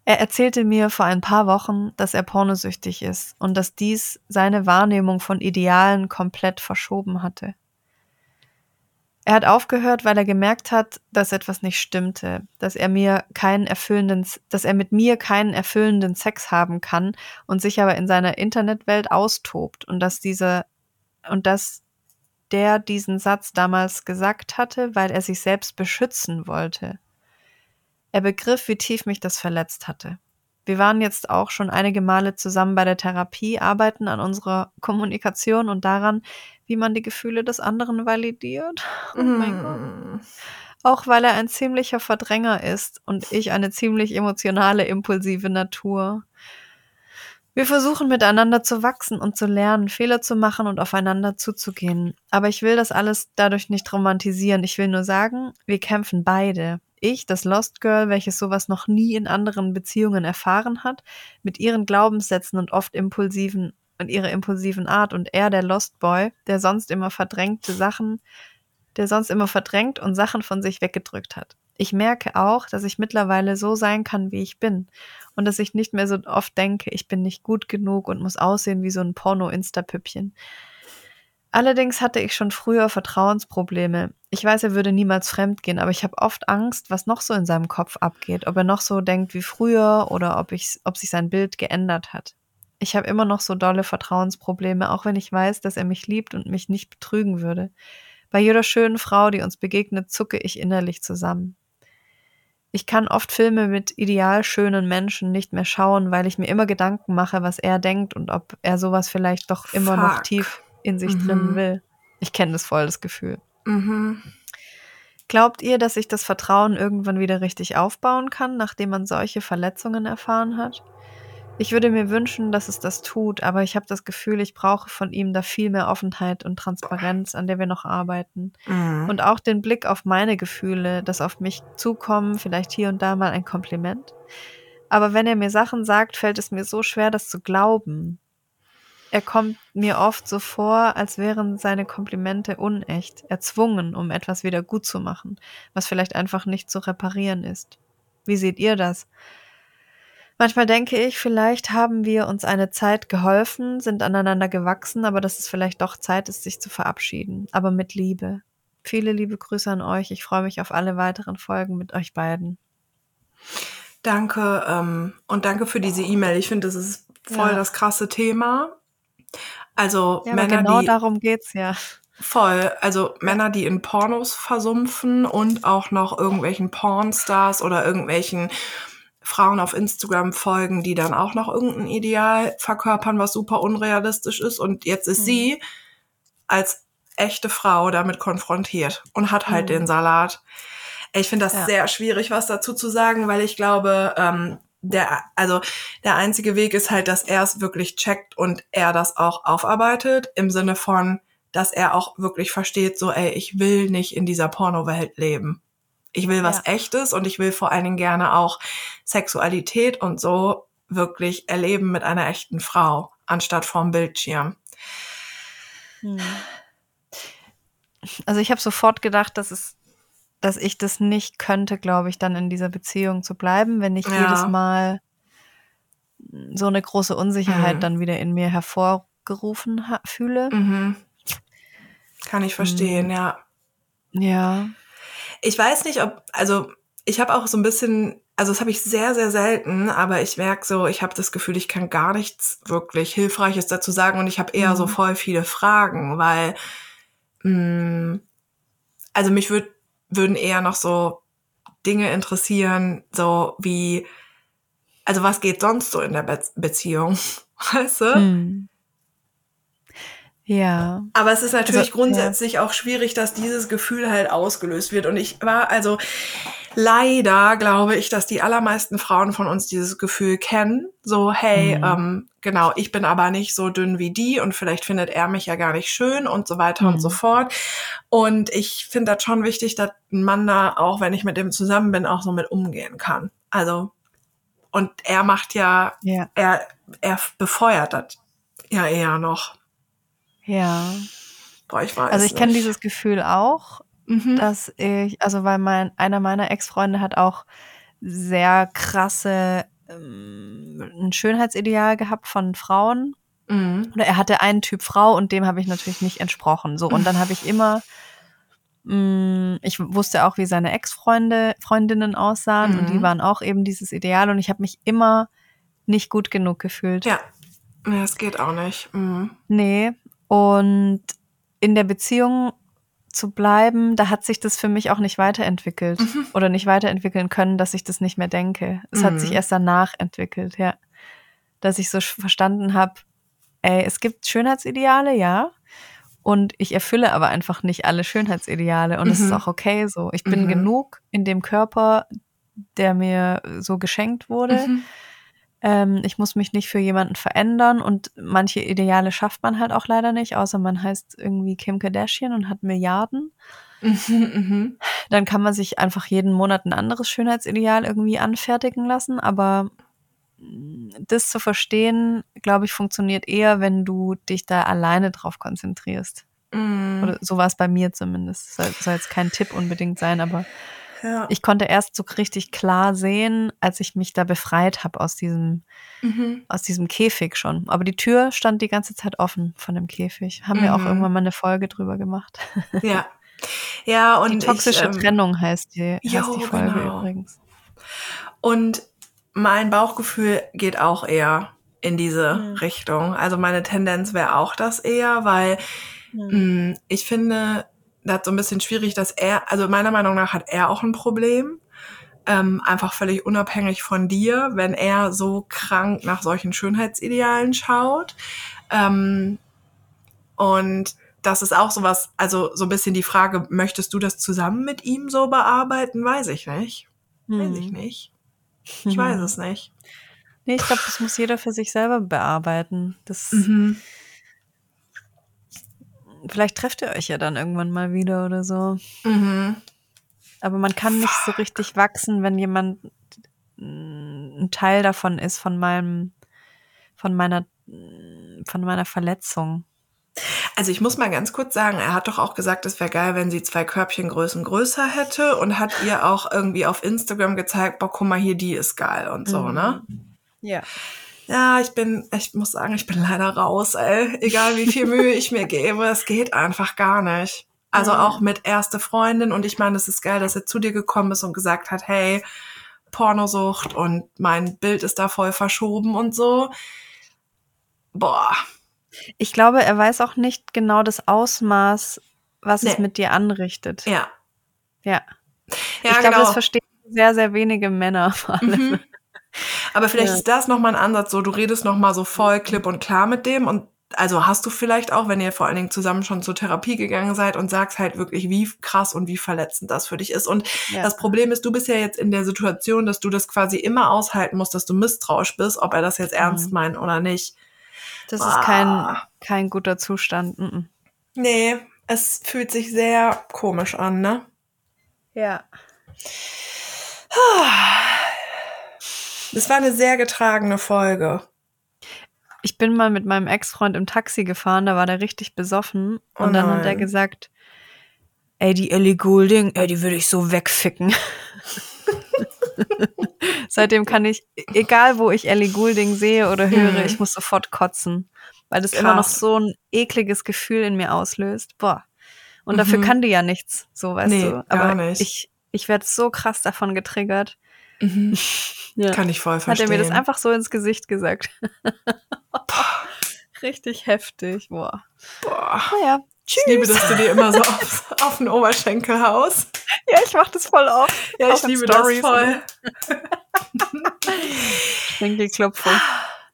Speaker 1: Er erzählte mir vor ein paar Wochen, dass er pornosüchtig ist und dass dies seine Wahrnehmung von Idealen komplett verschoben hatte. Er hat aufgehört, weil er gemerkt hat, dass etwas nicht stimmte, dass er mir keinen erfüllenden, dass er mit mir keinen erfüllenden Sex haben kann und sich aber in seiner Internetwelt austobt und dass diese und dass der diesen Satz damals gesagt hatte, weil er sich selbst beschützen wollte. Er begriff, wie tief mich das verletzt hatte. Wir waren jetzt auch schon einige Male zusammen bei der Therapie, arbeiten an unserer Kommunikation und daran, wie man die Gefühle des anderen validiert. Oh mein Gott. Mm. Auch weil er ein ziemlicher Verdränger ist und ich eine ziemlich emotionale, impulsive Natur. Wir versuchen miteinander zu wachsen und zu lernen, Fehler zu machen und aufeinander zuzugehen. Aber ich will das alles dadurch nicht romantisieren. Ich will nur sagen, wir kämpfen beide ich, das Lost Girl, welches sowas noch nie in anderen Beziehungen erfahren hat, mit ihren Glaubenssätzen und oft impulsiven und ihrer impulsiven Art und er, der Lost Boy, der sonst immer verdrängte Sachen, der sonst immer verdrängt und Sachen von sich weggedrückt hat. Ich merke auch, dass ich mittlerweile so sein kann, wie ich bin und dass ich nicht mehr so oft denke, ich bin nicht gut genug und muss aussehen wie so ein Porno-Insta-Püppchen. Allerdings hatte ich schon früher Vertrauensprobleme. Ich weiß, er würde niemals fremd gehen, aber ich habe oft Angst, was noch so in seinem Kopf abgeht, ob er noch so denkt wie früher oder ob, ich, ob sich sein Bild geändert hat. Ich habe immer noch so dolle Vertrauensprobleme, auch wenn ich weiß, dass er mich liebt und mich nicht betrügen würde. Bei jeder schönen Frau, die uns begegnet, zucke ich innerlich zusammen. Ich kann oft Filme mit ideal schönen Menschen nicht mehr schauen, weil ich mir immer Gedanken mache, was er denkt und ob er sowas vielleicht doch immer Fuck. noch tief in sich mhm. drin will. Ich kenne das voll, das Gefühl. Mhm. Glaubt ihr, dass sich das Vertrauen irgendwann wieder richtig aufbauen kann, nachdem man solche Verletzungen erfahren hat? Ich würde mir wünschen, dass es das tut, aber ich habe das Gefühl, ich brauche von ihm da viel mehr Offenheit und Transparenz, an der wir noch arbeiten. Mhm. Und auch den Blick auf meine Gefühle, das auf mich zukommen, vielleicht hier und da mal ein Kompliment. Aber wenn er mir Sachen sagt, fällt es mir so schwer, das zu glauben. Er kommt mir oft so vor, als wären seine Komplimente unecht, erzwungen, um etwas wieder gut zu machen, was vielleicht einfach nicht zu reparieren ist. Wie seht ihr das? Manchmal denke ich, vielleicht haben wir uns eine Zeit geholfen, sind aneinander gewachsen, aber dass es vielleicht doch Zeit ist, sich zu verabschieden, aber mit Liebe. Viele liebe Grüße an euch. Ich freue mich auf alle weiteren Folgen mit euch beiden.
Speaker 2: Danke ähm, und danke für diese E-Mail. Ich finde, das ist voll ja. das krasse Thema. Also
Speaker 1: ja, Männer, genau die, darum geht's ja.
Speaker 2: Voll. Also Männer, die in Pornos versumpfen und auch noch irgendwelchen Pornstars oder irgendwelchen Frauen auf Instagram folgen, die dann auch noch irgendein Ideal verkörpern, was super unrealistisch ist. Und jetzt ist mhm. sie als echte Frau damit konfrontiert und hat halt mhm. den Salat. Ich finde das ja. sehr schwierig, was dazu zu sagen, weil ich glaube, ähm, der, also der einzige Weg ist halt, dass er es wirklich checkt und er das auch aufarbeitet, im Sinne von, dass er auch wirklich versteht, so, ey, ich will nicht in dieser Pornowelt leben. Ich will was ja. echtes und ich will vor allen Dingen gerne auch Sexualität und so wirklich erleben mit einer echten Frau, anstatt vorm Bildschirm. Hm.
Speaker 1: Also ich habe sofort gedacht, dass es dass ich das nicht könnte, glaube ich, dann in dieser Beziehung zu bleiben, wenn ich ja. jedes Mal so eine große Unsicherheit mhm. dann wieder in mir hervorgerufen fühle. Mhm.
Speaker 2: Kann ich verstehen, mhm. ja.
Speaker 1: Ja.
Speaker 2: Ich weiß nicht, ob, also ich habe auch so ein bisschen, also das habe ich sehr, sehr selten, aber ich merke so, ich habe das Gefühl, ich kann gar nichts wirklich Hilfreiches dazu sagen und ich habe eher so mhm. voll viele Fragen, weil, mh, mm, also mich würde würden eher noch so Dinge interessieren, so wie, also was geht sonst so in der Be Beziehung, weißt du? Hm.
Speaker 1: Ja.
Speaker 2: Aber es ist natürlich also, grundsätzlich ja. auch schwierig, dass dieses Gefühl halt ausgelöst wird. Und ich war, also leider glaube ich, dass die allermeisten Frauen von uns dieses Gefühl kennen. So, hey,
Speaker 1: Mhm.
Speaker 2: ähm, genau, ich bin aber nicht so dünn wie die und vielleicht findet er mich ja gar nicht schön und so weiter und
Speaker 1: Mhm.
Speaker 2: so fort. Und ich finde das schon wichtig, dass ein Mann da, auch wenn ich mit dem zusammen bin, auch so mit umgehen kann. Also, und er macht ja,
Speaker 1: Ja.
Speaker 2: er, er befeuert das ja eher noch.
Speaker 1: Ja.
Speaker 2: Boah, ich weiß
Speaker 1: Also ich kenne dieses Gefühl auch,
Speaker 2: Mhm.
Speaker 1: dass ich, also weil mein, einer meiner Ex-Freunde hat auch sehr krasse, ähm, ein Schönheitsideal gehabt von Frauen.
Speaker 2: Mhm.
Speaker 1: Oder er hatte einen Typ Frau und dem habe ich natürlich nicht entsprochen. So, und dann habe ich immer, mh, ich wusste auch, wie seine Ex-Freunde, Freundinnen aussahen und die
Speaker 2: Mhm.
Speaker 1: waren auch eben dieses Ideal und ich habe mich immer nicht gut genug gefühlt.
Speaker 2: Ja. Ja, das geht auch nicht. Mhm.
Speaker 1: Nee. Und in der Beziehung zu bleiben, da hat sich das für mich auch nicht weiterentwickelt
Speaker 2: Mhm.
Speaker 1: oder nicht weiterentwickeln können, dass ich das nicht mehr denke. Es hat sich
Speaker 2: Mhm.
Speaker 1: erst danach entwickelt, ja. Dass ich so verstanden habe, ey, es gibt Schönheitsideale, ja. Und ich erfülle aber einfach nicht alle Schönheitsideale. Und es ist
Speaker 2: Mhm.
Speaker 1: auch okay so. Ich bin
Speaker 2: Mhm.
Speaker 1: genug in dem Körper, der mir so geschenkt wurde. Ähm, ich muss mich nicht für jemanden verändern und manche Ideale schafft man halt auch leider nicht, außer man heißt irgendwie Kim Kardashian und hat Milliarden.
Speaker 2: Mhm. Mhm.
Speaker 1: Dann kann man sich einfach jeden Monat ein anderes Schönheitsideal irgendwie anfertigen lassen, aber mm, das zu verstehen, glaube ich, funktioniert eher, wenn du dich da alleine drauf konzentrierst.
Speaker 2: Mhm.
Speaker 1: Oder so war es bei mir zumindest. Soll, soll jetzt kein Tipp unbedingt sein, aber
Speaker 2: Ja.
Speaker 1: ich konnte erst so richtig klar sehen, als ich mich da befreit habe aus diesem
Speaker 2: Mhm.
Speaker 1: aus diesem Käfig schon. Aber die Tür stand die ganze Zeit offen von dem Käfig. Haben wir auch
Speaker 2: Mhm.
Speaker 1: irgendwann mal eine Folge drüber gemacht.
Speaker 2: Ja. Ja, und
Speaker 1: die toxische
Speaker 2: ich, ähm,
Speaker 1: Trennung heißt die, heißt
Speaker 2: jo,
Speaker 1: die Folge
Speaker 2: genau.
Speaker 1: übrigens.
Speaker 2: Und mein Bauchgefühl geht auch eher in diese
Speaker 1: Mhm.
Speaker 2: Richtung. Also meine Tendenz wäre auch das eher, weil mh, ich finde, das so ein bisschen schwierig, dass er, also meiner Meinung nach hat er auch ein Problem. Ähm, einfach völlig unabhängig von dir, wenn er so krank nach solchen Schönheitsidealen schaut. Ähm, und das ist auch sowas, also so ein bisschen die Frage, möchtest du das zusammen mit ihm so bearbeiten? Weiß ich nicht. Weiß ich
Speaker 1: Hm.
Speaker 2: nicht. Ich weiß es nicht.
Speaker 1: Nee, ich glaube, das muss jeder für sich selber bearbeiten. Das,
Speaker 2: Mhm.
Speaker 1: Vielleicht trefft ihr euch ja dann irgendwann mal wieder oder so.
Speaker 2: Mhm.
Speaker 1: Aber man kann nicht so richtig wachsen, wenn jemand mm, ein Teil davon ist, von meinem, von meiner, von meiner Verletzung.
Speaker 2: Also ich muss mal ganz kurz sagen, er hat doch auch gesagt, es wäre geil, wenn sie zwei Körbchengrößen größer hätte und hat ihr auch irgendwie auf Instagram gezeigt, boah, guck mal hier, die ist geil und so,
Speaker 1: Mhm.
Speaker 2: ne?
Speaker 1: Ja.
Speaker 2: Ja, ich bin, ich muss sagen, ich bin leider raus, ey. Egal wie viel Mühe ich mir gebe, es geht einfach gar nicht. Also
Speaker 1: Mhm.
Speaker 2: auch mit erste Freundin und ich meine, es ist geil, dass er zu dir gekommen ist und gesagt hat, hey, Pornosucht und mein Bild ist da voll verschoben und so. Boah.
Speaker 1: Ich glaube, er weiß auch nicht genau das Ausmaß, was es
Speaker 2: Nee.
Speaker 1: mit dir anrichtet.
Speaker 2: Ja.
Speaker 1: Ja.
Speaker 2: Ja,
Speaker 1: ich glaube,
Speaker 2: genau.
Speaker 1: das verstehen sehr, sehr wenige Männer vor allem.
Speaker 2: Mhm. Aber vielleicht
Speaker 1: Ja.
Speaker 2: ist das nochmal ein Ansatz, so du redest nochmal so voll klipp und klar mit dem und also hast du vielleicht auch, wenn ihr vor allen Dingen zusammen schon zur Therapie gegangen seid und sagst halt wirklich, wie krass und wie verletzend das für dich ist. Und
Speaker 1: Ja.
Speaker 2: das Problem ist, du bist ja jetzt in der Situation, dass du das quasi immer aushalten musst, dass du misstrauisch bist, ob er das jetzt ernst
Speaker 1: Mhm.
Speaker 2: meint oder nicht.
Speaker 1: Das
Speaker 2: Ah.
Speaker 1: ist kein, kein guter Zustand. Mhm.
Speaker 2: Nee, es fühlt sich sehr komisch an, ne?
Speaker 1: Ja.
Speaker 2: Das war eine sehr getragene Folge.
Speaker 1: Ich bin mal mit meinem Ex-Freund im Taxi gefahren, da war der richtig besoffen.
Speaker 2: Oh
Speaker 1: Und dann hat er
Speaker 2: nein.
Speaker 1: gesagt, ey, die Ellie Goulding, ey, die würde ich so wegficken. Seitdem kann ich, egal wo ich Ellie Goulding sehe oder höre,
Speaker 2: Mhm.
Speaker 1: ich muss sofort kotzen. Weil das immer noch
Speaker 2: Krass.
Speaker 1: so ein ekliges Gefühl in mir auslöst. Boah. Und dafür
Speaker 2: Mhm.
Speaker 1: kann die ja nichts, so weißt
Speaker 2: Nee,
Speaker 1: du.
Speaker 2: gar
Speaker 1: Aber
Speaker 2: nicht.
Speaker 1: ich, ich werde so krass davon getriggert.
Speaker 2: Mhm.
Speaker 1: Ja.
Speaker 2: Kann ich voll
Speaker 1: Hat
Speaker 2: verstehen.
Speaker 1: er mir das einfach so ins Gesicht gesagt. Richtig heftig. Boah.
Speaker 2: Boah.
Speaker 1: Naja.
Speaker 2: Ich liebe, dass du dir immer so auf, auf den Oberschenkel haust.
Speaker 1: Ja, ich mach das voll oft.
Speaker 2: Ja, ich liebe
Speaker 1: Stories,
Speaker 2: das voll.
Speaker 1: Schenkelklopfung.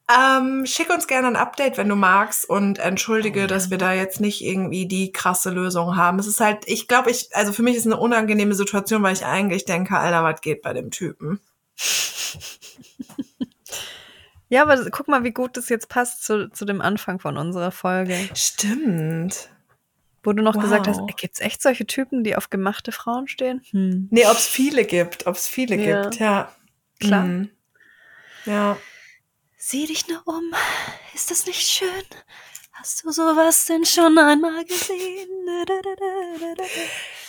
Speaker 2: Ähm, schick uns gerne ein Update, wenn du magst und entschuldige, oh, dass wir da jetzt nicht irgendwie die krasse Lösung haben. Es ist halt, ich glaube, ich, also für mich ist es eine unangenehme Situation, weil ich eigentlich denke, Alter, was geht bei dem Typen?
Speaker 1: ja, aber guck mal, wie gut das jetzt passt zu, zu dem Anfang von unserer Folge.
Speaker 2: Stimmt.
Speaker 1: Wo du noch wow. gesagt hast, gibt es echt solche Typen, die auf gemachte Frauen stehen?
Speaker 2: Hm. Nee, ob es viele gibt, ob es viele ja. gibt, ja.
Speaker 1: Klar. Hm.
Speaker 2: Ja.
Speaker 1: Sieh dich nur um. Ist das nicht schön? Hast du sowas denn schon einmal gesehen?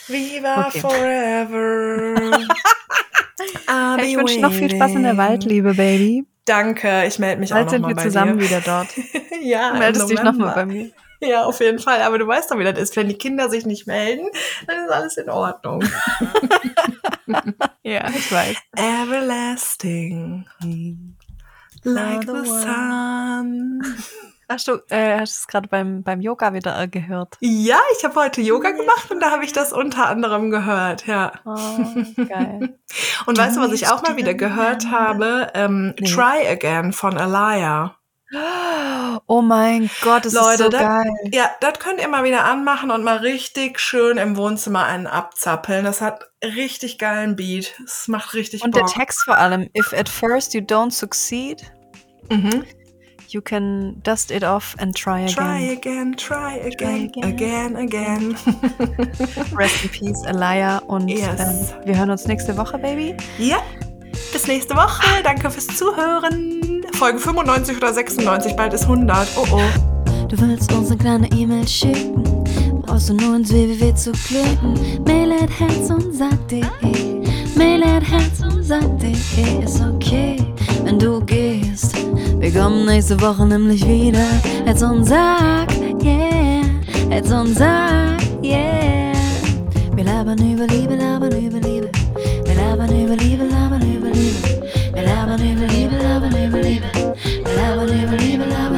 Speaker 2: Viva okay. forever.
Speaker 1: ich wünsche noch viel Spaß in der Waldliebe, Baby.
Speaker 2: Danke, ich melde mich Bald auch bei
Speaker 1: dir. sind wir zusammen wieder dort.
Speaker 2: ja,
Speaker 1: du meldest dich nochmal bei mir.
Speaker 2: Ja, auf jeden Fall. Aber du weißt doch, wie das ist. Wenn die Kinder sich nicht melden, dann ist alles in Ordnung.
Speaker 1: ja, ich weiß.
Speaker 2: Everlasting. Like the sun.
Speaker 1: Hast du, äh, hast es gerade beim, beim Yoga wieder äh, gehört?
Speaker 2: Ja, ich habe heute Yoga gemacht und da habe ich das unter anderem gehört, ja.
Speaker 1: Oh, geil.
Speaker 2: und weißt du, was ich auch mal wieder gehört habe? Ähm, nee. Try Again von Alaya.
Speaker 1: Oh mein Gott, das Leute, ist so
Speaker 2: dat,
Speaker 1: geil.
Speaker 2: Ja, das könnt ihr mal wieder anmachen und mal richtig schön im Wohnzimmer einen abzappeln. Das hat richtig geilen Beat. Es macht richtig
Speaker 1: Und
Speaker 2: Bock.
Speaker 1: der Text vor allem. If at first you don't succeed, mhm. you can dust it off and try again.
Speaker 2: Try again, try again, try again, again. again.
Speaker 1: Rest in peace, Alaya. Und
Speaker 2: yes.
Speaker 1: äh, wir hören uns nächste Woche, Baby.
Speaker 2: Ja. Bis nächste Woche. Danke fürs Zuhören. Folge 95 oder 96, bald ist 100. Oh oh.
Speaker 1: Du willst uns eine kleine E-Mail schicken, brauchst du nur ins www zu klicken. Mail at herz und sag.de. Mail at herz und sag.de ist okay, wenn du gehst. Wir kommen nächste Woche nämlich wieder. Herz und sag, yeah. Herz und sag, yeah. Wir labern über Liebe, labern über Liebe. Wir labern über Liebe, labern über Liebe. Wir labern über Liebe, labern über Liebe. Wir labern über Liebe, labern über Liebe.